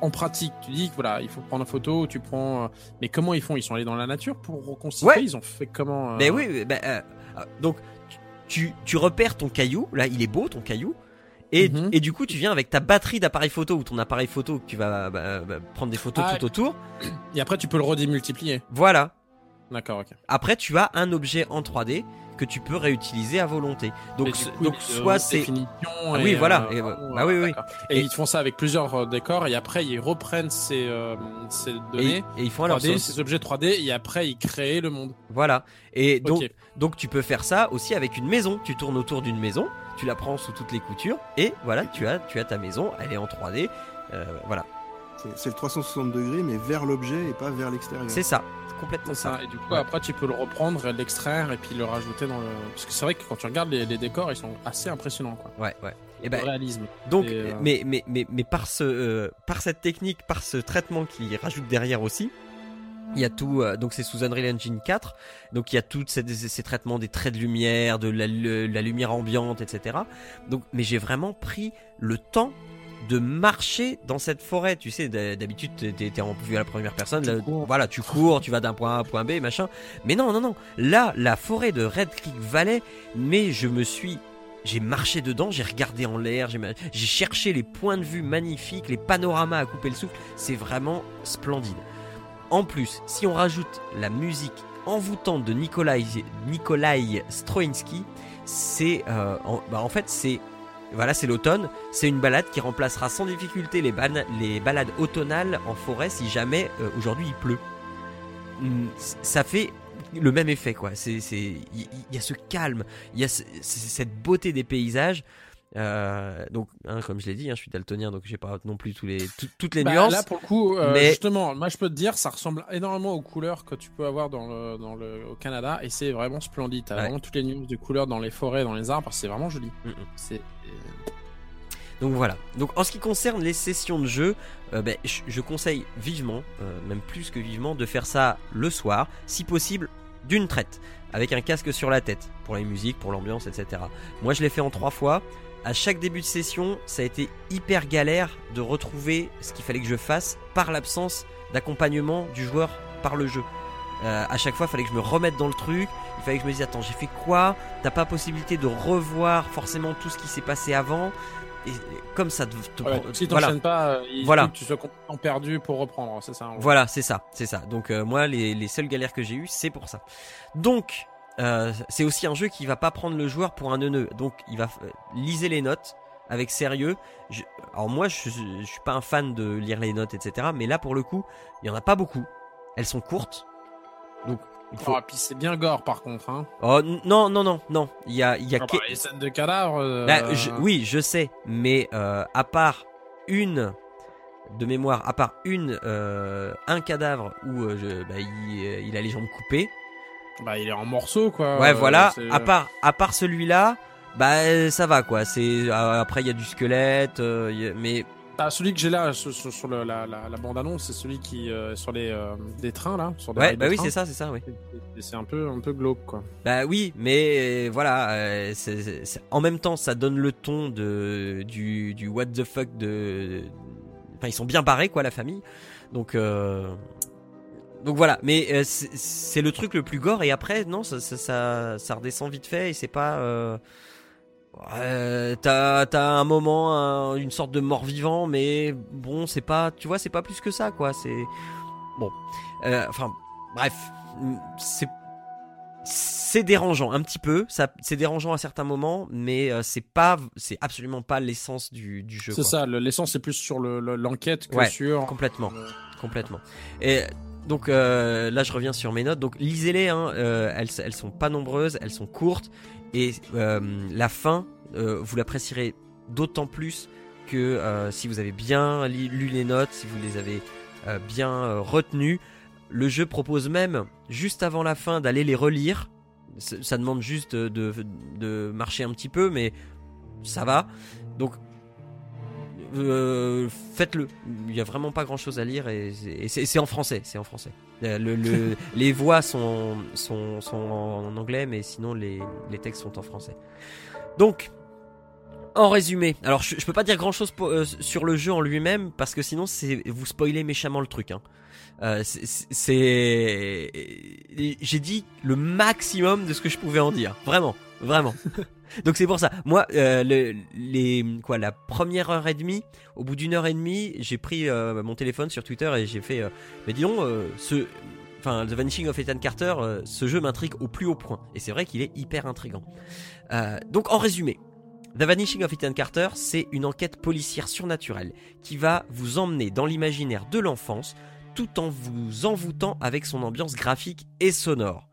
en pratique, tu dis que voilà, il faut prendre une photo, tu prends. Euh, mais comment ils font? Ils sont allés dans la nature pour reconstituer? Ils ont fait comment euh... Mais oui, ben, euh, donc tu, tu repères ton caillou. Là, il est beau ton caillou. Mhm. Et, du coup, tu viens avec ta batterie d'appareil photo ou ton appareil photo que tu vas bah, bah, prendre des photos ah, tout autour. Et après, tu peux le redémultiplier. Voilà. D'accord, ok. Après, tu as un objet en 3D que tu peux réutiliser à volonté. Donc, donc soit c'est. Ah oui, voilà. Euh, et, bah oui, oui. Et, ils font ça avec plusieurs euh, décors et après ils reprennent ces, euh, ces données. Et, ils font alors ces objets 3D et après ils créent le monde. Voilà. Et donc, donc tu peux faire ça aussi avec une maison. Tu tournes autour d'une maison, tu la prends sous toutes les coutures et voilà, tu as, tu as ta maison. Elle est en 3D. voilà. C'est le 360 degrés, mais vers l'objet et pas vers l'extérieur. C'est ça, complètement ça. Et du coup, après, tu peux le reprendre, l'extraire et puis le rajouter dans le. Parce que c'est vrai que quand tu regardes les, décors, ils sont assez impressionnants, quoi. Ouais, ouais. Et ben, réalisme. Donc, euh, mais, mais, mais, mais par, ce, euh, par cette technique, par ce traitement qui rajoute derrière aussi, il y a tout, euh, donc c'est sous Unreal Engine 4, donc il y a tous ces, ces, traitements des traits de lumière, de la, la lumière ambiante, etc. Donc, mais j'ai vraiment pris le temps de marcher dans cette forêt. Tu sais, d'habitude, t'es en vue à la première personne. voilà, tu cours, tu vas d'un point A à un point B, machin. Mais non, non, non. Là, la forêt de Red Creek Valley, mais je me suis j'ai marché dedans, j'ai regardé en l'air, j'ai cherché les points de vue magnifiques, les panoramas à couper le souffle. C'est vraiment splendide. En plus, si on rajoute la musique envoûtante de Nikolai, Nikolai c'est euh, bah, en fait c'est voilà, c'est l'automne. C'est une balade qui remplacera sans difficulté les, les balades automnales en forêt si jamais euh, aujourd'hui il pleut. Hmm, ça fait le même effet, quoi. C'est, il y, a ce calme, il y a cette beauté des paysages. Euh, donc, hein, comme je l'ai dit, hein, je suis daltonien, donc j'ai pas non plus tous les, toutes les bah, nuances. Là, pour le coup, euh, mais... justement, moi je peux te dire, ça ressemble énormément aux couleurs que tu peux avoir dans le, dans le, au Canada, et c'est vraiment splendide. T'as vraiment toutes les nuances de couleurs dans les forêts, dans les arbres, c'est vraiment joli. Mm, mm. C'est. Euh, donc voilà. Donc en ce qui concerne les sessions de jeu, ben, je, conseille vivement, même plus que vivement, de faire ça le soir, si possible d'une traite, avec un casque sur la tête, pour les musiques, pour l'ambiance, etc. Moi je l'ai fait en trois fois à chaque début de session, ça a été hyper galère de retrouver ce qu'il fallait que je fasse par l'absence d'accompagnement du joueur par le jeu. Euh, à chaque fois, il fallait que je me remette dans le truc. Il fallait que je me dise attends, j'ai fait quoi? T'as pas possibilité de revoir forcément tout ce qui s'est passé avant? Et comme ça te, si t'enchaînes pas, il faut que tu sois complètement perdu pour reprendre, c'est ça. Voilà, c'est ça, c'est ça. Donc moi, les, les seules galères que j'ai eues, c'est pour ça. Donc euh, c'est aussi un jeu qui va pas prendre le joueur pour un neuneu. Donc il va liser les notes avec sérieux. alors moi je, je, suis pas un fan de lire les notes etc. Mais là pour le coup il y en a pas beaucoup. Elles sont courtes. Donc il faut... Oh, puis c'est bien gore par contre. Hein. Oh non non non non. Il y a il y a ah, bah, les scènes de cadavres. Euh, bah, oui je sais. Mais euh, à part une de mémoire, à part une un cadavre où bah, il, il a les jambes coupées. Bah, il est en morceaux, quoi. Ouais, voilà. À part, à part celui-là, bah, ça va, quoi. C'est euh, après il y a du squelette, euh, mais. Ah, celui que j'ai là sur, sur la, la, la, bande annonce, c'est celui qui euh, sur les des trains là, sur Ouais, bah oui, c'est ça, c'est ça, oui. C'est un peu un peu glauque, quoi. Bah oui, mais voilà, en même temps, ça donne le ton de du du what the fuck de. Enfin, ils sont bien barrés, quoi, la famille. Donc donc voilà, mais euh, c'est le truc le plus gore et après non, ça, ça, ça, redescend vite fait et c'est pas. Euh, euh, t'as as un moment, une sorte de mort vivant, mais bon, c'est pas, tu vois, c'est pas plus que ça quoi. C'est bon, euh, enfin bref, c'est c'est dérangeant un petit peu, ça c'est dérangeant à certains moments, mais c'est pas, c'est absolument pas l'essence du, du jeu. C'est ça, l'essence c'est plus sur l'enquête le, que sur complètement, complètement. Et donc euh, là, je reviens sur mes notes. Donc lisez-les. Hein, euh, elles, sont pas nombreuses, elles sont courtes et euh, la fin, vous l'apprécierez d'autant plus que si vous avez bien lu les notes, si vous les avez bien retenues. Le jeu propose même, juste avant la fin, d'aller les relire. Ça demande juste de marcher un petit peu, mais ça va. Donc euh, faites-le. Il y a vraiment pas grand chose à lire et, c'est en français. C'est en français. Euh, le, les voix sont, sont, sont, en anglais, mais sinon les, les, textes sont en français. Donc, en résumé, alors je, peux pas dire grand chose euh, sur le jeu en lui-même parce que sinon c'est vous spoilez méchamment le truc. Hein. c'est, j'ai dit le maximum de ce que je pouvais en dire. Vraiment, vraiment. Donc c'est pour ça. Moi, euh, la première heure et demie, au bout d'une heure et demie, j'ai pris euh, mon téléphone sur Twitter et j'ai fait. Euh, mais dis donc, ce, enfin, The Vanishing of Ethan Carter, ce jeu m'intrigue au plus haut point. Et c'est vrai qu'il est hyper intrigant. donc en résumé. The Vanishing of Ethan Carter, c'est une enquête policière surnaturelle qui va vous emmener dans l'imaginaire de l'enfance tout en vous envoûtant avec son ambiance graphique et sonore.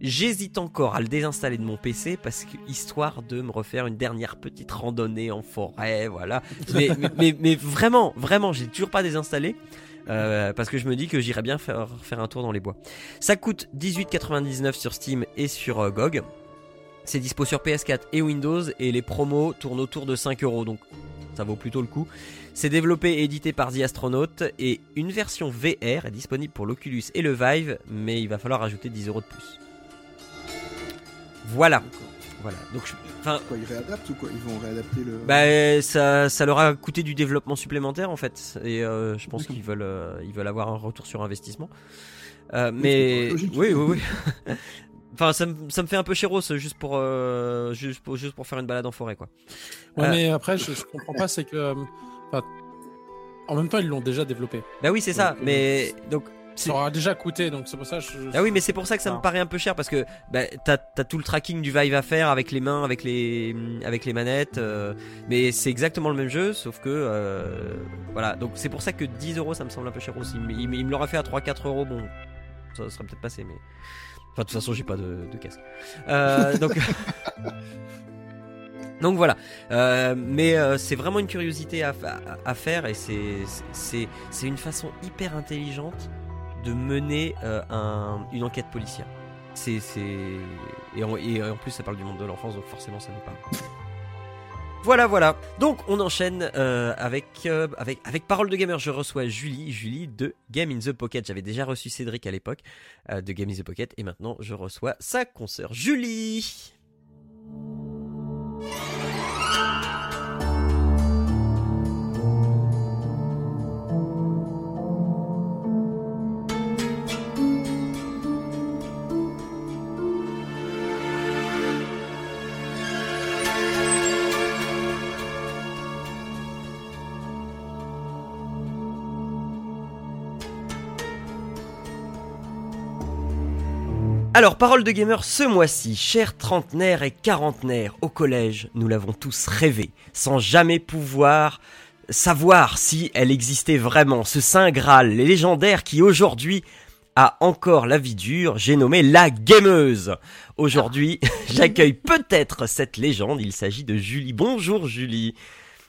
J'hésite encore à le désinstaller de mon PC parce que histoire de me refaire une dernière petite randonnée en forêt, voilà. Mais, mais, mais, vraiment, vraiment, j'ai toujours pas désinstallé. Euh, parce que je me dis que j'irais bien faire, faire un tour dans les bois. Ça coûte 18,99 sur Steam et sur euh, GOG. C'est dispo sur PS4 et Windows et les promos tournent autour de 5 euros donc ça vaut plutôt le coup. C'est développé et édité par The Astronaut et une version VR est disponible pour l'Oculus et le Vive mais il va falloir ajouter 10 euros de plus. Voilà. Voilà. Donc, enfin, quoi, ils réadaptent ou quoi? Ils vont réadapter le. Bah, ça, ça leur a coûté du développement supplémentaire en fait, et euh, je pense qu'ils veulent, euh, ils veulent avoir un retour sur investissement. Euh, mais oui, oui, oui. enfin, ça, me, ça me fait un peu chéros juste pour, juste pour, juste pour faire une balade en forêt, quoi. Ouais, mais après, je, je comprends pas, c'est que, en même temps, ils l'ont déjà développé. Bah oui, c'est ça. Mais donc, ça aura déjà coûté, donc c'est pour ça. Ah oui, mais c'est pour ça que ça me paraît un peu cher parce que bah, t'as as tout le tracking du Vive à faire avec les mains, avec les avec les manettes, euh, mais c'est exactement le même jeu, sauf que euh, voilà. Donc c'est pour ça que 10 euros, ça me semble un peu cher aussi. Il, il, me l'aurait fait à 3-4 euros, bon, ça serait peut-être passé, mais enfin de toute façon j'ai pas de, de casque. Euh, donc Donc voilà, mais c'est vraiment une curiosité à, à, à faire et c'est une façon hyper intelligente de mener euh, une enquête policière. C'est, Et, en, plus ça parle du monde de l'enfance, donc forcément ça nous parle. Voilà, voilà. Donc on enchaîne euh, avec, euh, avec avec Parole de Gamer. Je reçois Julie, Julie de Game in the Pocket. J'avais déjà reçu Cédric à l'époque de Game in the Pocket, et maintenant je reçois sa consoeur Julie. Alors, parole de gamer ce mois-ci, chers trentenaires et quarantenaires, au collège, nous l'avons tous rêvé, sans jamais pouvoir savoir si elle existait vraiment, ce Saint Graal, les légendaires qui aujourd'hui a encore la vie dure, j'ai nommé la gameuse. Aujourd'hui, j'accueille peut-être cette légende, il s'agit de Julie. Bonjour Julie.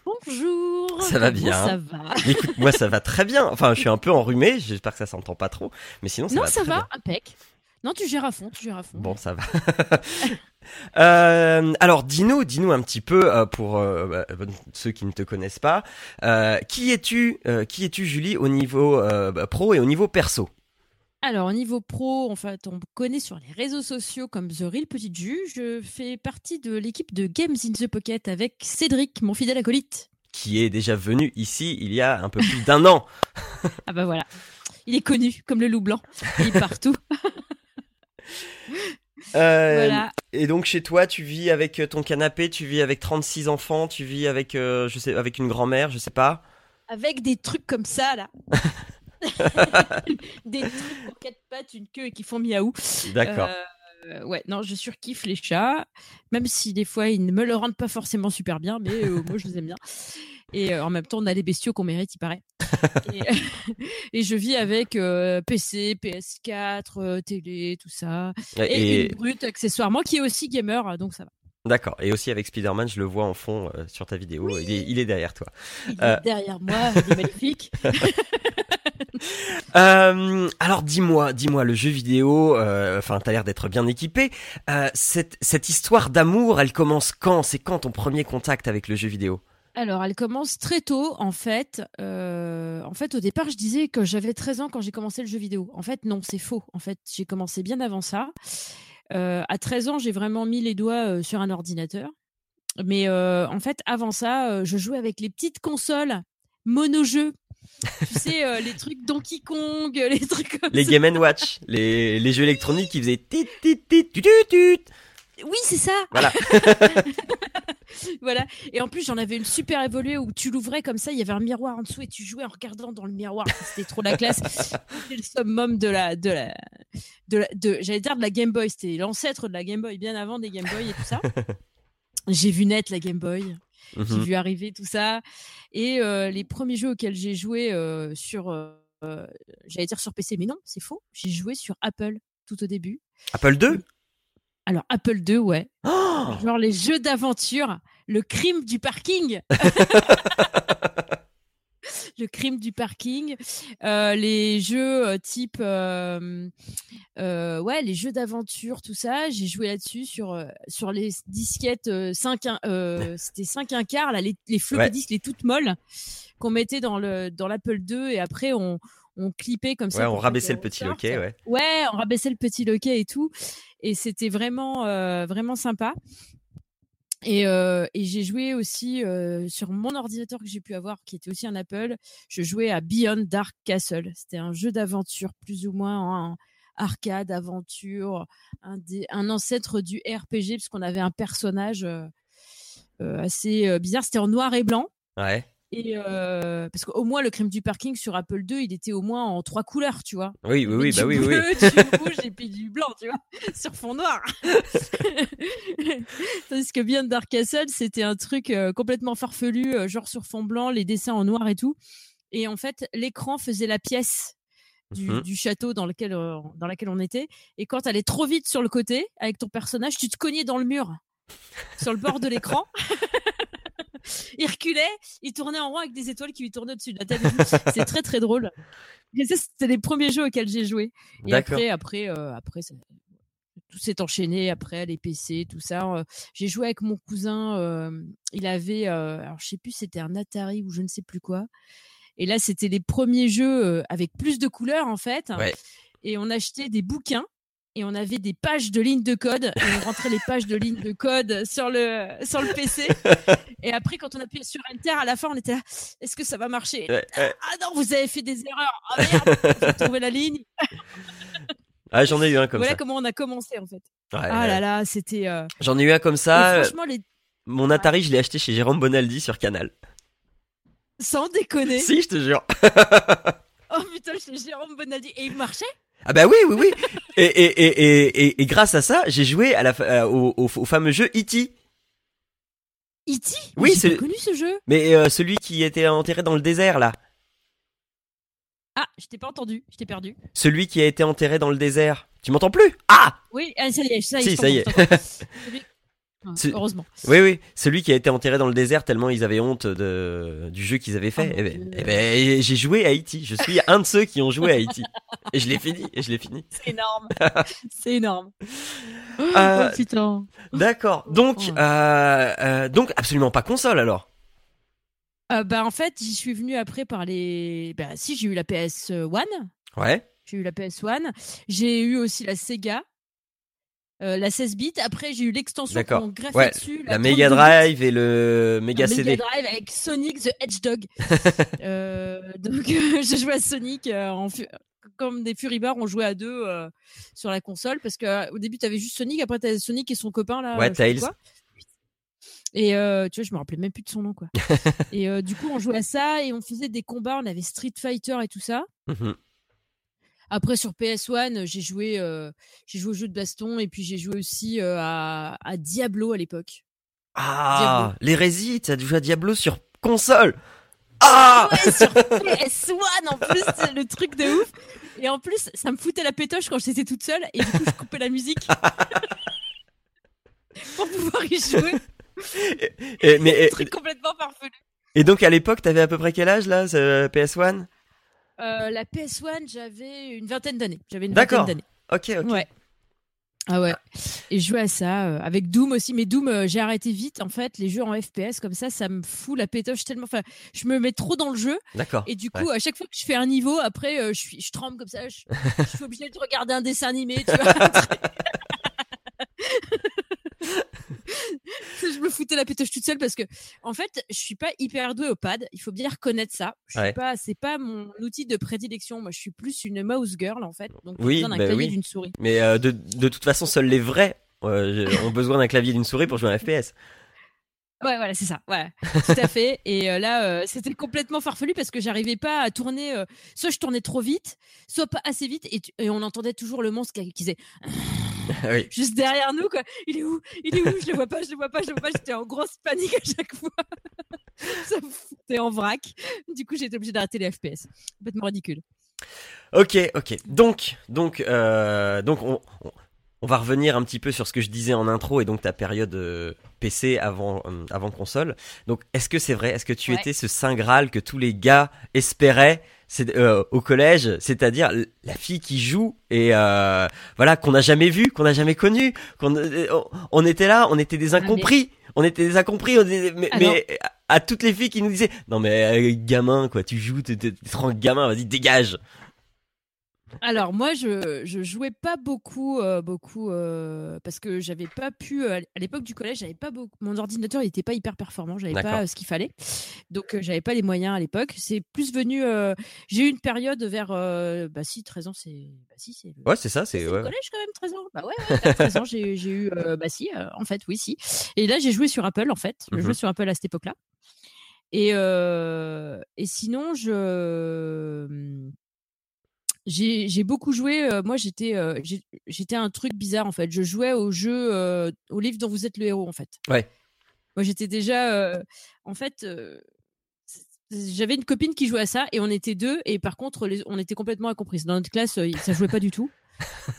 Bonjour. Ça va bien. ça va. Écoute, moi ça va très bien. Enfin, je suis un peu enrhumé, j'espère que ça s'entend pas trop, mais sinon ça non, va ça très va, bien. impec. Non, tu gères à fond, tu gères à fond. Bon, ça va. Euh, alors, dis-nous, dis-nous un petit peu euh, pour euh, ceux qui ne te connaissent pas, qui es-tu, qui es-tu, Julie, au niveau bah, pro et au niveau perso? Alors, au niveau pro, en fait, on me connaît sur les réseaux sociaux comme The Real Petite Jus. Je fais partie de l'équipe de Games in the Pocket avec Cédric, mon fidèle acolyte. Qui est déjà venu ici il y a un peu plus d'un an. Ah bah voilà. Il est connu comme le loup blanc. Il est partout. Euh, voilà. Et donc chez toi, tu vis avec ton canapé, tu vis avec 36 enfants, tu vis avec, euh, je sais, avec une grand-mère, je sais pas. Avec des trucs comme ça, là. des trucs en quatre pattes, une queue et qui font miaou. D'accord. Euh, ouais, non, je surkiffe les chats, même si des fois ils ne me le rendent pas forcément super bien, mais euh, moi je les aime bien. Et euh, en même temps, on a les bestiaux qu'on mérite, il paraît. et, et je vis avec euh, PC, PS4, euh, télé, tout ça. Et, Et, une brute accessoirement qui est aussi gamer, donc ça va. d'accord. Et aussi avec Spider-Man, je le vois en fond euh, sur ta vidéo. Il, est, il est derrière toi. Il Euh. est derrière moi, il est magnifique. Euh, alors dis-moi, dis-moi, le jeu vidéo, enfin t'as l'air d'être bien équipé. Cette, cette histoire d'amour, elle commence quand? C'est quand ton premier contact avec le jeu vidéo? Alors, elle commence très tôt, en fait. Euh, en fait, au départ, je disais que j'avais 13 ans quand j'ai commencé le jeu vidéo. En fait, non, c'est faux. En fait, j'ai commencé bien avant ça. Euh, à 13 ans, j'ai vraiment mis les doigts euh, sur un ordinateur. Mais euh, en fait, avant ça, je jouais avec les petites consoles mono-jeux. tu sais, les trucs Donkey Kong, les trucs comme Les ça. Game Watch, les, les jeux électroniques qui faisaient tit tit tit tut, tut, tut. Oui, c'est ça. Voilà. voilà. Et en plus, j'en avais une super évoluée où tu l'ouvrais comme ça, il y avait un miroir en dessous et tu jouais en regardant dans le miroir. C'était trop la classe. C'était le summum de la, de la, de la, de, j'allais dire de la Game Boy. C'était l'ancêtre de la Game Boy, bien avant des Game Boy et tout ça. J'ai vu naître la Game Boy. J'ai Mhm. vu arriver tout ça. Et euh, les premiers jeux auxquels j'ai joué euh, sur, euh, j'allais dire sur PC, mais non, c'est faux. J'ai joué sur Apple tout au début. Apple 2 Alors Apple 2, ouais. oh Genre les jeux d'aventure, le crime du parking. le crime du parking, euh, les jeux euh, type, euh, euh, ouais, les jeux d'aventure, tout ça. J'ai joué là-dessus sur sur les disquettes euh, 5 un- euh, c'était 5 un quart là, les, les floppy Ouais. disks, les toutes molles qu'on mettait dans le dans l'Apple 2 et après on on clippait comme ça. Ouais, on rabaissait le petit loquet, ouais. Ouais, on rabaissait le petit loquet et tout. Et c'était vraiment, euh, vraiment sympa. Et, euh, et j'ai joué aussi euh, sur mon ordinateur que j'ai pu avoir, qui était aussi un Apple. Je jouais à Beyond Dark Castle. C'était un jeu d'aventure, plus ou moins en arcade, aventure, un, des, un ancêtre du RPG, parce qu'on avait un personnage assez bizarre. C'était en noir et blanc. Ouais. Et euh, parce qu'au moins le crime du parking sur Apple 2, il était au moins en trois couleurs, tu vois. Oui, oui, oui, bah oui, oui. bleu, du rouge et puis du blanc, tu vois, sur fond noir. Tandis que bien Dark Castle, c'était un truc euh, complètement farfelu, euh, genre sur fond blanc, les dessins en noir et tout. Et en fait, l'écran faisait la pièce du, Mhm. du château dans lequel, euh, dans laquelle on était. Et quand t'allais trop vite sur le côté avec ton personnage, tu te cognais dans le mur, sur le bord de l'écran. Il reculait, il tournait en rond avec des étoiles qui lui tournaient au-dessus de la tête. C'est très très drôle. Et ça, c'était les premiers jeux auxquels j'ai joué. Et après, après, euh, après, ça- tout s'est enchaîné. Après, les PC, tout ça. Euh, j'ai joué avec mon cousin. euh, il avait, euh, alors je sais plus, c'était un Atari ou je ne sais plus quoi. Et là, c'était les premiers jeux avec plus de couleurs en fait. Ouais. Et on achetait des bouquins. Et on avait des pages de lignes de code et on rentrait les pages de lignes de code sur le sur le PC. Et après, quand on appuyait sur Enter, à la fin, on était là. Est-ce que ça va marcher? Ouais, ouais. Ah non, vous avez fait des erreurs. Ah merde, faut trouver la ligne. Ah, j'en ai eu un comme voilà ça. comment on a commencé en fait. Ouais, ah là là, c'était. euh, J'en ai eu un comme ça. franchement, les... Mon Atari, je l'ai acheté chez Jérôme Bonaldi sur Canal. sans déconner. Si, je te jure. Oh putain, chez Jérôme Bonaldi. Et il marchait? Ah bah oui, oui, oui. et, et, et, et, et, grâce à ça, j'ai joué à la, au, au, fameux jeu E.T. E.T. Oui, c'est connu ce jeu. Mais celui qui était enterré dans le désert là. Ah, je t'ai pas entendu, je t'ai perdu. Celui qui a été enterré dans le désert. Tu m'entends plus? Ah Oui, ah, ça y est, ça y est. Si, ça y est. heureusement. Oui, oui, celui qui a été enterré dans le désert tellement ils avaient honte de, du jeu qu'ils avaient fait. Oh eh ben, eh ben, j'ai joué à Haïti. Je suis un de ceux qui ont joué à Haïti. et je l'ai fini. Et je l'ai fini. C'est énorme. C'est énorme. Euh, oh, putain. D'accord. Donc, oh. euh, euh, donc absolument pas console alors? Euh, bah en fait, j'y suis venu après par les. Bah si, j'ai eu la PS One. Ouais. J'ai eu la PS One. J'ai eu aussi la Sega. Euh, la 16 bits. Après, j'ai eu l'extension qu'on greffait ouais, dessus. La, Mega Drive et le Mega CD. Mega Drive avec Sonic the Hedgehog. euh, donc, j'ai joué à Sonic euh, comme des Furibars, on jouait à deux euh, sur la console parce que au début, tu avais juste Sonic, après, tu avais Sonic et son copain là. Ouais, Tails. Et tu vois, je me rappelais même plus de son nom, quoi. et du coup, on jouait à ça et on faisait des combats. On avait Street Fighter et tout ça. Mmh après sur PS1, j'ai joué, euh, j'ai joué au jeu de baston et puis j'ai joué aussi euh, à, à, Diablo à l'époque. Ah, l'hérésie, t'as joué à Diablo sur console. Ah, ouais, sur PS1 en plus, le truc de ouf. Et en plus, ça me foutait la pétoche quand j'étais toute seule et du coup, je coupais la musique pour pouvoir y jouer. Et, mais, un truc complètement farfelu. Et donc à l'époque, t'avais à peu près quel âge là, ce PS1 euh, la PS1, j'avais une vingtaine d'années. J'avais une vingtaine d'années. Ok, ok. Ouais. Ah ouais. Et je jouais à ça euh, avec Doom aussi, mais Doom euh, j'ai arrêté vite. En fait, les jeux en FPS comme ça, ça me fout la pétoche tellement. Enfin, je me mets trop dans le jeu. D'accord. Et du coup, à chaque fois que je fais un niveau, après, je suis, je tremble comme ça. Je, je suis obligée de regarder un dessin animé. Tu vois je me foutais la pétoche toute seule parce que, en fait, je suis pas hyper douée au pad. Il faut bien reconnaître ça. Je suis pas, c'est pas mon outil de prédilection. Moi, je suis plus une mouse girl en fait. Donc, oui, besoin d'un bah clavier d'une souris. Mais euh, de, de, toute façon, seuls les vrais euh, ont besoin d'un clavier d'une souris pour jouer à FPS. Ouais, voilà, c'est ça. Ouais, tout à fait. Et euh, là, c'était complètement farfelu parce que j'arrivais pas à tourner. soit je tournais trop vite, soit pas assez vite, et, et on entendait toujours le monstre qui, qui disait juste derrière nous quoi. Il est où? Il est où? Je le vois pas, je le vois pas, je le vois pas. J'étais en grosse panique à chaque fois. Ça me foutait en vrac. Du coup, j'ai été obligée d'arrêter les FPS. Complètement ridicule. Ok, ok. Donc, donc, euh, donc, on, on, va revenir un petit peu sur ce que je disais en intro et donc ta période euh, PC avant, euh, avant console. Donc, est-ce que c'est vrai? Est-ce que tu étais ce saint graal que tous les gars espéraient euh, au collège, c'est-à-dire la fille qui joue et euh, voilà qu'on n'a jamais vu, qu'on n'a jamais connu, qu'on on, était là, on était des ah, incompris, on était des incompris, mais, ah à toutes les filles qui nous disaient non mais gamin quoi, tu joues, t'es trop gamin, vas-y dégage. Alors moi, je je jouais pas beaucoup, euh, beaucoup euh, parce que j'avais pas pu euh, à l'époque du collège, j'avais pas beaucoup, mon ordinateur n'était pas hyper performant, j'avais pas ce qu'il fallait, donc j'avais pas les moyens à l'époque. C'est plus venu, j'ai eu une période vers bah si 13 ans, c'est bah si c'est ouais c'est ça, c'est ouais. collège quand même 13 ans, bah ouais, 13 ans j'ai j'ai eu bah si en fait oui si et là j'ai joué sur Apple en fait, je jouais mmh sur Apple à cette époque-là. Et, et sinon, je, j'ai beaucoup joué. moi, j'étais j'étais un truc bizarre en fait. Je jouais au jeu, au livre dont vous êtes le héros en fait. Ouais. Moi, j'étais déjà, en fait, j'avais une copine qui jouait à ça et on était deux et par contre, on était complètement incomprises. Dans notre classe, ça jouait pas du tout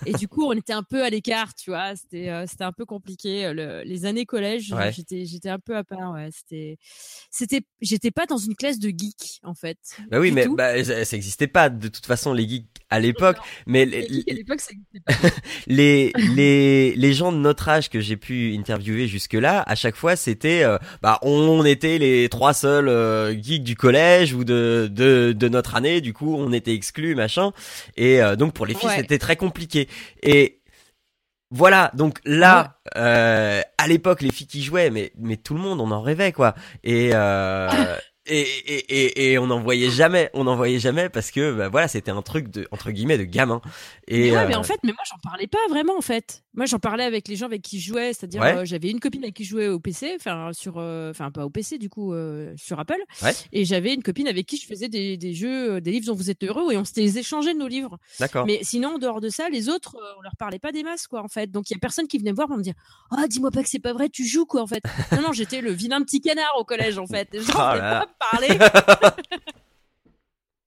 et du coup, on était un peu à l'écart, tu vois. C'était, euh, c'était un peu compliqué. Euh, les années collège, j'étais, j'étais un peu à part. Ouais, c'était, c'était, j'étais pas dans une classe de geeks en fait. Bah oui, mais bah, ça, ça, existait pas de toute façon les geeks à l'époque. Mais les, les, les, les gens de notre âge que j'ai pu interviewer jusque là, à chaque fois, c'était, euh, bah, on était les trois seuls geeks du collège ou de, de, de notre année. Du coup, on était exclus, machin. Et donc pour les filles, c'était très compliqué compliqué. Et voilà, donc là, euh, à l'époque, les filles qui jouaient, mais mais tout le monde, on en rêvait quoi. Et euh, et, et, et, on n'en voyait jamais, on n'en voyait jamais parce que bah, voilà, c'était un truc de entre guillemets de gamin. Et mais, mais en fait, mais moi j'en parlais pas vraiment en fait. Moi j'en parlais avec les gens avec qui je jouais, c'est-à-dire j'avais une copine avec qui je jouais au PC, enfin sur, enfin pas au PC du coup sur Apple, et j'avais une copine avec qui je faisais des, des, jeux, des livres dont vous êtes heureux et on s'était échangé nos livres. D'accord. Mais sinon en dehors de ça, les autres, on leur parlait pas des masses quoi en fait. Donc il y a personne qui venait me voir pour me dire, ah dis-moi pas que c'est pas vrai, tu joues quoi en fait. non non, j'étais le vilain petit canard au collège en fait. Genre, oh parler.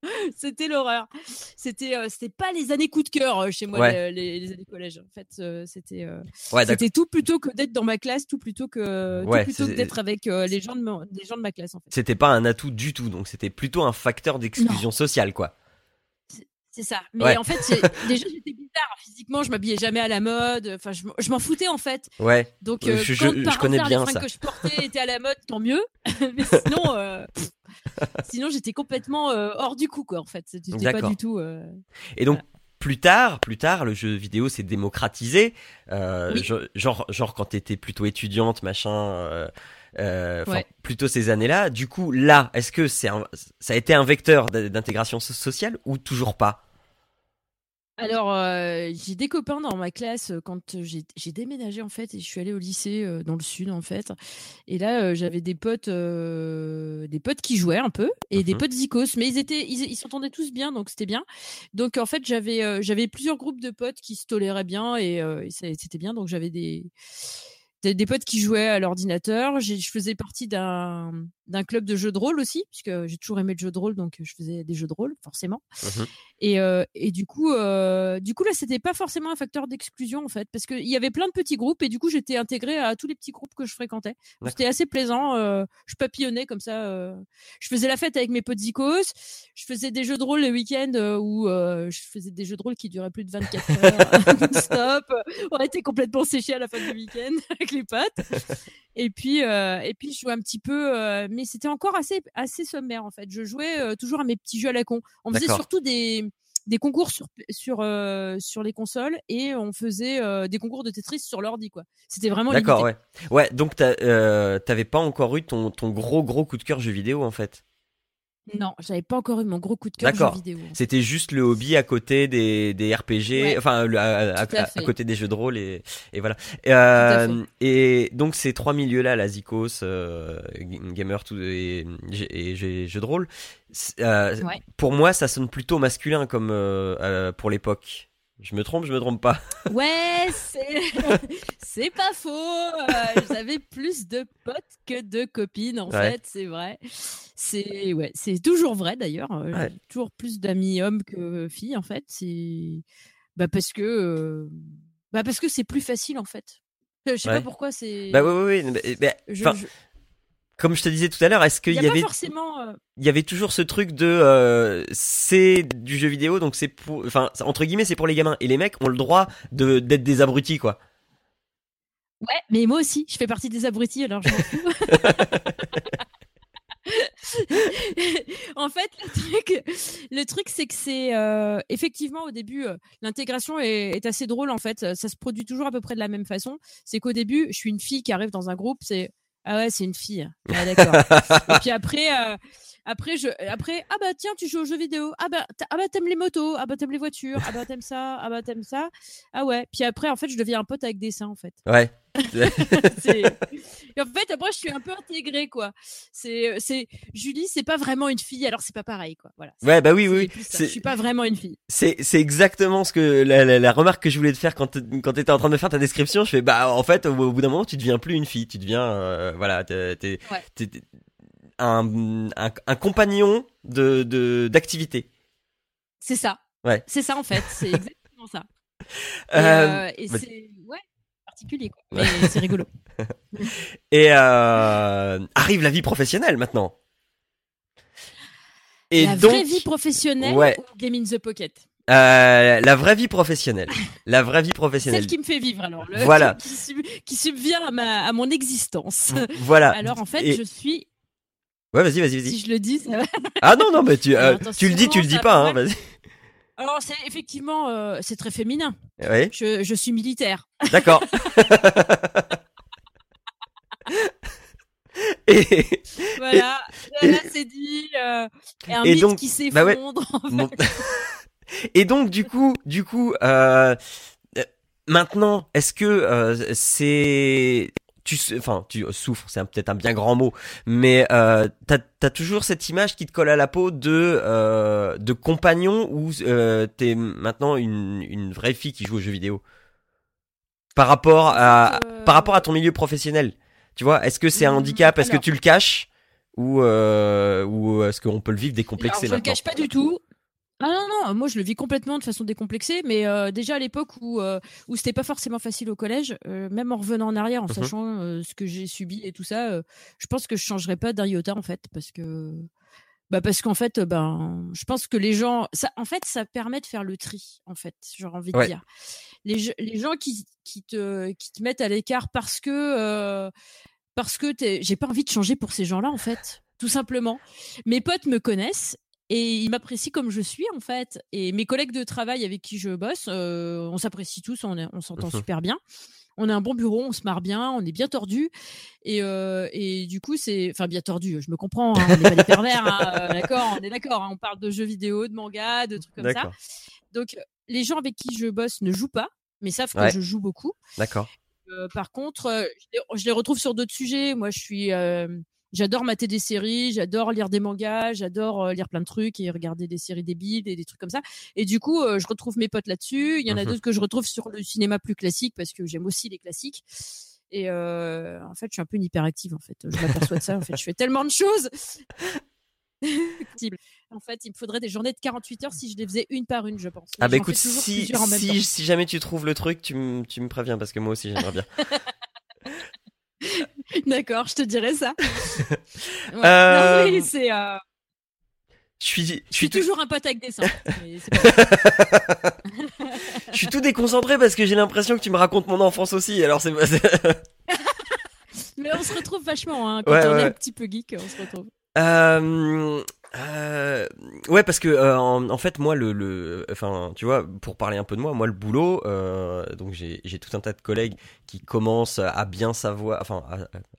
c'était l'horreur. C'était euh, c'était pas les années coup de cœur euh, chez moi les, années collège. En fait, euh, c'était c'était tout plutôt que d'être dans ma classe, tout plutôt que plutôt d'être avec les gens de les gens de ma classe en fait. C'était pas un atout du tout, donc c'était plutôt un facteur d'exclusion sociale quoi. C'est ça. Mais en fait, déjà j'étais bizarre. Physiquement, je m'habillais jamais à la mode. Enfin, je, m'en foutais en fait. Ouais. Donc, euh, je, quand je, connais bien les ça. que je portais étaient à la mode, tant mieux. mais sinon, euh, sinon j'étais complètement euh, hors du coup, quoi. En fait, c'était pas du tout. Et donc. Plus tard, plus tard, le jeu vidéo s'est démocratisé. Genre, genre quand t'étais plutôt étudiante, machin. Euh, plutôt ces années-là. Du coup, là, est-ce que c'est ça a été un vecteur d'intégration sociale ou toujours pas? Alors, euh, j'ai des copains dans ma classe euh, quand j'ai déménagé en fait et je suis allée au lycée dans le sud en fait. Et là, j'avais des potes, des potes qui jouaient un peu et des mmh potes zikos, mais ils étaient, ils s'entendaient tous bien, donc c'était bien. Donc en fait, j'avais, j'avais plusieurs groupes de potes qui se toléraient bien et, et c'était bien. Donc j'avais des des, potes qui jouaient à l'ordinateur. Je faisais partie d'un d'un club de jeux de rôle aussi, puisque j'ai toujours aimé le jeu de rôle, donc je faisais des jeux de rôle forcément. Mmh et, euh, et du coup, euh, du coup là, c'était pas forcément un facteur d'exclusion en fait, parce qu'il y avait plein de petits groupes et du coup, j'étais intégrée à tous les petits groupes que je fréquentais. C'était assez plaisant. Euh, je papillonnais comme ça. Euh, je faisais la fête avec mes potes zikos. Je faisais des jeux de rôle les week-ends euh, où je faisais des jeux de rôle qui duraient plus de 24 heures. Stop. On était complètement séchés à la fin du week-end avec les potes. Et puis, et puis, je jouais un petit peu mais c'était encore assez assez sommaire en fait. Je jouais euh, toujours à mes petits jeux à la con. On faisait surtout des des concours sur sur euh, sur les consoles et on faisait euh, des concours de Tetris sur l'ordi quoi. C'était vraiment D'accord, ouais. Ouais, donc t'avais pas encore eu ton ton gros gros coup de cœur jeu vidéo en fait? Non, j'avais pas encore eu mon gros coup de cœur vidéo. C'était juste le hobby à côté des, des RPG, enfin à, côté des jeux de rôle et, et voilà. Euh, et donc ces trois milieux-là, la Zikos, euh, gamer tout, et, et, jeux de rôle, euh, pour moi ça sonne plutôt masculin comme pour l'époque. Je me trompe, je me trompe pas. Ouais, c'est pas faux. Euh, j'avais plus de potes que de copines en fait, c'est vrai. C'est ouais, c'est toujours vrai d'ailleurs. Euh, toujours plus d'amis hommes que filles en fait. C'est bah parce que euh, bah parce que c'est plus facile en fait. Je sais pas pourquoi c'est. Bah oui oui oui comme je te disais tout à l'heure, est-ce qu'il y, avait forcément euh, il y avait toujours ce truc de euh, c'est du jeu vidéo donc c'est pour enfin entre guillemets c'est pour les gamins et les mecs ont le droit de d'être des abrutis quoi. Ouais, mais moi aussi, je fais partie des abrutis alors je m'en fous. en fait, le truc, le truc c'est que c'est euh, effectivement au début l'intégration est, est, assez drôle en fait. Ça se produit toujours à peu près de la même façon. C'est qu'au début, je suis une fille qui arrive dans un groupe, c'est ah ouais, c'est une fille. Ah, d'accord. et puis après, euh, après, je, après, ah bah tiens, tu joues aux jeux vidéo. Ah bah, ah bah t'aimes les motos. Ah bah t'aimes les voitures. Ah bah t'aimes ça. Ah bah t'aimes ça. Ah ouais. Puis après, en fait, je deviens un pote avec des seins, en fait. Ouais. et en fait, après, je suis un peu intégrée, quoi. C'est, c'est, Julie, c'est pas vraiment une fille, alors c'est pas pareil, quoi. Voilà. Ouais, bah oui, oui. Je suis pas vraiment une fille. C'est, c'est exactement ce que la, la, remarque que je voulais te faire quand quand t'étais en train de faire ta description. Je fais, bah en fait, au, bout d'un moment, tu deviens plus une fille, tu deviens, euh, voilà, t'es, t'es, un, un, compagnon de d'activité. c'est ça. Ouais. C'est ça en fait. C'est exactement ça. Et, euh, euh, c'est ouais particulier quoi. Mais c'est rigolo. et euh, arrive la vie professionnelle maintenant. Et la vraie vie professionnelle ouais. ou Game in the Pocket euh, la vraie vie professionnelle. La vraie vie professionnelle. Celle qui me fait vivre alors. Le, voilà. Qui, qui, subvient à, ma, à mon existence. Voilà. Alors en fait, je suis Ouais, vas-y, vas-y, vas-y. Si je le dis, ça va. Ah non, non, mais tu, euh, tu le dis, tu le dis pas, hein, vas-y. Alors, c'est effectivement, euh, c'est très féminin. Oui. Je, je suis militaire. D'accord. Et, voilà. voilà, c'est dit. Euh, et mythe qui bah s'effondre. et donc du coup, du coup, euh, maintenant, est-ce que euh, c'est tu enfin tu souffres c'est peut-être un bien grand mot mais euh, t'as as toujours cette image qui te colle à la peau de euh, de compagnon ou euh, t'es maintenant une, une vraie fille qui joue aux jeux vidéo? Par rapport à euh, par rapport à ton milieu professionnel? Tu vois est-ce que c'est un mmh, handicap? Est-ce que tu le caches? Ou euh, ou est-ce qu'on peut le vivre décomplexé alors, je le cache pas du tout. Ah non, non, moi je le vis complètement de façon décomplexée, mais euh, déjà à l'époque où, euh, où c'était pas forcément facile au collège, euh, même en revenant en arrière, en mmh sachant ce que j'ai subi et tout ça, je pense que je changerais pas d'un iota en fait, parce que. Bah parce qu'en fait, ben, je pense que les gens, ça, en fait, ça permet de faire le tri, en fait, j'aurais envie de dire. Les, les gens qui, qui, te, qui te mettent à l'écart parce que, parce que j'ai pas envie de changer pour ces gens-là, en fait tout simplement. Mes potes me connaissent et il m'apprécie comme je suis en fait. Et mes collègues de travail avec qui je bosse, euh, on s'apprécie tous, on, on s'entend mmh super bien. On a un bon bureau, on se marre bien, on est bien tordu. Et, euh, et du coup, c'est. Enfin, bien tordu, je me comprends, hein, on n'est pas des pervers, hein, euh, d'accord, on est d'accord. Hein, on parle de jeux vidéo, de manga, de trucs comme ça. Donc, les gens avec qui je bosse ne jouent pas, mais savent que je joue beaucoup. D'accord. par contre, je les, retrouve sur d'autres sujets. Moi, je suis j'adore mater des séries, j'adore lire des mangas, j'adore euh, lire plein de trucs et regarder des séries débiles et des trucs comme ça. Et du coup, euh, je retrouve mes potes là-dessus. Il y en a mmh d'autres que je retrouve sur le cinéma plus classique parce que j'aime aussi les classiques. Et euh, en fait, je suis un peu une hyperactive. En fait, je m'aperçois de ça. En fait, je fais tellement de choses. en fait, il me faudrait des journées de 48 heures si je les faisais une par une, je pense. ah bah écoute, si, si, si, jamais tu trouves le truc, tu, tu me préviens parce que moi aussi j'aimerais bien. D'accord, je te dirai ça. Euh, c'est. Euh, je suis, je suis, toujours un pote avec des seins. je suis tout déconcentré parce que j'ai l'impression que tu me racontes mon enfance aussi. Alors c'est. Mais on se retrouve vachement hein, quand on est un petit peu geek, on se retrouve. Euh, ouais, parce que euh, en, fait, moi, le, le, enfin, tu vois, pour parler un peu de moi, moi, le boulot, euh, donc j'ai tout un tas de collègues qui commencent à bien savoir, enfin,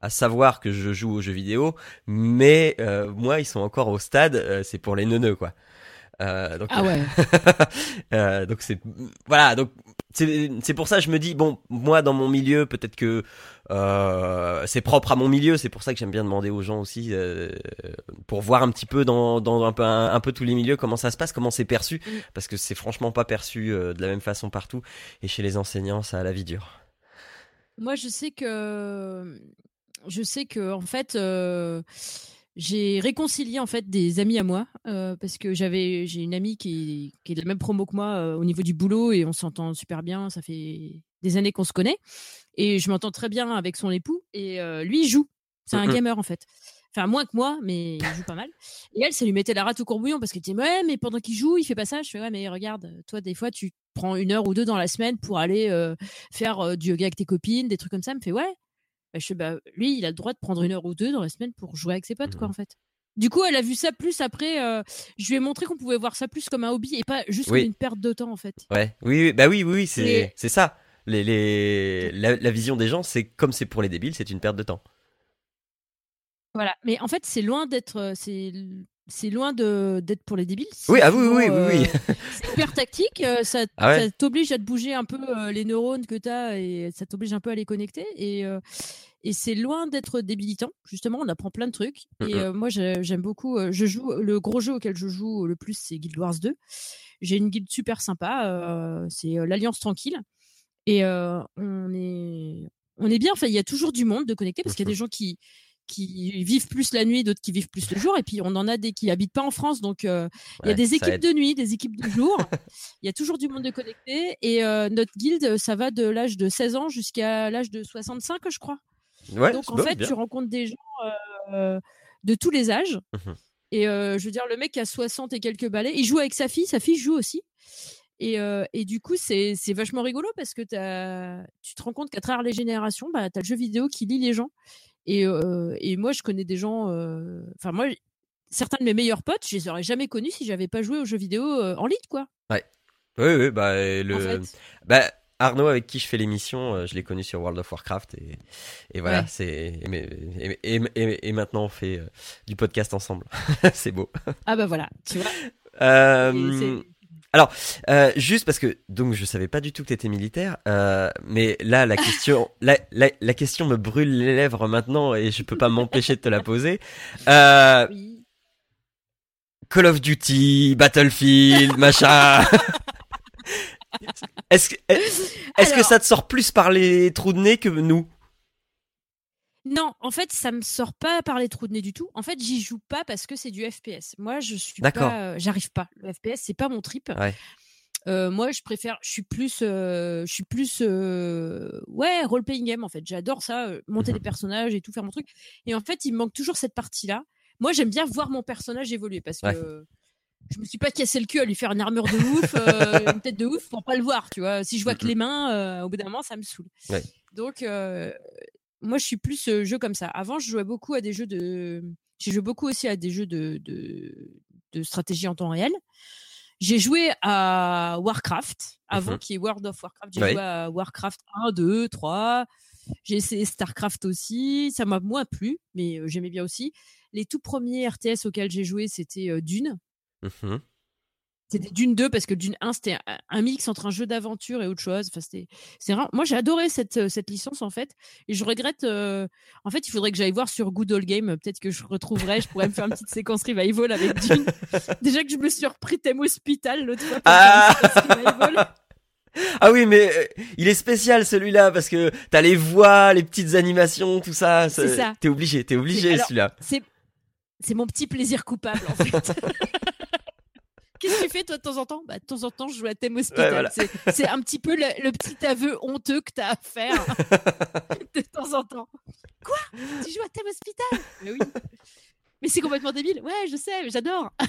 à, savoir que je joue aux jeux vidéo, mais euh, moi, ils sont encore au stade, euh, c'est pour les neuneux, quoi. Donc, ah ouais. donc c'est voilà, donc c'est pour ça que je me dis bon moi dans mon milieu peut-être que euh, c'est propre à mon milieu c'est pour ça que j'aime bien demander aux gens aussi euh, pour voir un petit peu dans, dans un, peu, un, peu tous les milieux comment ça se passe comment c'est perçu mm. parce que c'est franchement pas perçu euh, de la même façon partout et chez les enseignants ça a la vie dure moi je sais que je sais que en fait euh, j'ai réconcilié en fait des amis à moi euh, parce que j'avais j'ai une amie qui, qui, est de la même promo que moi euh, au niveau du boulot et on s'entend super bien ça fait des années qu'on se connaît et je m'entends très bien avec son époux et euh, lui il joue. C'est un gamer en fait. Enfin moins que moi mais il joue pas mal. Et elle ça lui mettait la rate au courbouillon parce qu'elle disait ouais mais pendant qu'il joue il fait pas ça. Je fais ouais mais regarde toi des fois tu prends une heure ou deux dans la semaine pour aller faire du yoga avec tes copines des trucs comme ça. Elle me fait ouais bah, je bah, lui, il a le droit de prendre une heure ou deux dans la semaine pour jouer avec ses potes, quoi, mmh. en fait. Du coup, elle a vu ça plus après. Euh, je lui ai montré qu'on pouvait voir ça plus comme un hobby et pas juste comme une perte de temps, en fait. Ouais, oui, bah oui, oui, c'est c'est ça. Les, les... La, vision des gens, c'est comme c'est pour les débiles, c'est une perte de temps. Voilà, mais en fait, c'est loin d'être. Euh, c'est c'est loin d'être pour les débiles. Oui, ah oui, oui, oui, oui. Euh, c'est hyper tactique, ça, ah ça t'oblige à te bouger un peu les neurones que tu as et ça t'oblige un peu à les connecter. Et, et c'est loin d'être débilitant. Justement, on apprend plein de trucs. Mmh, et mmh. moi, j'aime beaucoup. je joue le gros jeu auquel je joue le plus, c'est Guild Wars 2. J'ai une guilde super sympa. c'est l'Alliance Tranquille. Et on est on est bien. Enfin, il y a toujours du monde de connecter parce qu'il y a des mmh. gens qui qui vivent plus la nuit, d'autres qui vivent plus le jour, et puis on en a des qui habitent pas en France, donc il y a des équipes de nuit, des équipes de jour. Il y a toujours du monde de connecté, et notre guilde, ça va de l'âge de 16 ans jusqu'à l'âge de 65, je crois. Donc en fait, tu rencontres des gens euh, de tous les âges. Mmh et euh, je veux dire, le mec a 60 et quelques balais, il joue avec sa fille, sa fille joue aussi. Et, euh, et du coup, c'est vachement rigolo parce que as, tu te rends compte qu'à travers les générations, bah, tu as le jeu vidéo qui lie les gens. Et, et moi, je connais des gens. Enfin, moi, certains de mes meilleurs potes, je les aurais jamais connus si j'avais pas joué aux jeux vidéo en ligne, quoi. Ouais. Oui, oui, bah, le. bah, Arnaud avec qui je fais l'émission, je l'ai connu sur World of Warcraft et, et voilà, c'est et, et, et, maintenant on fait du podcast ensemble. c'est beau. Ah bah voilà, tu vois. Alors, euh, juste parce que donc je savais pas du tout que tu étais militaire, euh, mais là la question, la, la, la, question me brûle les lèvres maintenant et je peux pas m'empêcher de te la poser. Euh, Call of Duty, Battlefield, machin. Est-ce que, est-ce que ça te sort plus par les trous de nez que nous? Non, en fait, ça me sort pas par les trous de nez du tout. En fait, j'y joue pas parce que c'est du FPS. Moi, je suis pas, j'arrive pas. Le FPS, c'est pas mon trip. Euh, moi, je préfère, je suis plus, euh, je suis plus, euh, ouais, role playing game en fait. J'adore ça, monter des mmh personnages et tout faire mon truc. Et en fait, il me manque toujours cette partie-là. Moi, j'aime bien voir mon personnage évoluer parce que je me suis pas cassé le cul à lui faire une armure de ouf, une tête de ouf pour pas le voir, tu vois. Si je vois mmh que les mains, au bout d'un moment, ça me saoule. Donc, moi, je suis plus jeu comme ça. Avant, je jouais beaucoup à des jeux de. J'ai joué beaucoup aussi à des jeux de, de, stratégie en temps réel. J'ai joué à Warcraft avant mmh qu'il y ait World of Warcraft. J'ai joué à Warcraft 1, 2, 3. J'ai essayé Starcraft aussi. Ça m'a moins plu, mais j'aimais bien aussi. Les tout premiers RTS auxquels j'ai joué, c'était Dune. Mmh c'était Dune 2 parce que Dune 1 c'était un mix entre un jeu d'aventure et autre chose. Enfin, c'était, c'est Moi j'ai adoré cette, euh, cette licence en fait et je regrette. Euh, en fait, il faudrait que j'aille voir sur Good Old Game. Peut-être que je retrouverai. Je pourrais me faire une petite séquence revival avec Dune. Déjà que je me suis repris thème hospital l'autre fois. Ah ah oui, mais euh, il est spécial celui-là parce que t'as les voix, les petites animations, tout ça. C'est ça. T'es obligé, t'es obligé celui-là. C'est c'est mon petit plaisir coupable en fait. Qu'est-ce que tu fais toi de temps en temps bah, De temps en temps, je joue à Thème Hospital. C'est un petit peu le, petit aveu honteux que tu as à faire de temps en temps. Quoi? Tu joues à Thème Hospital? Mais oui. Mais c'est complètement débile. Ouais, je sais, j'adore.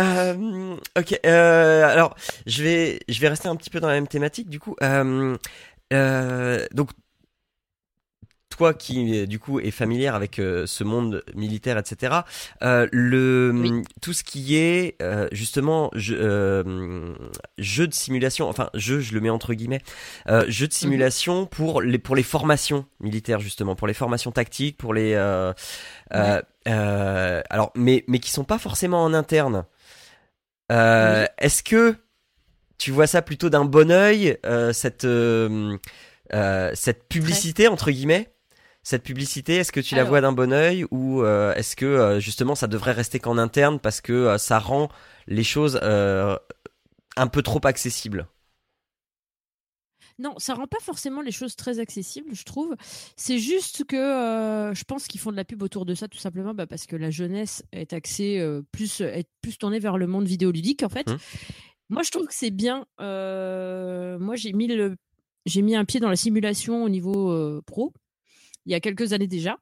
Euh, ok, euh, alors je vais je vais rester un petit peu dans la même thématique du coup. Euh, donc toi qui du coup est familière avec euh, ce monde militaire, etc. Euh, le tout ce qui est euh, justement jeu, jeu de simulation, enfin jeu, je le mets entre guillemets, jeu de mhm. simulation pour les pour les formations militaires justement, pour les formations tactiques, pour les alors mais mais qui sont pas forcément en interne. Est-ce que tu vois ça plutôt d'un bon oeil cette cette publicité entre guillemets? Cette publicité, est-ce que tu la vois d'un bon oeil ou euh, est-ce que euh, justement ça devrait rester qu'en interne parce que euh, ça rend les choses un peu trop accessibles? Non, ça rend pas forcément les choses très accessibles, je trouve. C'est juste que je pense qu'ils font de la pub autour de ça, tout simplement bah, parce que la jeunesse est axée plus, est plus tournée vers le monde vidéoludique, en fait. Mmh. Moi, je trouve que c'est bien. moi, j'ai mis j'ai mis un pied dans la simulation au niveau pro il y a quelques années déjà.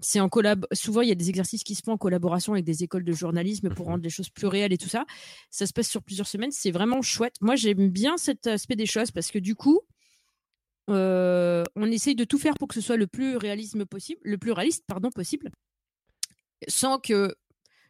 C'est en collab. Souvent, il y a des exercices qui se font en collaboration avec des écoles de journalisme pour rendre les choses plus réelles et tout ça. Ça se passe sur plusieurs semaines. C'est vraiment chouette. Moi, j'aime bien cet aspect des choses parce que du coup, euh, on essaye de tout faire pour que ce soit le plus réalisme possible, le plus réaliste pardon possible, sans que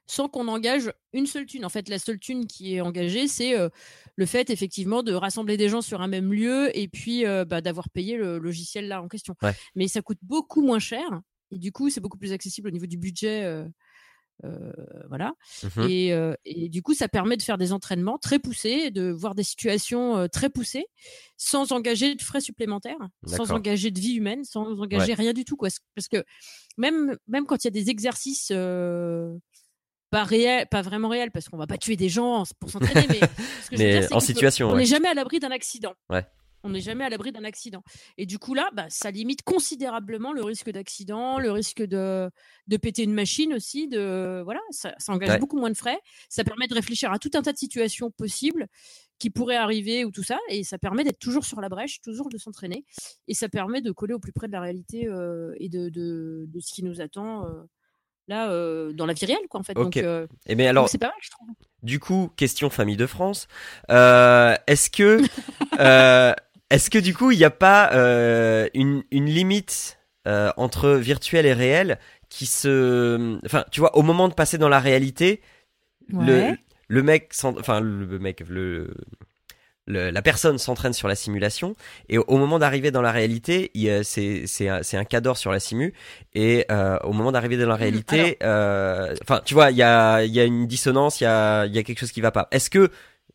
sans qu'on engage une seule thune. En fait, la seule thune qui est engagée, c'est euh, le fait effectivement de rassembler des gens sur un même lieu et puis euh, bah, d'avoir payé le logiciel là en question. Mais ça coûte beaucoup moins cher et du coup, c'est beaucoup plus accessible au niveau du budget. Euh, voilà. Mmh et, et, du coup, ça permet de faire des entraînements très poussés, de voir des situations très poussées, sans engager de frais supplémentaires, sans engager de vie humaine, sans engager rien du tout. Quoi. Parce que même, même quand il y a des exercices pas réel, pas vraiment réel, parce qu'on va pas tuer des gens pour s'entraîner, mais, mais en situation. On n'est jamais à l'abri d'un accident. Ouais. On n'est jamais à l'abri d'un accident. Et du coup là, bah, ça limite considérablement le risque d'accident, le risque de, de péter une machine aussi. De voilà, ça, engage beaucoup moins de frais. Ça permet de réfléchir à tout un tas de situations possibles qui pourraient arriver ou tout ça, et ça permet d'être toujours sur la brèche, toujours de s'entraîner, et ça permet de coller au plus près de la réalité euh, et de, de, de, ce qui nous attend. Euh, là euh, dans la vie réelle quoi en fait. Donc, euh, eh ben, alors c'est pas mal je trouve. du coup question famille de France. Euh, est-ce que est-ce que du coup il n'y a pas une, une limite entre virtuel et réel qui se enfin tu vois au moment de passer dans la réalité le le mec, enfin le mec, le la personne s'entraîne sur la simulation et au, moment d'arriver dans la réalité, c'est un, un cadre sur la simu et euh, au moment d'arriver dans la mmh, réalité, euh, enfin tu vois, il y a y a une dissonance, il y a y a quelque chose qui va pas. Est-ce que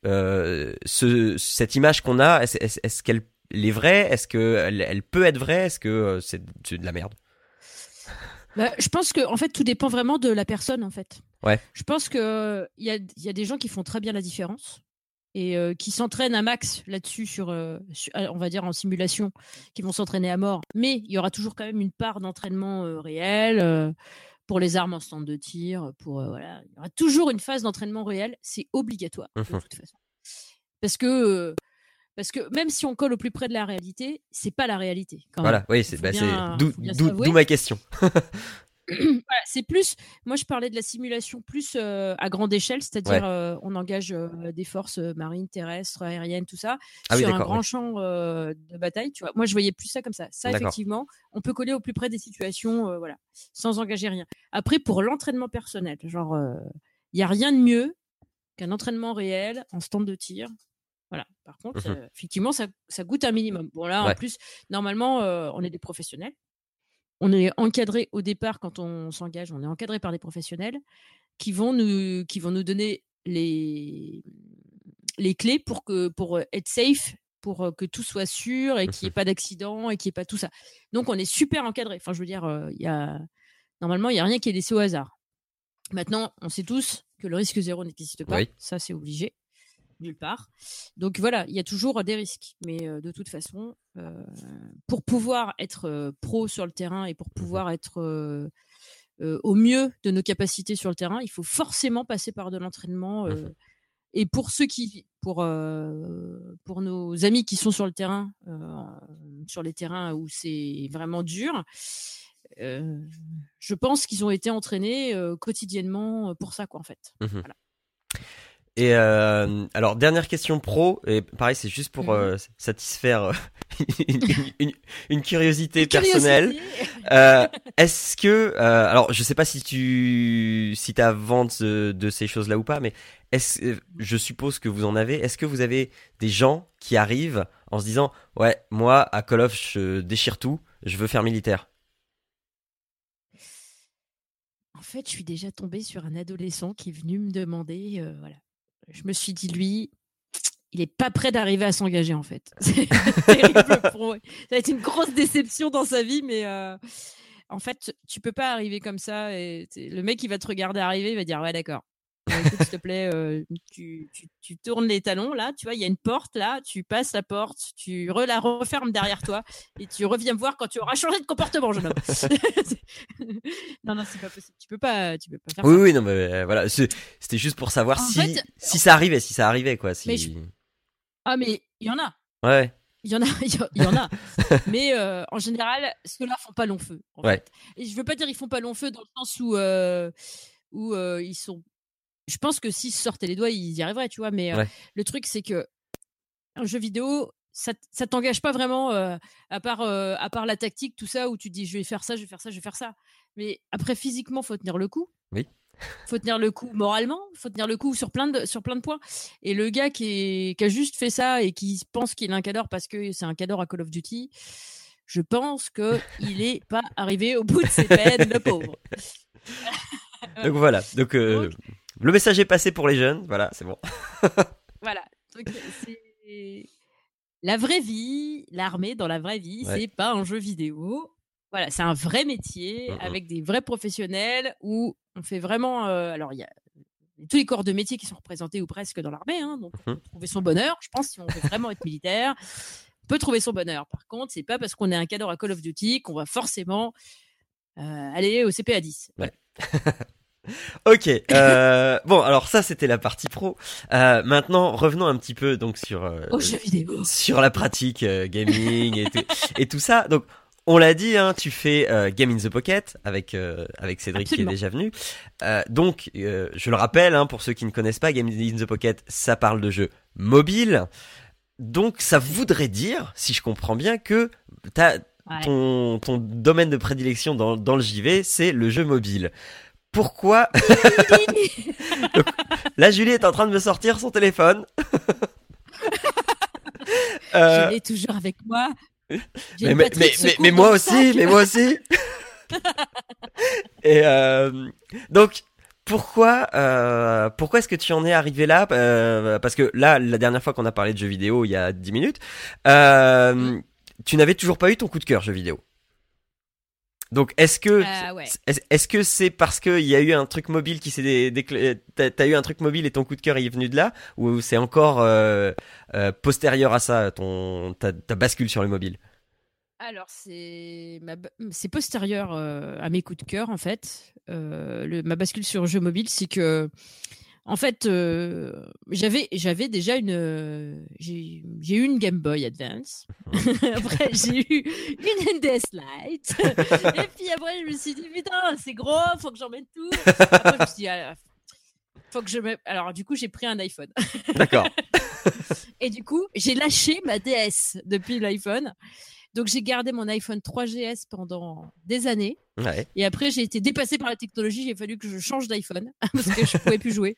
euh, ce cette image qu'on a, est-ce est, qu'elle est vraie? Est-ce que elle, peut être vraie? Est-ce que c'est de la merde? Bah, je pense que en fait tout dépend vraiment de la personne en fait. Ouais. Je pense que il y a, y a des gens qui font très bien la différence et euh, qui s'entraînent à max là-dessus sur, euh, on va dire en simulation, qui vont s'entraîner à mort. Mais il y aura toujours quand même une part d'entraînement euh, réel pour les armes en stand de tir. Pour voilà, il y aura toujours une phase d'entraînement réel. C'est obligatoire de toute façon, parce que parce que même si on colle au plus près de la réalité, c'est pas la réalité. voilà, oui, c'est bah, d'où ma question. c'est plus. Moi, je parlais de la simulation plus euh, à grande échelle, c'est-à-dire euh, on engage euh, des forces marines, terrestres, aériennes, tout ça ah sur un grand champ de bataille. Tu vois, moi, je voyais plus ça comme ça. Ça, effectivement, on peut coller au plus près des situations, voilà, sans engager rien. Après, pour l'entraînement personnel, genre, il y a rien de mieux qu'un entraînement réel en stand de tir. Voilà. Par contre, mmh effectivement, ça, ça, goûte un minimum. Bon, là, en plus, normalement, on est des professionnels on est encadré au départ quand on s'engage, on est encadré par des professionnels qui vont nous, qui vont nous donner les, les clés pour, que, pour être safe, pour que tout soit sûr et qu'il n'y ait mmh pas d'accident et qu'il n'y ait pas tout ça. Donc on est super encadré. Enfin, je veux dire, il y a, normalement, il n'y a rien qui est laissé au hasard. Maintenant, on sait tous que le risque zéro n'existe pas. Ça, c'est obligé nulle part. Donc voilà, il y a toujours des risques. Mais euh, de toute façon, euh, pour pouvoir être euh, pro sur le terrain et pour pouvoir être au mieux de nos capacités sur le terrain, il faut forcément passer par de l'entraînement. Mmh et pour ceux qui, pour, pour nos amis qui sont sur le terrain, sur les terrains où c'est vraiment dur, je pense qu'ils ont été entraînés quotidiennement pour ça, quoi, en fait. Mmh voilà. Et euh, alors dernière question pro, et pareil c'est juste pour mhm. euh, satisfaire euh, une, curiosité personnelle. Est-ce que, alors je sais pas si tu si as vente de, ces choses-là ou pas, mais est-ce, je suppose que vous en avez. Est-ce que vous avez des gens qui arrivent en se disant ouais moi à Call of je déchire tout, je veux faire militaire. En fait, je suis déjà tombée sur un adolescent qui est venu me demander, voilà, je me suis dit, lui, il est pas prêt d'arriver à s'engager en fait. Terrible Ça va être une grosse déception dans sa vie, mais euh, en fait, tu peux pas arriver comme ça. Le mec, il va te regarder arriver, il va dire ouais d'accord. S'il te plaît, euh, tu, tu, tournes les talons là, tu vois, il y a une porte là, tu passes la porte, tu la refermes derrière toi et tu reviens me voir quand tu auras changé de comportement, jeune homme. non, non, c'est pas possible. Tu peux pas, tu peux pas faire oui, ça. Oui, non, mais euh, voilà, c'était juste pour savoir si, si ça arrivait, si ça arrivait quoi. Si... Ah, mais il y en a. Ouais. Il y en a, il y en a. mais euh, en général, ceux-là font pas long feu. En ouais. fait. Et je veux pas dire ils font pas long feu dans le sens où où ils sont je pense que s'ils sortaient les doigts, ils y arriveraient, tu vois. Mais euh, le truc, c'est que un jeu vidéo, ça, ça t'engage pas vraiment euh, à part euh, à part la tactique, tout ça, où tu dis je vais faire ça, je vais faire ça, je vais faire ça. Mais après, physiquement, faut tenir le coup. Oui. Faut tenir le coup moralement, faut tenir le coup sur plein de sur plein de points. Et le gars qui, qui a juste fait ça et qui pense qu'il est un cadre parce que c'est un cadre à Call of Duty, je pense que il est pas arrivé au bout de ses peines, le pauvre. Donc voilà. Donc, le message est passé pour les jeunes, voilà, c'est bon. voilà. c'est la vraie vie, l'armée dans la vraie vie, c'est pas un jeu vidéo. Voilà, c'est un vrai métier avec des vrais professionnels où on fait vraiment. Euh, alors, il y a tous les corps de métier qui sont représentés ou presque dans l'armée, hein, donc on peut trouver son bonheur. Je pense si on veut vraiment être militaire, on peut trouver son bonheur. Par contre, c'est pas parce qu'on est un cadre à Call of Duty qu'on va forcément euh, aller au CPA 10. Ouais. Ok. Euh, bon, alors ça c'était la partie pro. Euh, maintenant, revenons un petit peu donc sur euh, sur la pratique gaming et, tout, et tout ça. Donc, on l'a dit, hein, tu fais Game in the Pocket avec avec Cédric qui est déjà venu. donc, je le rappelle, hein, pour ceux qui ne connaissent pas, Game in the Pocket, ça parle de jeux mobiles. Donc, ça voudrait dire, si je comprends bien, que ton ton domaine de prédilection dans dans le JV, c'est le jeu mobile. Pourquoi Là, Julie est en train de me sortir son téléphone. Euh, Je l'ai toujours avec moi. Mais, mais, moi aussi, mais moi aussi. Et euh, donc, pourquoi, euh, pourquoi est-ce que tu en es arrivé là? Parce que là, la dernière fois qu'on a parlé de jeux vidéo, il y a 10 minutes, tu n'avais toujours pas eu ton coup de cœur jeux vidéo. Donc est-ce que euh, est-ce que c'est parce qu'il y a eu un truc mobile qui s'est t'as eu un truc mobile et ton coup de cœur est venu de là ou c'est encore euh, euh, postérieur à ça ton ta, bascule sur le mobile? Alors c'est c'est postérieur à mes coups de cœur en fait. Le... ma bascule sur le jeu mobile c'est que en fait, euh, j'avais j'avais déjà une euh, j'ai eu une Game Boy Advance. après, j'ai eu une NDS Lite. et puis après, je me suis dit putain, c'est gros, faut que j'en mette tout. Après, je me suis dit, ah, faut que je me... Alors du coup, j'ai pris un iPhone. D'accord. et du coup, j'ai lâché ma DS depuis l'iPhone. Donc j'ai gardé mon iPhone 3GS pendant des années. Et après, j'ai été dépassée par la technologie. A fallu que je change d'iPhone parce que je pouvais plus jouer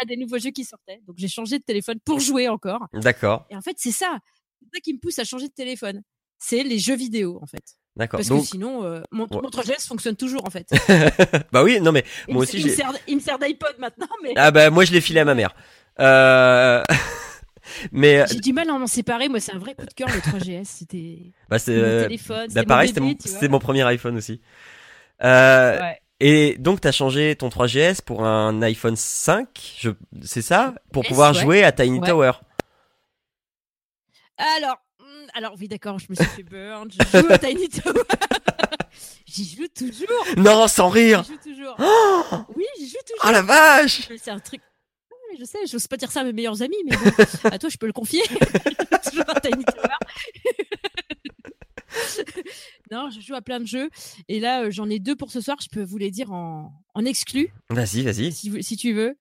à des nouveaux jeux qui sortaient. Donc j'ai changé de téléphone pour jouer encore. D'accord. Et en fait, c'est ça. C'est ça qui me pousse à changer de téléphone. C'est les jeux vidéo, en fait. D'accord. Parce que sinon, euh, mon, 3GS fonctionne toujours, en fait. bah oui, non mais moi aussi, il me sert, d'iPod maintenant, mais. Ah bah moi, je l'ai filé à ma mère. Euh... Mais j'ai du mal à m'en séparer. Moi, c'est un vrai coup de cœur le 3GS. C'était bah, c'est mon téléphone. Bah, pareil, c'était mon, premier iPhone aussi. Euh, Et donc, tu as changé ton 3GS pour un iPhone 5, je... c'est ça? Pour pouvoir jouer à Tiny Tower. Alors, hmm, alors oui, d'accord, je me suis fait burn. Je joue à Tiny Tower. j'y joue toujours. Non, sans rire. J'y joue toujours. Oh oui, j'y joue toujours. Oh la vache C'est un truc je sais, j'ose pas dire ça à mes meilleurs amis, mais à toi, je peux le confier. non, je joue à plein de jeux. Et là, euh, j'en ai deux pour ce soir. Je peux vous les dire en, en exclu. Vas-y, vas-y. Si, tu veux.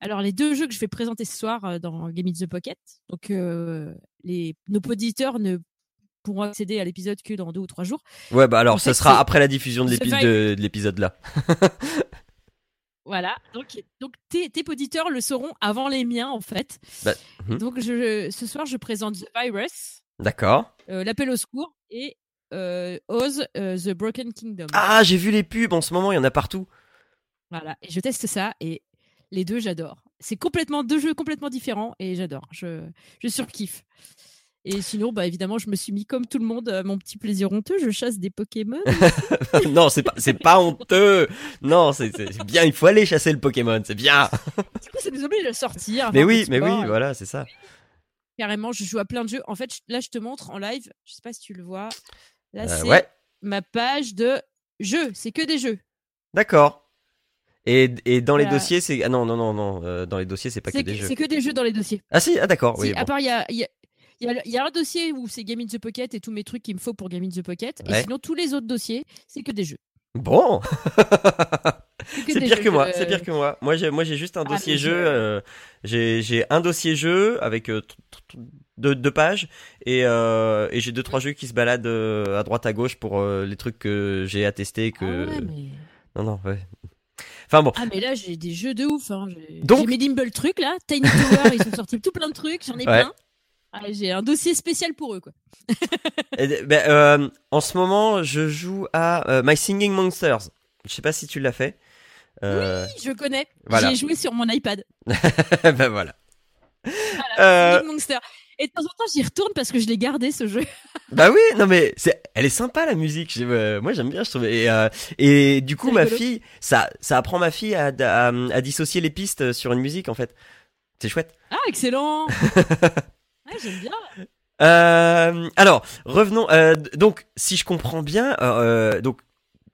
Alors, les deux jeux que je vais présenter ce soir euh, dans Game in the Pocket. Donc, euh, les, nos auditeurs ne pourront accéder à l'épisode que dans deux ou trois jours. Ouais, bah alors, ça sera après la diffusion de l'épisode là. Voilà, donc, donc tes, tes auditeurs le sauront avant les miens en fait. Bah, hum. Donc je, ce soir je présente The Virus. D'accord. Euh, L'appel au secours et euh, Oz euh, The Broken Kingdom. Ah j'ai vu les pubs en ce moment, il y en a partout. Voilà, et je teste ça et les deux j'adore. C'est complètement deux jeux complètement différents et j'adore. Je, je surkiffe. Et sinon, bah évidemment, je me suis mis comme tout le monde à mon petit plaisir honteux. Je chasse des Pokémon. non, c'est pas, c'est pas honteux. Non, c'est, bien. Il faut aller chasser le Pokémon. C'est bien. du coup, ça nous oblige à sortir. Mais oui, mais oui, voilà, c'est ça. Carrément, je joue à plein de jeux. En fait, là, je te montre en live. Je sais pas si tu le vois. Là, euh, c'est ma page de jeux. C'est que des jeux. D'accord. Et, et dans les dossiers, c'est ah non non non non euh, dans les dossiers, c'est pas que des jeux. C'est que des jeux dans les dossiers. Ah si, ah d'accord. Oui, À part il y a, il y, a, un dossier où c'est Game in the Pocket et tous mes trucs qu'il me faut pour Game in the Pocket. Et sinon, tous les autres dossiers, c'est que des jeux. Bon C'est pire que moi, c'est pire que moi. Moi j'ai, moi, j'ai juste un ah, dossier jeu. Euh, j'ai, un dossier jeu avec euh, deux, pages et, euh, et j'ai deux trois jeux qui se baladent à droite à gauche pour les trucs que j'ai attestés que. Ah non non ouais. Enfin bon. Ah mais là j'ai des jeux de ouf. Hein. J'ai, Donc... j'ai mes Dimble trucs là, Tiny Tower, ils ont sorti tout plein de trucs, j'en ai plein. Ah, j'ai un dossier spécial pour eux, quoi. ben, euh, en ce moment, je joue à euh, My Singing Monsters. Je sais pas si tu l'as fait. Euh... Oui, je connais. J'ai joué sur mon iPad. ben voilà. voilà Singing Monsters. Et de temps en temps, j'y retourne parce que je l'ai gardé ce jeu. bah oui, non mais c'est, elle est sympa la musique. moi j'aime bien, je trouve. Et, euh, et du coup, ma fille, ça, ça apprend ma fille à, à, à, dissocier les pistes sur une musique en fait. C'est chouette. Ah excellent. j'aime bien. Euh, alors, revenons. Euh, donc, si je comprends bien, euh, donc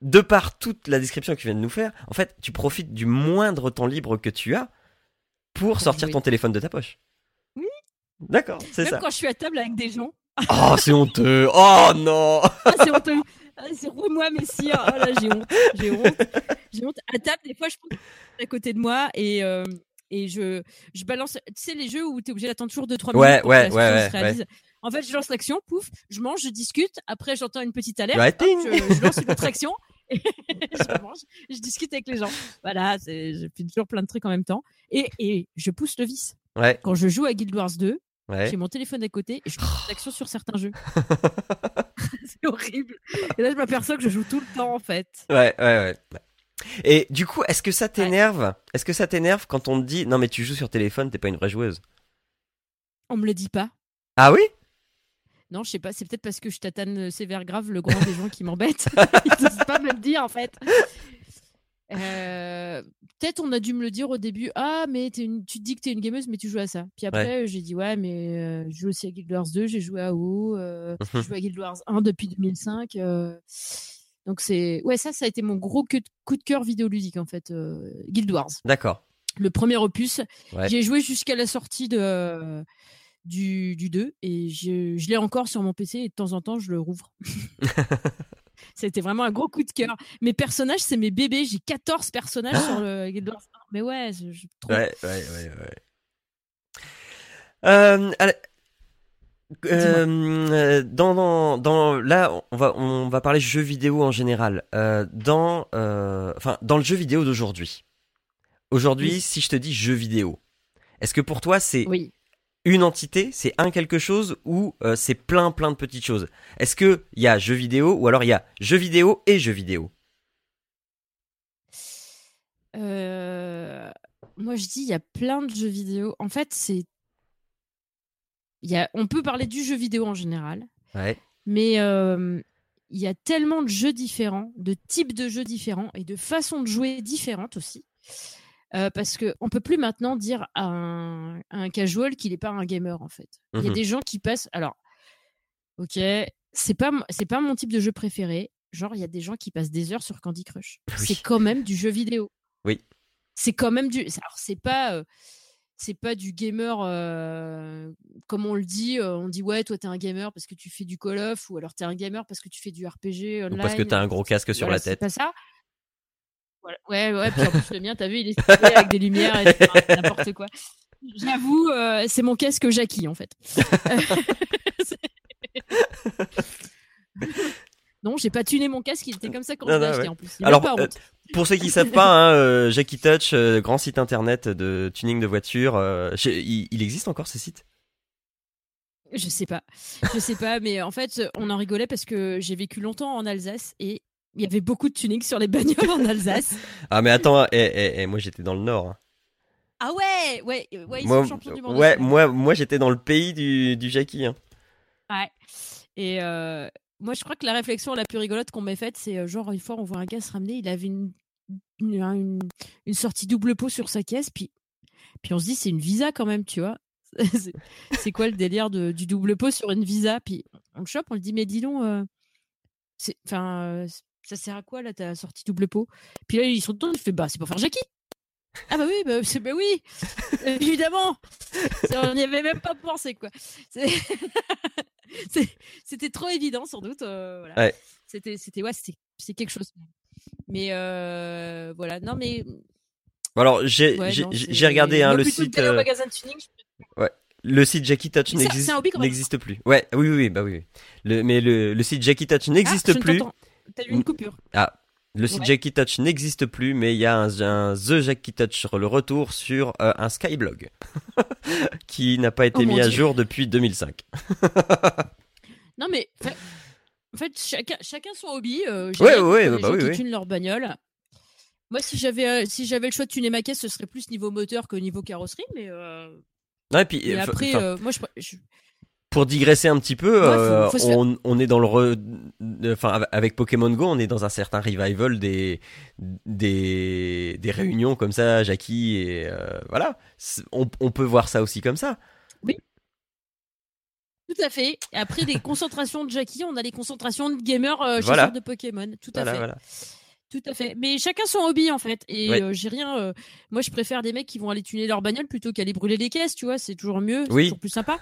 de par toute la description que tu viens de nous faire, en fait, tu profites du moindre temps libre que tu as pour sortir ton téléphone de ta poche. Oui. D'accord, c'est ça. Même quand je suis à table avec des gens. Oh, c'est honteux. Oh non. Ah, c'est honteux. Ah, c'est moi messire. Oh là, j'ai honte. J'ai honte. J'ai honte. À table, des fois, je prends à côté de moi et et je, je balance, tu sais, les jeux où tu es obligé d'attendre toujours 2-3 minutes pour ouais, que ouais, se réalise. En fait, je lance l'action, pouf, je mange, je discute, après j'entends une petite alerte, je, lance une autre action, je, discute avec les gens. Voilà, je fais toujours plein de trucs en même temps. Et, et je pousse le vice. Ouais. Quand je joue à Guild Wars 2, j'ai mon téléphone à côté et je fais l'action sur certains jeux. c'est horrible. Et là, je m'aperçois que je joue tout le temps, en fait. Ouais, ouais, ouais. Et du coup, est-ce que ça t'énerve? Est-ce que ça t'énerve quand on te dit non mais tu joues sur téléphone, t'es pas une vraie joueuse? On me le dit pas. Ah oui? Non, je sais pas. C'est peut-être parce que je tatane sévère grave le grand des gens qui m'embêtent. Ils n'osent pas me le dire en fait. Euh, peut-être on a dû me le dire au début. Ah, mais une... tu te dis que t'es une gameuse, mais tu joues à ça. Puis après, j'ai dit ouais, mais euh, je joue aussi à Guild Wars 2, j'ai joué à WoW, euh, je joue à Guild Wars 1 depuis 2005. Donc c'est ouais, ça, ça a été mon gros coup de cœur vidéoludique en fait, Guild Wars. D'accord. Le premier opus. J'ai joué jusqu'à la sortie de du, du 2 et je, je l'ai encore sur mon PC et de temps en temps je le rouvre. C'était vraiment un gros coup de cœur. Mes personnages, c'est mes bébés. J'ai 14 personnages sur le Guild Wars. Mais ouais, je, trop... Ouais, ouais, ouais, ouais. Euh, euh, dans, dans, dans, là, on va, on va parler jeux vidéo en général. Euh, dans, euh, enfin, dans le jeu vidéo d'aujourd'hui. Aujourd'hui, si je te dis jeu vidéo, est-ce que pour toi c'est oui une entité, c'est un quelque chose ou c'est plein plein de petites choses? Est-ce que il y a jeux vidéo ou alors il y a jeux vidéo et jeux vidéo? Moi je dis il y a plein de jeux vidéo. En fait c'est y a... on peut parler du jeu vidéo en général. Ouais. Mais euh, il y a tellement de jeux différents, de types de jeux différents et de façons de jouer différentes aussi. Euh, parce qu'on ne peut plus maintenant dire à un, casual qu'il n'est pas un gamer en fait. Il y a mmh des gens qui passent. Alors, ok, c'est pas c'est pas mon type de jeu préféré. Genre, il y a des gens qui passent des heures sur Candy Crush. C'est quand même du jeu vidéo. Oui. C'est quand même du. Alors, c'est pas. Euh, c'est pas du gamer euh, comme on le dit. on dit ouais, toi t'es un gamer parce que tu fais du Call of, ou alors t'es un gamer parce que tu fais du RPG online. Ou parce que t'as un gros casque sur la tête. C'est pas ça. Ouais, ouais, puis en plus le mien, t'as vu, il est avec des lumières et n'importe quoi. J'avoue, euh, c'est mon casque Jackie en fait. non, j'ai pas tuné mon casque, il était comme ça quand je l'ai acheté en plus. Alors, euh, pour ceux qui savent pas, hein, euh, Jackie Touch, grand site internet de tuning de voitures, il, il, existe encore ce site? Je sais pas, je sais pas, mais en fait, on en rigolait parce que j'ai vécu longtemps en Alsace et il y avait beaucoup de tuning sur les bagnoles en Alsace. ah mais attends, eh, eh, eh, moi j'étais dans le nord. Hein. Ah ouais, ouais, ouais, ils moi, sont champions du monde. Ouais, moi, moi j'étais dans le pays du, du Jackie. Hein. Ouais. Et euh, moi je crois que la réflexion la plus rigolote qu'on m'ait faite, c'est euh, genre une fois on voit un gars se ramener, il avait une, une, une, sortie double pot sur sa caisse, puis, puis on se dit c'est une visa quand même, tu vois. c'est quoi le délire de, du double pot sur une visa? Puis on le chope, on le dit mais dis donc, euh, enfin ça sert à quoi là ta sortie double pot Puis là ils sont dedans, il fait bah c'est pour faire Jackie. Ah bah oui, bah, c'est bah oui, évidemment. On n'y avait même pas pensé quoi. C'était trop évident sans doute. Euh, voilà. Ouais. C'était c'était ouais c'est quelque chose. Mais euh, voilà non mais. Alors j'ai j'ai regardé hein, le site. Euh... Magasin de tuning, Ouais. Le site Jackie Touch n'existe plus. Ouais, oui, oui, bah oui. Le, mais le, le site Jackie Touch n'existe ah, plus. T'as eu une coupure. Ah, le site Jackie Touch n'existe plus, mais il y a un, The Jackie Touch sur le retour sur euh, un Skyblog qui n'a pas été oh mis à jour depuis 2005. non mais en fait chacun, chacun son hobby. Euh, ouais ouais bah, bah, qui leur bagnole. Moi si j'avais euh, si j'avais le choix de tuner ma caisse, ce serait plus niveau moteur que niveau carrosserie, mais. Euh... et puis, après, moi je, pour digresser un petit peu, euh, on, on, est dans le, re... enfin avec Pokémon Go, on est dans un certain revival des des, des réunions comme ça, Jackie et euh, voilà, on, on, peut voir ça aussi comme ça. Oui. Tout à fait. Après des concentrations de Jackie, on a les concentrations de gamers euh, voilà. de Pokémon. Tout à fait. Voilà. Tout à fait. Mais chacun son hobby en fait. Et euh, j'ai rien. Euh, moi, je préfère des mecs qui vont aller tuner leur bagnole plutôt qu'aller brûler les caisses. Tu vois, c'est toujours mieux. C'est toujours plus sympa.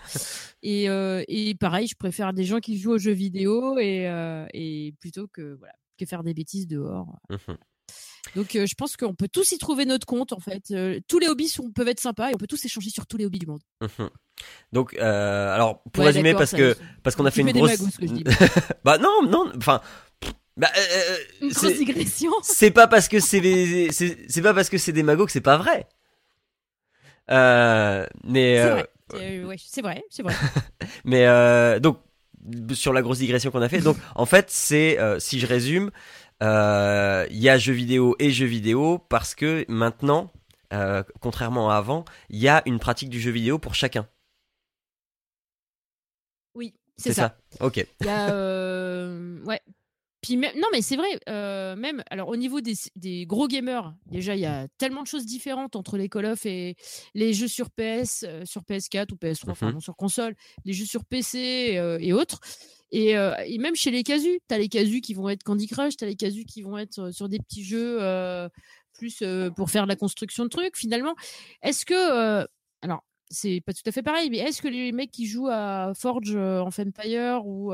et, euh, et pareil, je préfère des gens qui jouent aux jeux vidéo et, et plutôt que voilà que faire des bêtises dehors. Mmh Donc, je pense qu'on peut tous y trouver notre compte en fait. tous les hobbies sont, peuvent être sympas et on peut tous échanger sur tous les hobbies du monde. Mmh Donc, alors pour résumer, parce que parce qu'on a fait une grosse. bah non, non. Enfin Bah, euh, Une grosse digression. C'est pas parce que c'est c'est pas parce que c'est des magots que c'est pas vrai. Euh, mais c'est vrai, c'est vrai, mais donc sur la grosse digression qu'on a fait. Donc en fait, c'est si je résume, il y a jeux vidéo et jeux vidéo parce que maintenant, contrairement à avant, il y a une pratique du jeu vidéo pour chacun. Oui, c'est ça. ça. Ok. Il y a ouais puis même, non, mais c'est vrai, euh, même, alors au niveau des, des, gros gamers, déjà, il y a tellement de choses différentes entre les Call of et les jeux sur PS, euh, sur PS4 ou PS3, enfin, mmh sur console, les jeux sur PC euh, et autres. Et, et, même chez les casus, tu as les casus qui vont être Candy Crush, tu as les casus qui vont être sur des petits jeux plus pour faire de la construction de trucs. Finalement, est-ce que. alors, c'est pas tout à fait pareil, mais est-ce que les mecs qui jouent à Forge en Empire ou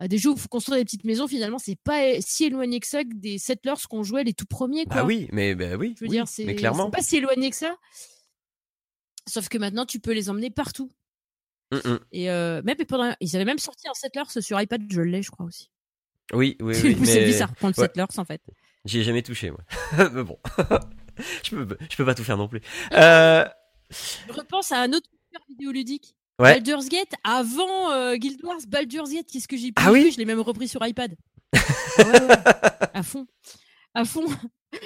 à des jeux où il faut construire des petites maisons, finalement, c'est pas si éloigné que ça que des settlers qu'on jouait les tout premiers. Quoi. Bah oui, mais bah oui. Je veux dire, c'est pas si éloigné que ça. Sauf que maintenant, tu peux les emmener partout. Mmh Et euh, même pendant, ils avaient même sorti un settlers sur iPad, je l'ai, je crois aussi. Oui, oui, oui. mais... C'est bizarre prendre ouais. settlers en fait. J'y ai jamais touché, moi. mais bon, je peux, je peux pas tout faire non plus. Euh... Je repense à un autre vidéoludique Baldur's Gate avant euh, Guild Wars, Baldur's Gate, qu'est-ce que j'ai pu ah oui Je l'ai même repris sur iPad. Ah ouais, ouais. à fond. À fond.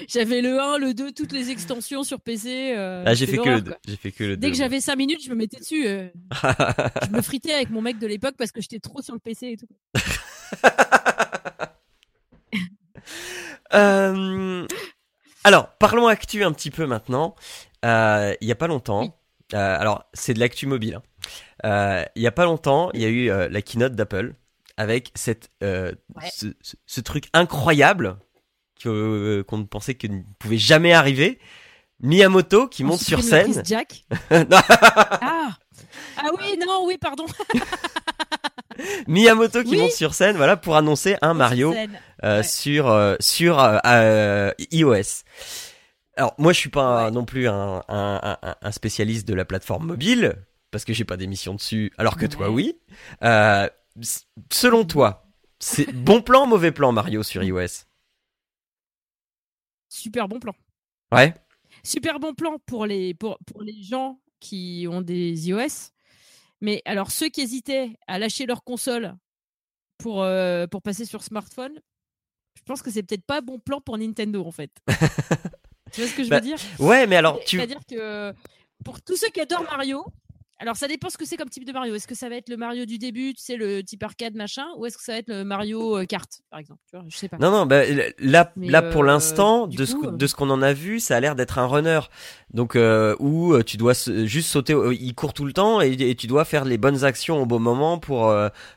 J'avais le 1, le 2, toutes les extensions sur PC. Euh, ah, j'ai fait, que le 2. J'ai fait que le Dès que j'avais 5 minutes, je me mettais dessus. Euh. je me fritais avec mon mec de l'époque parce que j'étais trop sur le PC et tout. euh... Alors, parlons actu un petit peu maintenant. Il y a pas longtemps. alors, c'est de l'actu mobile. Hein. Il y a pas longtemps, il y a eu la keynote d'Apple avec cette, ce, truc incroyable que qu'on pensait que ne pouvait jamais arriver. Miyamoto qui monte sur scène. Jack. ah. ah oui, non, oui, pardon. Miyamoto qui monte sur scène, voilà, pour annoncer un Mario sur sur iOS. Alors moi je suis pas non plus un, un, un, spécialiste de la plateforme mobile, parce que j'ai pas d'émission dessus, alors que toi oui. Euh, selon toi, c'est bon plan, mauvais plan Mario sur iOS Super bon plan. Ouais. Super bon plan pour les, pour, pour les gens qui ont des iOS. Mais alors, ceux qui hésitaient à lâcher leur console pour, euh, pour passer sur smartphone, je pense que c'est peut-être pas bon plan pour Nintendo en fait. tu vois ce que je veux bah, dire? Ouais, mais alors tu. C'est-à-dire que pour tous ceux qui adorent Mario, alors, ça dépend ce que c'est comme type de Mario. Est-ce que ça va être le Mario du début, tu sais, le type arcade machin, ou est-ce que ça va être le Mario euh, Kart, par exemple tu vois, Je sais pas. Non, non, bah, là, là pour euh, l'instant, de, ce, de ce qu'on en a vu, ça a l'air d'être un runner. Donc, euh, où tu dois juste sauter, il court tout le temps et, tu dois faire les bonnes actions au bon moment pour,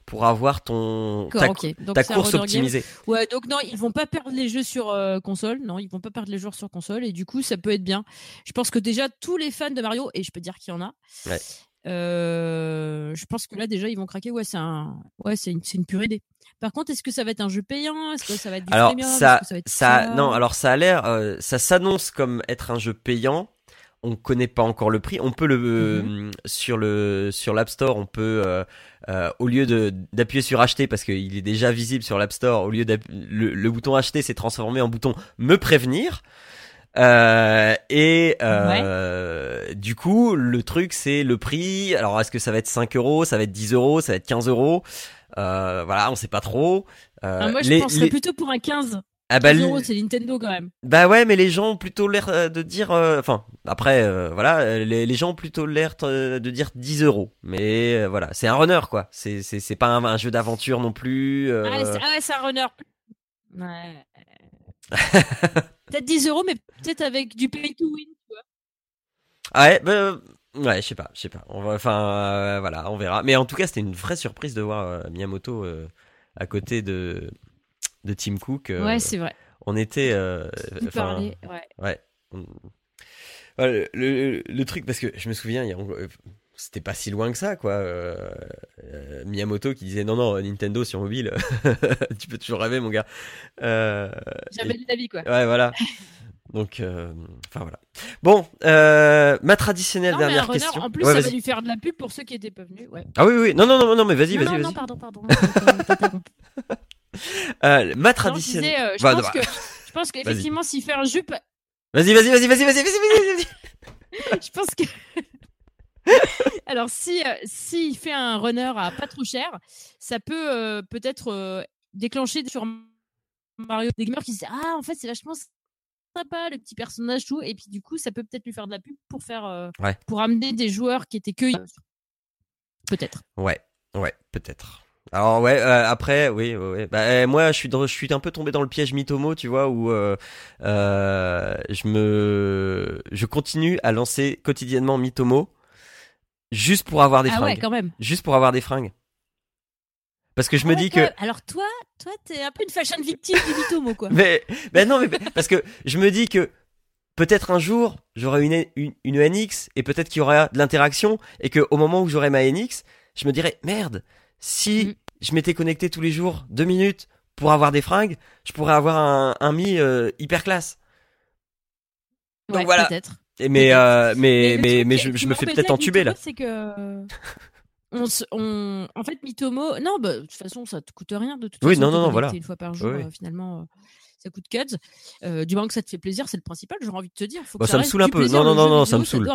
pour avoir ton ta, ta course optimisée. Ouais, donc non, ils vont pas perdre les jeux sur console. Non, ils vont pas perdre les joueurs sur console et du coup, ça peut être bien. Je pense que déjà tous les fans de Mario, et je peux dire qu'il y en a. Ouais euh, je pense que là déjà ils vont craquer. Ouais, c'est un, ouais, c'est une, c'est une pure idée. Par contre, est-ce que ça va être un jeu payant? Est-ce que ça va être du alors ça, ça, non, alors ça a l'air, euh, ça s'annonce comme être un jeu payant. On connaît pas encore le prix. On peut le mm-hmm. sur le sur l'App Store, on peut euh, au lieu de d'appuyer sur acheter parce qu'il est déjà visible sur l'App Store, au lieu le, le, bouton acheter s'est transformé en bouton me prévenir. Euh, et euh, du coup, le truc, c'est le prix. Alors, est-ce que ça va être 5 euros, ça va être 10 euros, ça va être 15 euros? Euh, Voilà, on sait pas trop. Euh, ah, moi, je penserais plutôt pour un 15. Ah bah, euros, c'est Nintendo quand même. Bah ouais, mais les gens ont plutôt l'air euh, de dire, euh, enfin, après, voilà, les, les, gens ont plutôt l'air de dire 10 euros. Mais voilà, c'est un runner quoi. C'est pas un, jeu d'aventure non plus. Ah, ah ouais, c'est un runner. Ouais. Peut-être 10 euros, mais peut-être avec du pay to win, tu vois. Ah ouais, bah, ouais, je sais pas, je sais pas. On enfin, euh, voilà, on verra. Mais en tout cas, c'était une vraie surprise de voir euh, Miyamoto euh, à côté de de Tim Cook. ouais, c'est vrai. On était. Enfin, ouais. Ouais. Le, le, le, truc, parce que je me souviens, il y a, c'était pas si loin que ça, quoi. Euh, euh, Miyamoto qui disait non, non, Nintendo sur mobile, tu peux toujours rêver, mon gars. Euh, Jamais de la vie, quoi. Ouais, voilà. Donc, euh, enfin voilà. Bon, ma traditionnelle dernière question. En plus, ça va lui faire de la pub pour ceux qui étaient pas venus. Ouais. Ah oui, oui. Non, non, non, non, mais vas-y, vas-y, vas-y. Non, pardon, pardon. Ma tradition. je, pense que, je pense qu'effectivement, s'il fait un jupe. Vas-y, vas-y, vas-y, vas-y, vas-y, vas-y, vas-y. je pense que. Alors, si s'il fait un runner à pas trop cher, ça peut peut-être déclencher sur Mario des gamers qui se disent ah en fait c'est vachement sympa le petit personnage tout et puis du coup ça peut peut-être lui faire de la pub pour faire pour amener des joueurs qui étaient que peut-être. Ouais, ouais, peut-être. Alors ouais, euh, après, oui, oui, Bah, eh, moi, je suis, je suis un peu tombé dans le piège Mitomo, tu vois, où euh, euh, je me, je continue à lancer quotidiennement Mitomo, juste pour avoir des ah fringues. Ouais, quand même. Juste pour avoir des fringues. Parce que je ah me dis que. Alors toi, toi, t'es un peu une fashion victime du Mitomo, quoi. mais, mais non, mais parce que je me dis que peut-être un jour j'aurai une, une, une NX et peut-être qu'il y aura de l'interaction et que au moment où j'aurai ma NX, je me dirais merde si mm. je m'étais connecté tous les jours deux minutes pour avoir des fringues, je pourrais avoir un, un Mi euh, hyper classe. Donc voilà. Peut-être. Mais, euh, mais, mais, mais, je, je me fais peut-être entuber là. C'est que. On, on, en fait, Mitomo, non, bah, de toute façon, ça te coûte rien de toute oui, façon. non, non, non, voilà. Une fois par jour, euh, finalement ça coûte cuts. Euh, du moment que ça te fait plaisir, c'est le principal. J'aurais envie de te dire. Faut bah, ça, me saoule un peu. Non, non, non, non, ça me saoule.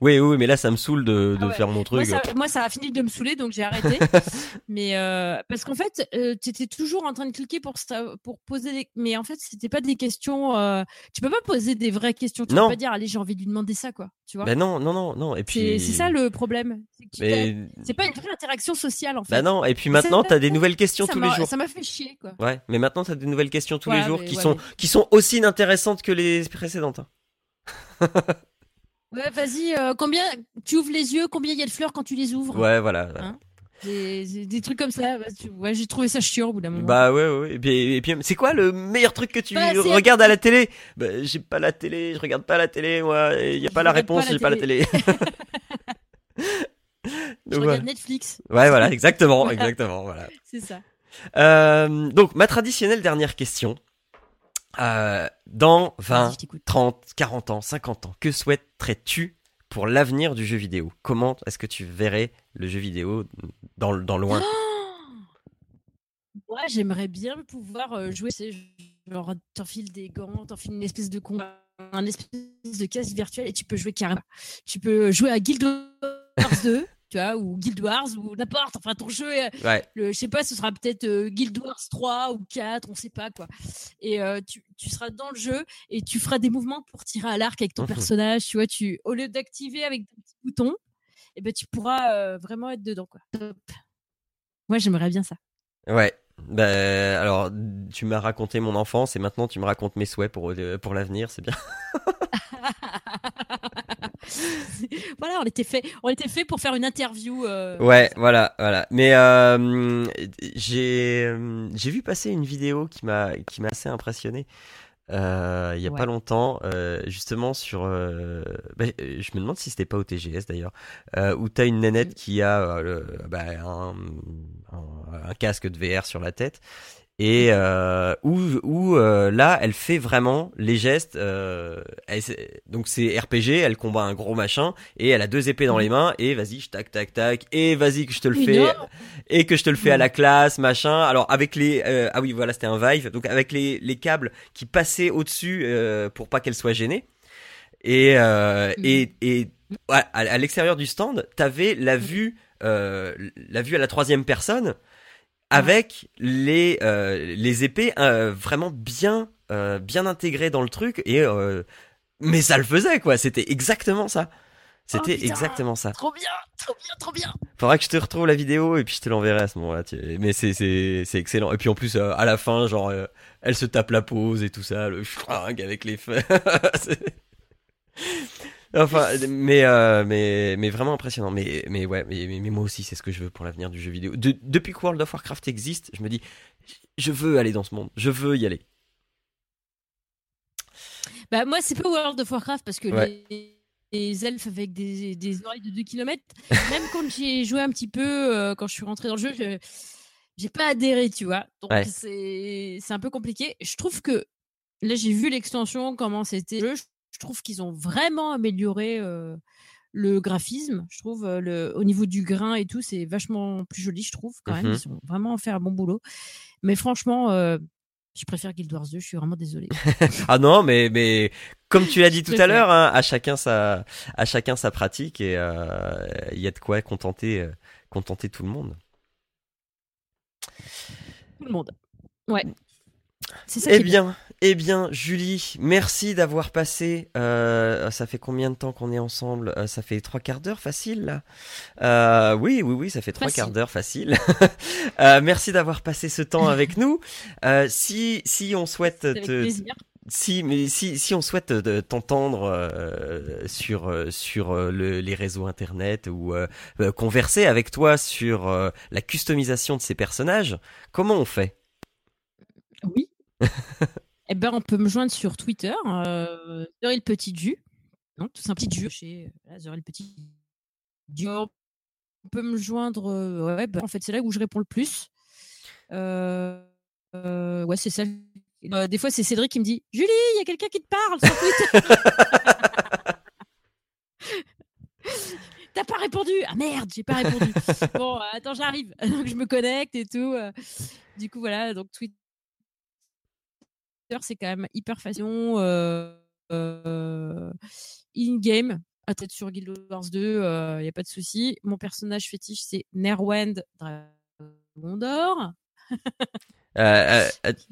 Oui, oui, mais là, ça me saule de, de ah faire mon truc. Moi ça, a fini de me saouler, donc j'ai arrêté. mais euh, parce qu'en fait, euh, tu étais toujours en train de cliquer pour pour poser des. Mais en fait, c'était pas des questions. Euh... Tu peux pas poser des vraies questions. Tu non. peux pas dire, allez, j'ai envie de lui demander ça, quoi. Tu vois. Ben non, non, non, non. Et puis. C'est ça le problème. C'est pas une vraie interaction sociale, en fait. Bah non. Et puis maintenant, t'as des nouvelles questions tous les jours. Ça m'a fait chier, quoi. Ouais. Mais maintenant, t'as des nouvelles questions tous les jours qui sont qui sont aussi inintéressantes que les précédentes. Hein. ouais, vas-y, euh, combien tu ouvres les yeux, combien il y a de fleurs quand tu les ouvres? Ouais, voilà. Hein? Des, trucs comme ça. Ouais, j'ai trouvé ça chiant au bout d'un moment. Bah ouais, ouais. Et puis, c'est quoi le meilleur truc que tu bah, regardes à la télé? Bah j'ai pas la télé, je regarde pas la télé, moi. Il y a pas la réponse, j'ai pas la télé. je regarde Netflix. Ouais, voilà, exactement, exactement, voilà. C'est ça. Euh, donc ma traditionnelle dernière question. Euh, dans 20, 30, 40 ans, 50 ans, que souhaiterais-tu pour l'avenir du jeu vidéo? Comment est-ce que tu verrais le jeu vidéo dans, dans loin? Moi, j'aimerais bien pouvoir euh, jouer. Genre, t'enfiles des gants, t'enfiles une espèce de combat, un espèce de casque virtuel et tu peux jouer carrément. Tu peux jouer à Guild Wars 2 ou Guild Wars, ou n'importe. Enfin, ton jeu, ouais. le, je sais pas, ce sera peut-être euh, Guild Wars 3 ou 4, on sait pas quoi. Et euh, tu, tu, seras dans le jeu et tu feras des mouvements pour tirer à l'arc avec ton mmh personnage. Tu vois, tu, au lieu d'activer avec des petits boutons, et eh ben, tu pourras euh, vraiment être dedans. Quoi. Top. Moi, j'aimerais bien ça. Ouais. Ben, alors, tu m'as raconté mon enfance et maintenant tu me racontes mes souhaits pour, pour l'avenir, c'est bien. voilà, on était fait, on était fait pour faire une interview. Euh, ouais, voilà, voilà. Mais euh, j'ai euh, j'ai vu passer une vidéo qui m'a qui m'a assez impressionné. il y a pas longtemps, justement sur. Bah, je me demande si c'était pas au TGS d'ailleurs, où t'as une nénette mm. qui a bah, un, un, casque de VR sur la tête et euh, où, où euh, là elle fait vraiment les gestes euh, donc c'est RPG elle combat un gros machin et elle a deux épées dans les mains et vas-y je tac tac tac et vas-y que je te le fais et que je te le fais à la classe machin. Alors avec les euh, ah oui voilà c'était un Vive. Donc avec les, les câbles qui passaient au-dessus euh, pour pas qu'elle soit gênée. Et euh, et, et à, à l'extérieur du stand t'avais la vue la vue à la troisième personne avec les euh, les épées euh, vraiment bien euh, bien intégrées dans le truc et mais ça le faisait quoi. C'était exactement ça. C'était oh, exactement ça. Trop bien trop bien trop bien. Faudra que je te retrouve la vidéo et puis je te l'enverrai à ce moment-là mais c'est excellent. Et puis en plus à la fin genre elle se tape la pose et tout ça le fringue avec les feux Enfin, mais, euh, mais, mais vraiment impressionnant. Mais, mais ouais, mais, mais, moi aussi, c'est ce que je veux pour l'avenir du jeu vidéo. depuis que World of Warcraft existe, je me dis, je veux aller dans ce monde, je veux y aller. Bah, moi, c'est pas World of Warcraft parce que les, elfes avec des, des, oreilles de 2 km, même quand j'ai joué un petit peu, euh, quand je suis rentré dans le jeu, je, j'ai pas adhéré, tu vois. Donc, c'est, c'est un peu compliqué. Je trouve que là, j'ai vu l'extension, comment c'était je trouve qu'ils ont vraiment amélioré le graphisme, je trouve, le, au niveau du grain et tout, c'est vachement plus joli, je trouve, quand même. Mmh Ils ont vraiment fait un bon boulot. Mais franchement, je préfère Guild Wars 2, je suis vraiment désolé. ah non, mais mais comme tu l'as dit tout à l'heure, hein, à chacun sa à chacun sa pratique et il y a de quoi contenter contenter tout le monde. Tout le monde. Ouais. C'est ça. Eh bien, eh bien, Julie, merci d'avoir passé. Euh, ça fait combien de temps qu'on est ensemble? Euh, Ça fait trois quarts d'heure facile là. Euh, oui, oui, oui, ça fait trois quarts d'heure facile. merci d'avoir passé ce temps avec nous. si si on souhaite te, si mais si si on souhaite t'entendre sur sur les réseaux internet ou converser avec toi sur la customisation de ces personnages, comment on fait? Oui. Eh ben, on peut me joindre sur Twitter, euh, Petit Jus. Tout simplement Petit Jus chez euh, Petit Jus. On peut me joindre. Euh, ouais, bah, en fait, c'est là où je réponds le plus. Euh, euh ouais, c'est ça. des fois, c'est Cédric qui me dit Julie, il y a quelqu'un qui te parle sur Twitter. T'as pas répondu Ah merde, j'ai pas répondu. bon, attends, j'arrive. Donc, je me connecte et tout. Du coup, voilà. Donc, Twitter c'est quand même hyper façon euh, euh, in-game. À tête sur Guild Wars 2, il euh, n'y a pas de souci. Mon personnage fétiche, c'est Nerwend Dragondor.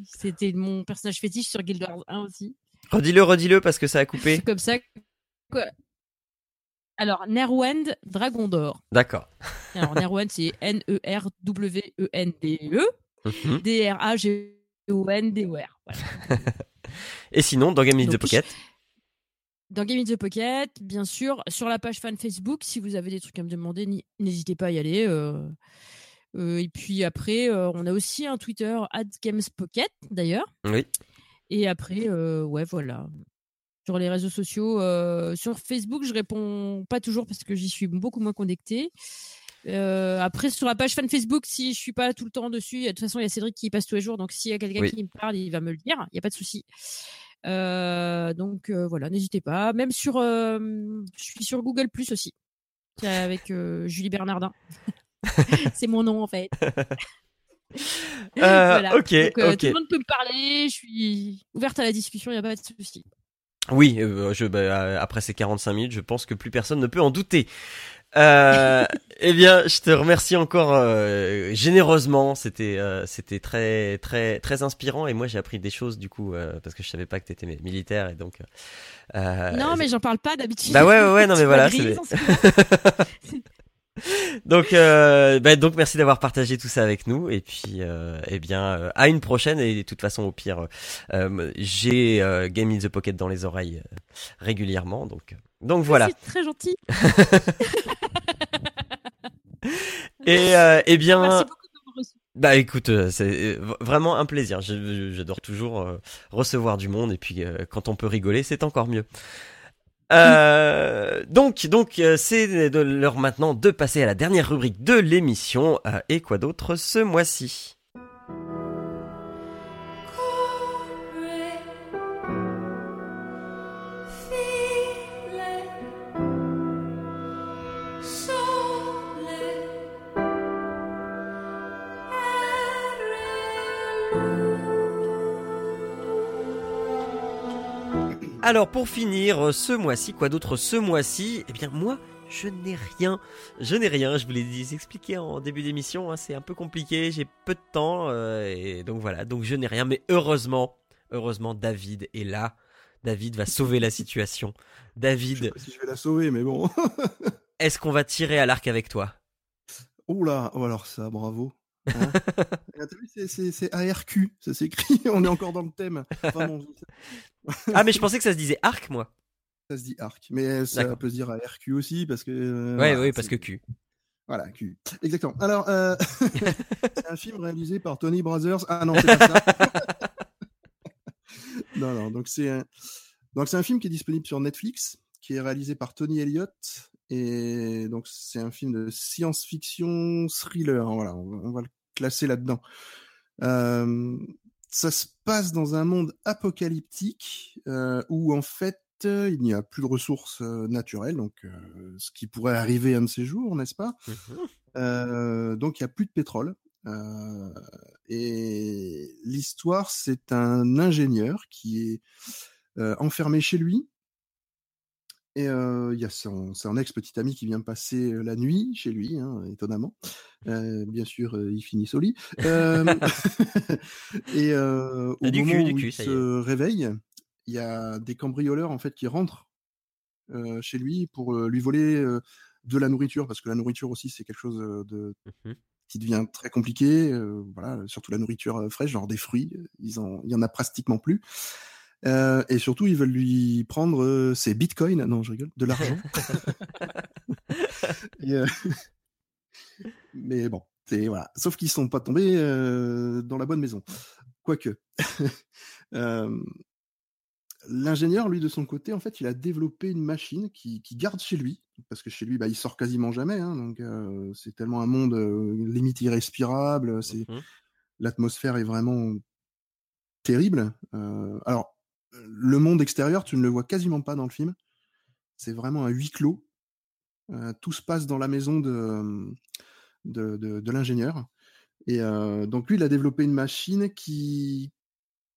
C'était mon personnage fétiche sur Guild Wars 1 aussi. Redis-le, redis-le parce que ça a coupé. C'est comme ça. Alors, Nerwend Dragondor. D'accord. Alors, Nerwend, c'est N-E-R-W-E-N-D-E. D-R-A-G Et sinon, dans Game in the Pocket Dans Game in the Pocket, bien sûr, sur la page fan Facebook, si vous avez des trucs à me demander, n'hésitez pas à y aller. Euh, euh, et puis après, euh, on a aussi un Twitter, Pocket d'ailleurs. Oui. Et après, ouais, voilà. Sur les réseaux sociaux, sur Facebook, je réponds pas toujours parce que j'y suis beaucoup moins connectée. Euh, après, sur la page fan Facebook, si je suis pas tout le temps dessus, de toute façon, il y a Cédric qui passe tous les jours. Donc, s'il y a quelqu'un qui me parle, il va me le dire. Il n'y a pas de souci. Euh, donc, euh, voilà, n'hésitez pas. Même sur, je suis sur Google Plus aussi, avec Julie Bernardin. C'est mon nom, en fait. voilà. Ok, donc, Tout le monde peut me parler. Je suis ouverte à la discussion. Il n'y a pas de souci. Oui, je, bah, après ces 45 minutes, je pense que plus personne ne peut en douter. Euh, eh bien, je te remercie encore euh, généreusement. C'était euh, c'était très très très inspirant et moi j'ai appris des choses du coup euh, parce que je savais pas que t'étais militaire et donc. non, mais j'en parle pas d'habitude. Bah ouais ouais, ouais non mais voilà. donc bah, donc merci d'avoir partagé tout ça avec nous et puis eh bien à une prochaine et de toute façon au pire j'ai Game in the Pocket dans les oreilles régulièrement donc. Donc voilà. C'est très gentil. et euh, eh bien. Merci beaucoup de bah écoute, euh, c'est euh, vraiment un plaisir. J'adore toujours recevoir du monde et puis quand on peut rigoler, c'est encore mieux. donc, donc, c'est l'heure maintenant de passer à la dernière rubrique de l'émission. et quoi d'autre ce mois-ci? Alors pour finir, euh, ce mois-ci, quoi d'autre ce mois-ci? Eh bien moi, je n'ai rien. Je n'ai rien, je vous l'ai expliqué en début d'émission, hein, c'est un peu compliqué, j'ai peu de temps, euh, et donc voilà, donc je n'ai rien, mais heureusement, heureusement David est là. David va sauver la situation. David... Je sais pas si je vais la sauver, mais bon. Est-ce qu'on va tirer à l'arc avec toi? Oula, oh alors ça, bravo. Hein? C'est ARQ, ça s'écrit, on est encore dans le thème. Ah, mais je pensais que ça se disait arc, moi. Ça se dit arc, mais ça peut se dire ARQ aussi, parce que. Euh, ouais, oui, parce que Q. Voilà, Q. Exactement. Alors, euh, c'est un film réalisé par Tony Brothers. Ah non, c'est pas ça. non, non, donc c'est un... Donc c'est un film qui est disponible sur Netflix, qui est réalisé par Tony Elliott, et donc, c'est un film de science-fiction thriller. Voilà, on va, le classer là-dedans. Ça se passe dans un monde apocalyptique où, en fait, il n'y a plus de ressources naturelles, donc ce qui pourrait arriver un de ces jours, n'est-ce pas? Mmh Donc il n'y a plus de pétrole. et l'histoire, c'est un ingénieur qui est enfermé chez lui. Et il y a son, ex petit ami qui vient passer la nuit chez lui, hein, étonnamment. bien sûr, il finit au lit. et au moment où il se réveille, il y a des cambrioleurs en fait qui rentrent chez lui pour lui voler de la nourriture, parce que la nourriture aussi c'est quelque chose de mmh qui devient très compliqué. voilà, surtout la nourriture fraîche, genre des fruits, ils en, il y en a pratiquement plus. Et surtout, ils veulent lui prendre ses bitcoins. Non, je rigole, de l'argent. mais bon, c'est voilà. Sauf qu'ils sont pas tombés dans la bonne maison. Quoique. L'ingénieur, lui, de son côté, en fait, il a développé une machine qui, garde chez lui, parce que chez lui, bah, il sort quasiment jamais. Hein, donc, c'est tellement un monde limite irrespirable. C'est mmh l'atmosphère est vraiment terrible. alors, le monde extérieur, tu ne le vois quasiment pas dans le film. C'est vraiment un huis clos. tout se passe dans la maison de, de, de l'ingénieur. Et donc lui, il a développé une machine qui,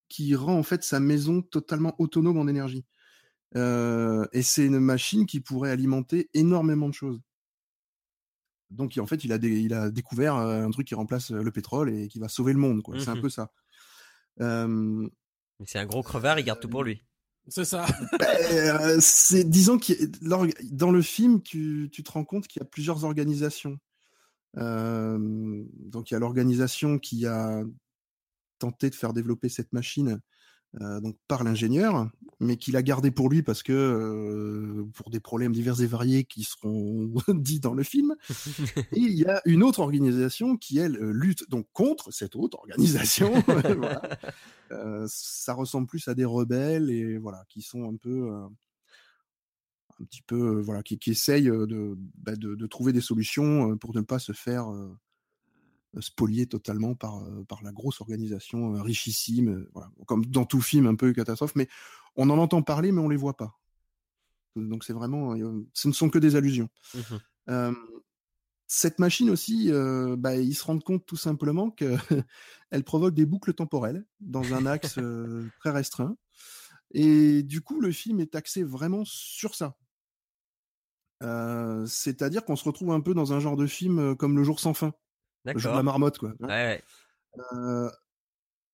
qui rend en fait sa maison totalement autonome en énergie. et c'est une machine qui pourrait alimenter énormément de choses. Donc en fait, il a, il a découvert un truc qui remplace le pétrole et qui va sauver le monde. C'est un mmh peu ça. C'est un gros crevard, il garde tout pour lui. C'est ça. Ben, c'est disons que dans le film, tu, tu te rends compte qu'il y a plusieurs organisations. donc il y a l'organisation qui a tenté de faire développer cette machine donc par l'ingénieur, mais qu'il a gardé pour lui parce que pour des problèmes divers et variés qui seront dits dans le film. et il y a une autre organisation qui elle lutte donc contre cette autre organisation. ça ressemble plus à des rebelles et voilà qui sont un peu un petit peu voilà qui, qui essayent bah, de, de, trouver des solutions pour ne pas se faire spolié totalement par, par la grosse organisation richissime, voilà. comme dans tout film un peu catastrophe, mais on en entend parler, mais on les voit pas. Donc c'est vraiment, ce ne sont que des allusions. Mmh cette machine aussi, bah, ils se rendent compte tout simplement qu'elle provoque des boucles temporelles dans un axe très restreint. Et du coup, le film est axé vraiment sur ça. C'est-à-dire qu'on se retrouve un peu dans un genre de film comme Le jour sans fin. Le jour de la marmotte, quoi. Ouais,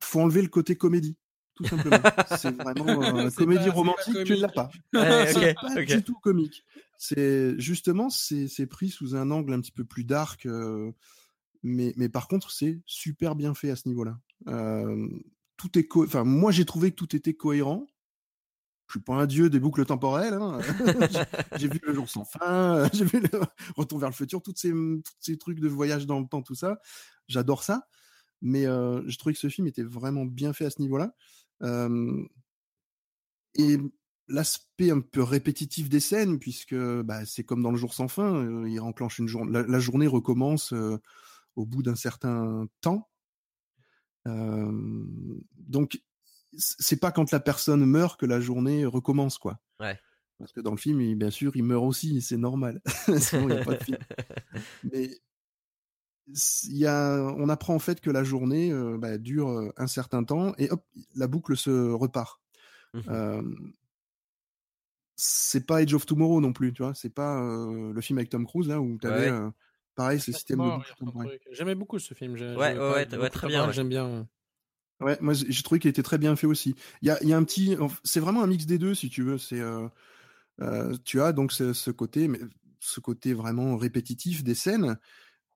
faut enlever le côté comédie, tout simplement. c'est vraiment euh, comédie romantique, tu ne l'as pas. c'est pas du tout comique. C'est justement, c'est pris sous un angle un petit peu plus dark, mais, mais par contre, c'est super bien fait à ce niveau-là. tout est, enfin, moi j'ai trouvé que tout était cohérent je suis pas un dieu des boucles temporelles. Hein. j'ai vu le jour sans fin, j'ai vu le retour vers le futur, tous ces, ces trucs de voyage dans le temps, tout ça. J'adore ça. Mais euh, je trouvais que ce film était vraiment bien fait à ce niveau-là. et l'aspect un peu répétitif des scènes, puisque bah, c'est comme dans le jour sans fin, euh, il enclenche une journée, la, journée recommence euh, au bout d'un certain temps. donc c'est pas quand la personne meurt que la journée recommence, quoi. Ouais. Parce que dans le film, bien sûr, il meurt aussi, c'est normal. Sinon, il n'y a pas de film. Mais y a, on apprend en fait que la journée euh, bah, dure euh, un certain temps et hop, la boucle se repart. Mmh c'est pas Age of Tomorrow non plus, tu vois. C'est pas euh, le film avec Tom Cruise là où tu avais pareil ce système de J'aimais beaucoup ce film. Ouais, ouais, ouais, très bien. J'aime bien. Ouais, moi j'ai trouvé qu'il était très bien fait aussi. Il y a, y a, un petit, c'est vraiment un mix des deux si tu veux. C'est, euh, euh, tu as donc ce, ce, côté, mais ce côté vraiment répétitif des scènes,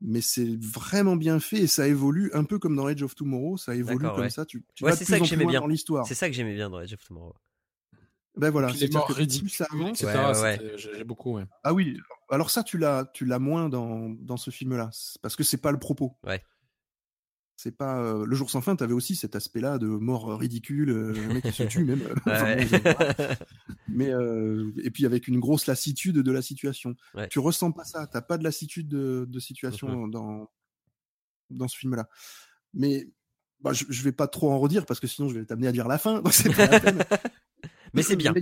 mais c'est vraiment bien fait et ça évolue un peu comme dans Age of Tomorrow. Ça évolue comme ça. Tu, tu ouais, vas de plus en plus bien dans l'histoire. C'est ça que j'aimais bien dans Age of Tomorrow. Ben voilà, c'est ridicule, ça avance, ouais, ouais. J'ai beaucoup. Ouais. Ah oui, alors ça tu l'as, tu l'as moins dans dans ce film-là, parce que c'est pas le propos. Ouais. C'est pas euh, le jour sans fin. T'avais aussi cet aspect-là de mort ridicule, euh, mec qui se tue même. mais euh, et puis avec une grosse lassitude de la situation. Tu ressens pas ça. T'as pas de lassitude de, de situation dans dans ce film-là. Mais bah, je, je vais pas trop en redire parce que sinon je vais t'amener à dire la fin. Donc pas la peine. Mais c'est bien.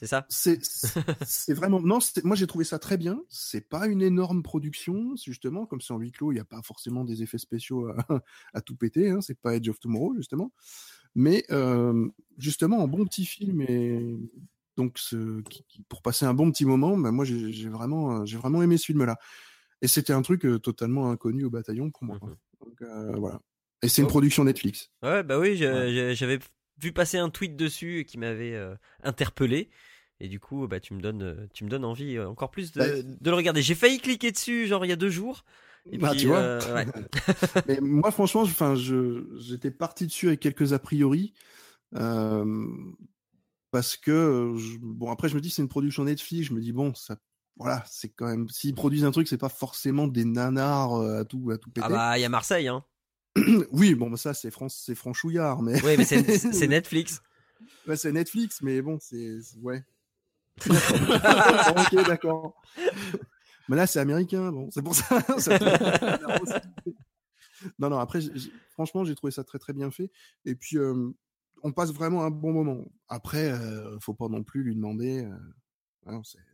C'est ça. C'est vraiment. Non, moi j'ai trouvé ça très bien. C'est pas une énorme production, justement, comme c'est en huis clos, il n'y a pas forcément des effets spéciaux à, tout péter. Hein. C'est pas Edge of Tomorrow, justement. Mais euh, justement, un bon petit film et donc ce, pour passer un bon petit moment, bah, moi j'ai vraiment, j'ai vraiment aimé ce film-là. Et c'était un truc totalement inconnu au bataillon pour moi. Mmh donc voilà. Et c'est une oh. production Netflix. Ouais, bah oui, j'avais vu passer un tweet dessus qui m'avait euh, interpellé. Et du coup, bah, tu me donnes, euh, tu me donnes envie euh, encore plus de, bah, de le regarder. J'ai failli cliquer dessus, genre il y a deux jours. Et bah, tu vois. Mais moi, franchement, enfin, je, j'étais parti dessus avec quelques a priori. parce que, bon, après, je me dis, c'est une production Netflix. Je me dis, bon, ça voilà, c'est quand même s'ils produisent un truc, c'est pas forcément des nanars à tout à tout péter. Ah bah il y a Marseille hein. oui, bon, bah, ça, c'est France, c'est franchouillard, mais. Oui, mais c'est Netflix. Ouais, c'est Netflix, mais bon, c'est. Ouais. ok, d'accord. Mais là, c'est américain, bon, c'est pour ça. non, non, après, franchement, j'ai trouvé ça très, très bien fait. Et puis, euh, on passe vraiment un bon moment. Après, euh, faut pas non plus lui demander. Euh,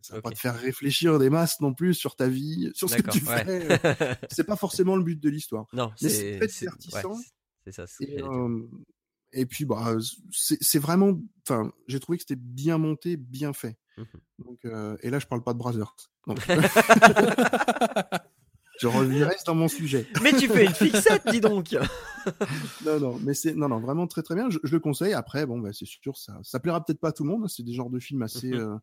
ça va pas te faire réfléchir des masses non plus sur ta vie, sur ce que tu fais. c'est pas forcément le but de l'histoire. Non, mais c'est divertissant. c'est ça. Et, et, puis, bah, c'est vraiment. Enfin, j'ai trouvé que c'était bien monté, bien fait. Mmh Donc, et là, je parle pas de Brothers. je reviendrai dans mon sujet. Mais tu fais une fixette, dis donc. non, non, mais c'est non, non, vraiment très très bien. Je, le conseille. Après, bon, bah, c'est sûr, ça, ça plaira peut-être pas à tout le monde. Hein. C'est des genres de films assez. Mmh euh,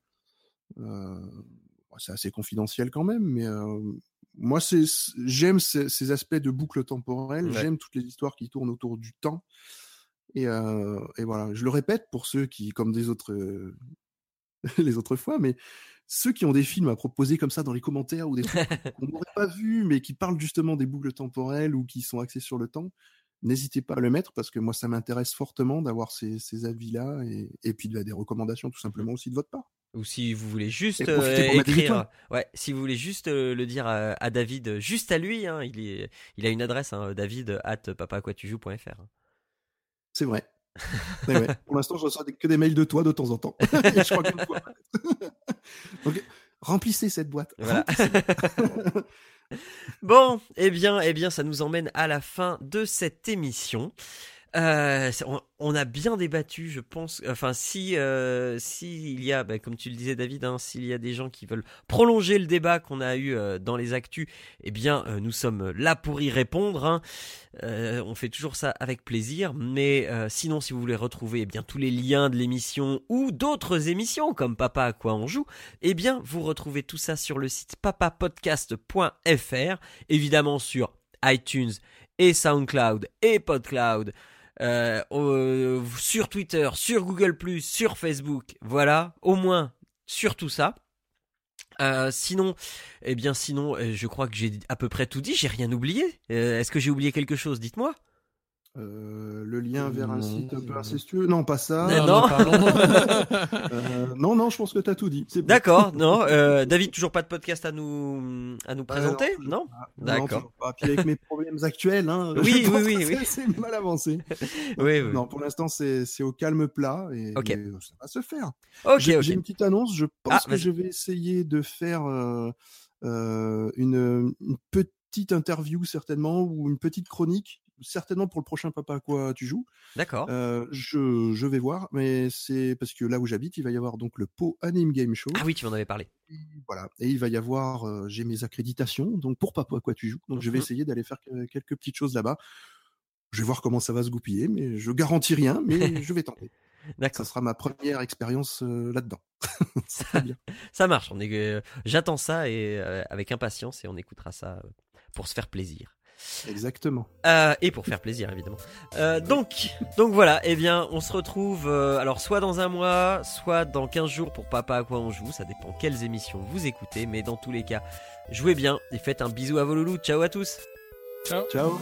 c'est assez confidentiel quand même, mais euh, moi, j'aime ces, aspects de boucle temporelle, j'aime toutes les histoires qui tournent autour du temps. Et, euh, et, voilà, je le répète pour ceux qui, comme des autres, les autres fois, mais ceux qui ont des films à proposer comme ça dans les commentaires ou des trucs qu'on n'aurait pas vu, mais qui parlent justement des boucles temporelles ou qui sont axés sur le temps, n'hésitez pas à le mettre parce que moi, ça m'intéresse fortement d'avoir ces, ces avis-là et, et puis des recommandations tout mmh. simplement aussi de votre part. Ou si vous voulez juste euh, écrire, ouais, si vous voulez juste euh, le dire à, David, juste à lui, hein, il, est, il a une adresse, hein, David at papaquatujoues.fr. C'est vrai. Pour l'instant, je reçois que des mails de toi de temps en temps. je crois Donc, remplissez cette boîte. bon, eh bien, eh bien, ça nous emmène à la fin de cette émission. Euh, on, a bien débattu, je pense. Enfin, si euh, s'il y a, bah, comme tu le disais, David, hein, s'il y a des gens qui veulent prolonger le débat qu'on a eu euh, dans les actus, eh bien, nous sommes là pour y répondre. Hein. on fait toujours ça avec plaisir. Mais sinon, si vous voulez retrouver eh bien tous les liens de l'émission ou d'autres émissions comme Papa à quoi on joue, eh bien, vous retrouvez tout ça sur le site papapodcast.fr, évidemment sur iTunes et SoundCloud et PodCloud. Euh, euh, sur Twitter, sur Google ⁇ sur Facebook, voilà, au moins sur tout ça. Euh, sinon, eh bien sinon, je crois que j'ai à peu près tout dit, j'ai rien oublié. Est-ce que j'ai oublié quelque chose? Dites-moi. Euh, le lien vers un site un peu incestueux. Non, pas ça. non. Euh, non, non, je pense que tu as tout dit. D'accord, non. Euh, David, toujours pas de podcast à nous, à nous présenter Non, D'accord. Puis avec mes problèmes actuels, hein, oui, oui, oui, oui. c'est mal avancé. oui, oui. Non, pour l'instant, c'est au calme plat et, ça va se faire. J'ai une petite annonce. Je pense ah, que je vais essayer de faire une, une petite interview certainement ou une petite chronique certainement pour le prochain Papa à quoi tu joues. D'accord. Euh, je, je, vais voir, mais c'est parce que là où j'habite, il va y avoir donc le Pau Anime Game Show. Ah oui, tu m'en avais parlé. Et voilà. Et il va y avoir, euh, j'ai mes accréditations, donc pour Papa à quoi tu joues. Donc je vais mmh essayer d'aller faire quelques petites choses là-bas. Je vais voir comment ça va se goupiller, mais je garantis rien, mais je vais tenter. D'accord. Ça sera ma première expérience euh, là-dedans. ça, bien. ça marche. On est, j'attends ça et avec impatience et on écoutera ça pour se faire plaisir. Exactement. Euh, et pour faire plaisir, évidemment. Euh, donc, donc voilà, eh bien, on se retrouve euh, alors soit dans un mois, soit dans 15 jours pour Papa à quoi on joue. Ça dépend quelles émissions vous écoutez, mais dans tous les cas, jouez bien et faites un bisou à vos loulous. Ciao à tous. Ciao. Ciao.